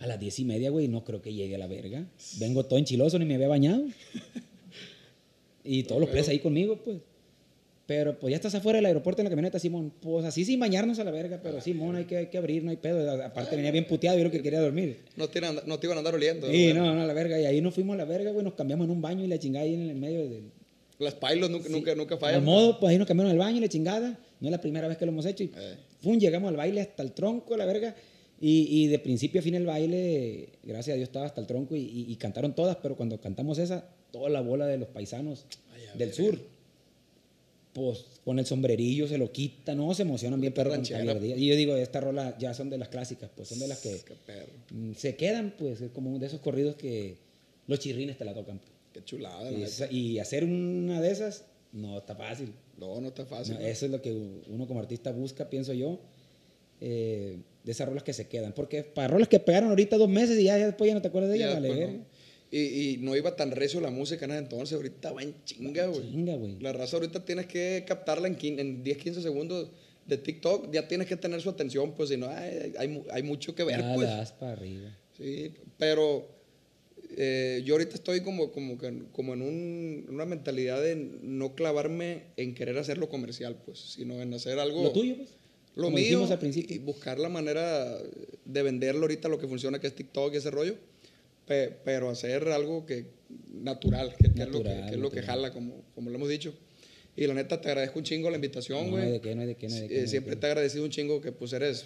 A las diez y media, güey, no creo que llegue a la verga. Vengo todo enchiloso, ni me había bañado. Y todos los plebes ahí conmigo, pues. Pero pues ya estás afuera del aeropuerto en la camioneta, Simón. Pues así sin bañarnos a la verga, pero Simón, hay que, hay que abrir, no hay pedo. Aparte venía bien puteado, yo creo que quería dormir. No te, iban a- no te iban a andar oliendo. Sí, no, no, a la verga. Y ahí nos fuimos a la verga, güey, nos cambiamos en un baño y la chingada ahí en el medio del, Las pilots nunca, nunca, nunca al fallan. modo, pues ahí nos cambiaron al baño y la chingada. No es la primera vez que lo hemos hecho. Y Eh. pum, llegamos al baile hasta el tronco, la verga. Y, y de principio a fin el baile, gracias a Dios, estaba hasta el tronco y, y- y cantaron todas, pero cuando cantamos esa, toda la bola de los paisanos del sur, pues con el sombrerillo se lo quitan, no, se emocionan bien, perro. Y yo digo, esta rola ya son de las clásicas, pues son de las que mm, se quedan, pues, es como de esos corridos que los chirrines te la tocan. pues. Qué chulada. la Y, y hacer una de esas no está fácil. No, no está fácil. No, eso es lo que uno como artista busca, pienso yo, eh, de esas rolas que se quedan. Porque para rolas que pegaron ahorita dos meses y ya, ya después ya no te acuerdas de ellas, vale, pues, no. y, y no iba tan recio la música en ese entonces. Ahorita va en chinga, güey. La raza ahorita tienes que captarla en, en 10, 15 segundos de TikTok. Ya tienes que tener su atención, pues si no, hay, hay, mu- hay mucho que ver, Ya pues. das para arriba. Sí, pero eh, yo ahorita estoy como, como, que, como en un- una mentalidad de no clavarme en querer hacerlo comercial, pues, sino en hacer algo... Lo tuyo, pues. Lo como mío al principio. y buscar la manera de venderlo ahorita lo que funciona que es TikTok y ese rollo, pe- pero hacer algo que natural, que, que es lo que, Natural, que es lo que natural. jala, como, como lo hemos dicho. Y la neta te agradezco un chingo la invitación, No, güey. no hay de qué, no de qué, no de qué, Eh, no siempre te he agradecido un chingo que pues eres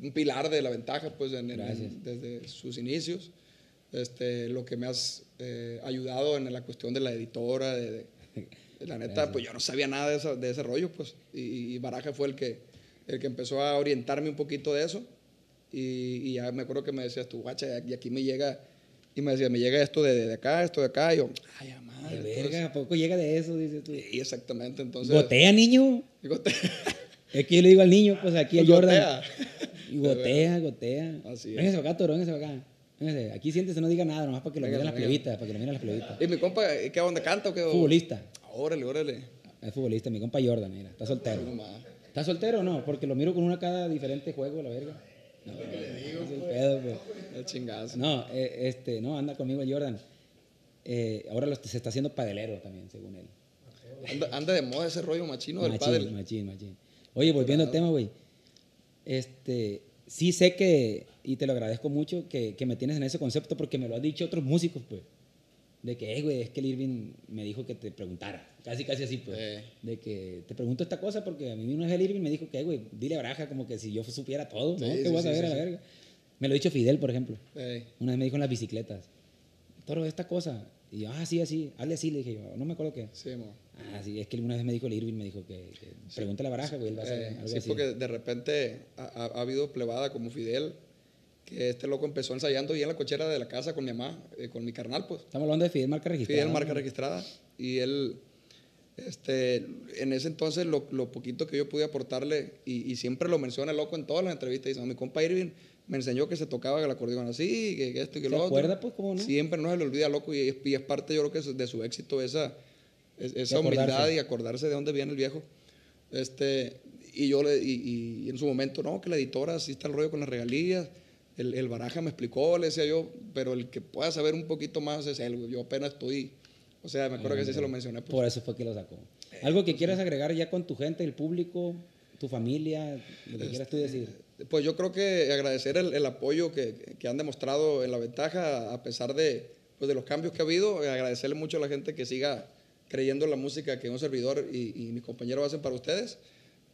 un pilar de la ventaja, pues en- en- desde sus inicios. Este, lo que me has eh, ayudado en la cuestión de la editora, de, de- la neta, Gracias. pues yo no sabía nada de, esa- de ese rollo, pues. Y, y Baraja fue el que, el que empezó a orientarme un poquito de eso. Y, y ya me acuerdo que me decías tú, guacha, y aquí me llega, y me decía, me llega esto de, de acá, esto de acá, y yo, ay, madre. De entonces- verga, ¿a poco llega de eso? Dices tú. y exactamente, entonces. Gotea, niño. y gotea. Es que yo le digo al niño, pues aquí a Jordan. gotea. Y gotea, gotea. Así es. Véngase acá, toro, véngase acá. Aquí siéntese, no diga nada, nomás para que lo miren las plebitas, para que lo miren las plebitas. Y mi compa, ¿qué onda canta o qué? Futbolista. Órale, órale. Es futbolista, mi compa Jordan, mira, está soltero. ¿Está soltero o no? Porque lo miro con una cada diferente juego, la verga. No, es el pedo, pues. El chingazo. No, eh, este, no, anda conmigo Jordan. Eh, ahora lo- se está haciendo padelero también, según él. Anda, anda de moda ese rollo machino del pádel. machín, machín. Oye, volviendo al tema, güey. Este, sí sé que, y te lo agradezco mucho, que, que me tienes en ese concepto porque me lo han dicho otros músicos, pues. De que, hey, güey, es que el Irving me dijo que te preguntara. Casi, casi así, pues. Eh. De que te pregunto esta cosa porque a mí una vez el Irving me dijo que, güey, dile a Baraja como que si yo supiera todo, ¿no? Sí, que sí, voy a sí, saber sí, a la verga. Me lo ha dicho Fidel, por ejemplo. Ey, Una vez me dijo en las bicicletas, Toro, esta cosa. Y yo, ah, sí, así, hazle así, le dije yo, no me acuerdo qué. sí, mo. Ah, sí, es que una vez me dijo el Irving, me dijo que, que pregúntale a Baraja, güey, él va a hacer Eh, algo sí, así. porque de repente ha, ha- ha habido plebada como Fidel, que este loco empezó ensayando y en la cochera de la casa con mi mamá, eh, con mi carnal, pues. Estamos hablando de Fidel marca registrada. Fidel marca registrada. Y él, este, en ese entonces, lo, lo poquito que yo pude aportarle, y, y siempre lo menciona el loco en todas las entrevistas, dice, "No, mi compa Irving me enseñó que se tocaba el acordeón así, que, que esto y que ¿Se lo otro. acuerda, pues, cómo no? Siempre no se le olvida, loco, y, es- y es parte, yo creo que de su éxito, esa, es- esa De humildad y acordarse de dónde viene el viejo. Este, y yo le, y, y en su momento, no, que la editora, así está el rollo con las regalías. El, el baraja me explicó, le decía yo, pero el que pueda saber un poquito más es él, güey. Yo apenas estoy, o sea, me acuerdo que sí se lo mencioné. pues. Por eso fue que lo sacó. Algo que quieras agregar ya con tu gente, el público, tu familia, lo que quieras tú decir. Pues yo creo que agradecer el, el apoyo que, que han demostrado en la ventaja, a pesar de, pues de los cambios que ha habido, eh, agradecerle mucho a la gente que siga creyendo en la música que un servidor y, y mis compañeros hacen para ustedes.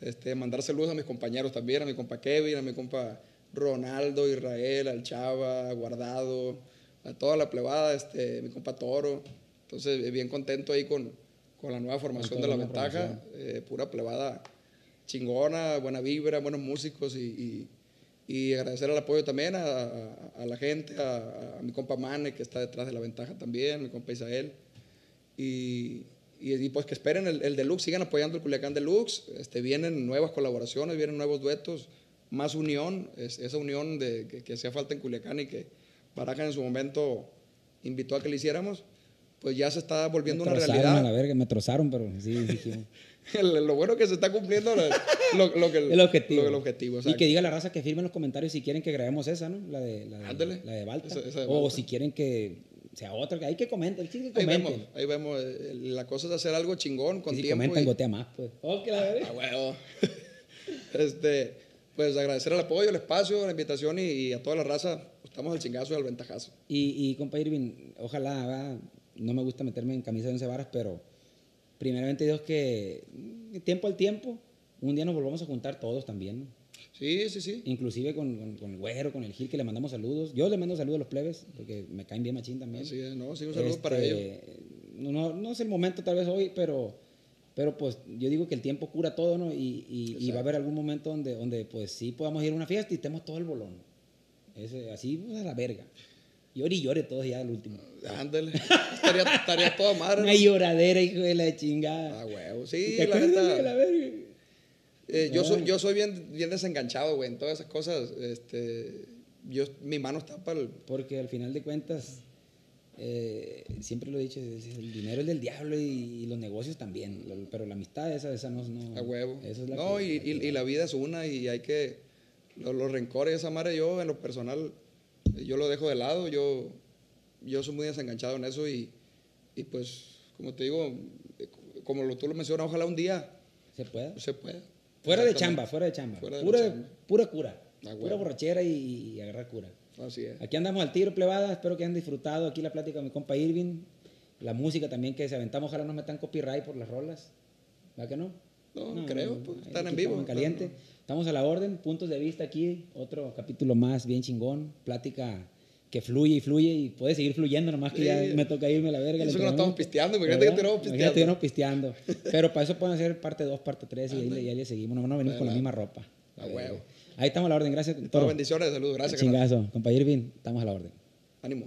Este, mandar saludos a mis compañeros también, a mi compa Kevin, a mi compa Ronaldo, Israel, al Chava, Guardado, a toda la plebada, este, mi compa Toro. Entonces, eh, bien contento ahí con, con la nueva formación de la ventaja. Eh, pura plebada chingona, buena vibra, buenos músicos y, y, y agradecer el apoyo también a, a- a la gente, a, a mi compa Mane que está detrás de la ventaja también, mi compa Isael. Y, y, y, pues que esperen el, el Deluxe, sigan apoyando el Culiacán Deluxe. Este, vienen nuevas colaboraciones, vienen nuevos duetos, más unión, es- esa unión de, que, que hacía falta en Culiacán y que Baraja en su momento invitó a que le hiciéramos, pues ya se está volviendo me una realidad. a la verga, me trozaron, pero sí dijimos. El- lo bueno es que se está cumpliendo lo, lo- lo que, el objetivo. lo- el objetivo, y que diga la raza que firme en los comentarios si quieren que grabemos esa, ¿no? La de, la de, la de Balta. Esa- esa de o si quieren que sea otra, que hay que sí que Ahí vemos, ahí vemos. eh, La cosa es hacer algo chingón con y si tiempo. comentan, y- gotea más, pues. Oh, que la verga. Ah, huevo. este, pues agradecer el apoyo, el espacio, la invitación y, y a toda la raza. Estamos al chingazo y al ventajazo. Y, y compa Irving, ojalá, no me gusta meterme en camisa de once varas, pero primeramente Dios que mm, tiempo al tiempo, un día nos volvamos a juntar todos también, ¿no? Sí, sí, sí. Inclusive con, con, con el güero, con el Gil, que le mandamos saludos. Yo le mando saludos a los plebes, porque me caen bien machín también. Así es, ¿no? Sí, un saludo Este, para ellos. No, no, no es el momento tal vez hoy, pero, pero pues yo digo que el tiempo cura todo, ¿no? Y, y- y va a haber algún momento donde, donde pues sí podamos ir a una fiesta y estemos todo el bolón. Ese, así, pues a la verga. Llore y llore todos ya al último. Ándale. estaría, estaría toda madre. Una lloradera, hijo de la chingada. Ah, huevo. Sí, ¿Te la neta. la verga? eh, yo, soy, yo soy bien, bien desenganchado, güey, en todas esas cosas. Este, yo, mi mano está para el. Porque al final de cuentas, eh, siempre lo he dicho, el dinero es del diablo y, y los negocios también. Pero la amistad, esa, esa no, no. A huevo. Esa es la no, que- y, la y- y la vida es una y hay que. Los, los rencores, esa madre, yo en lo personal, yo lo dejo de lado. Yo, yo soy muy desenganchado en eso y, y pues, como te digo, como lo, tú lo mencionas, ojalá un día se pueda. se pueda. Fuera de chamba, fuera de chamba. Fuera de pura, chamba. pura cura. Ah, Pura borrachera y agarrar cura. Así es. Aquí andamos al tiro, plebada. Espero que hayan disfrutado aquí la plática con mi compa Irving. La música también que se aventamos. Ojalá no metan copyright por las rolas. ¿Va que no? No, creo, pues, ahí están en vivo, estamos caliente. están- Estamos a la orden. Puntos de vista aquí. Otro capítulo más bien chingón. Plática que fluye y fluye y puede seguir fluyendo. Nomás que Sí. ya me toca irme a la verga. Eso que no estamos pisteando, imagínate que ¿Verdad? estuviéramos Imagínate que pisteando. pisteando. Pero para eso pueden hacer parte 2, parte 3 y ahí, y ahí le seguimos. No, no venimos con la misma ropa. A huevo. Ahí estamos a la orden. Gracias. Todas bendiciones, saludos, gracias. Chingazo. Compa Irving, estamos a la orden. Ánimo.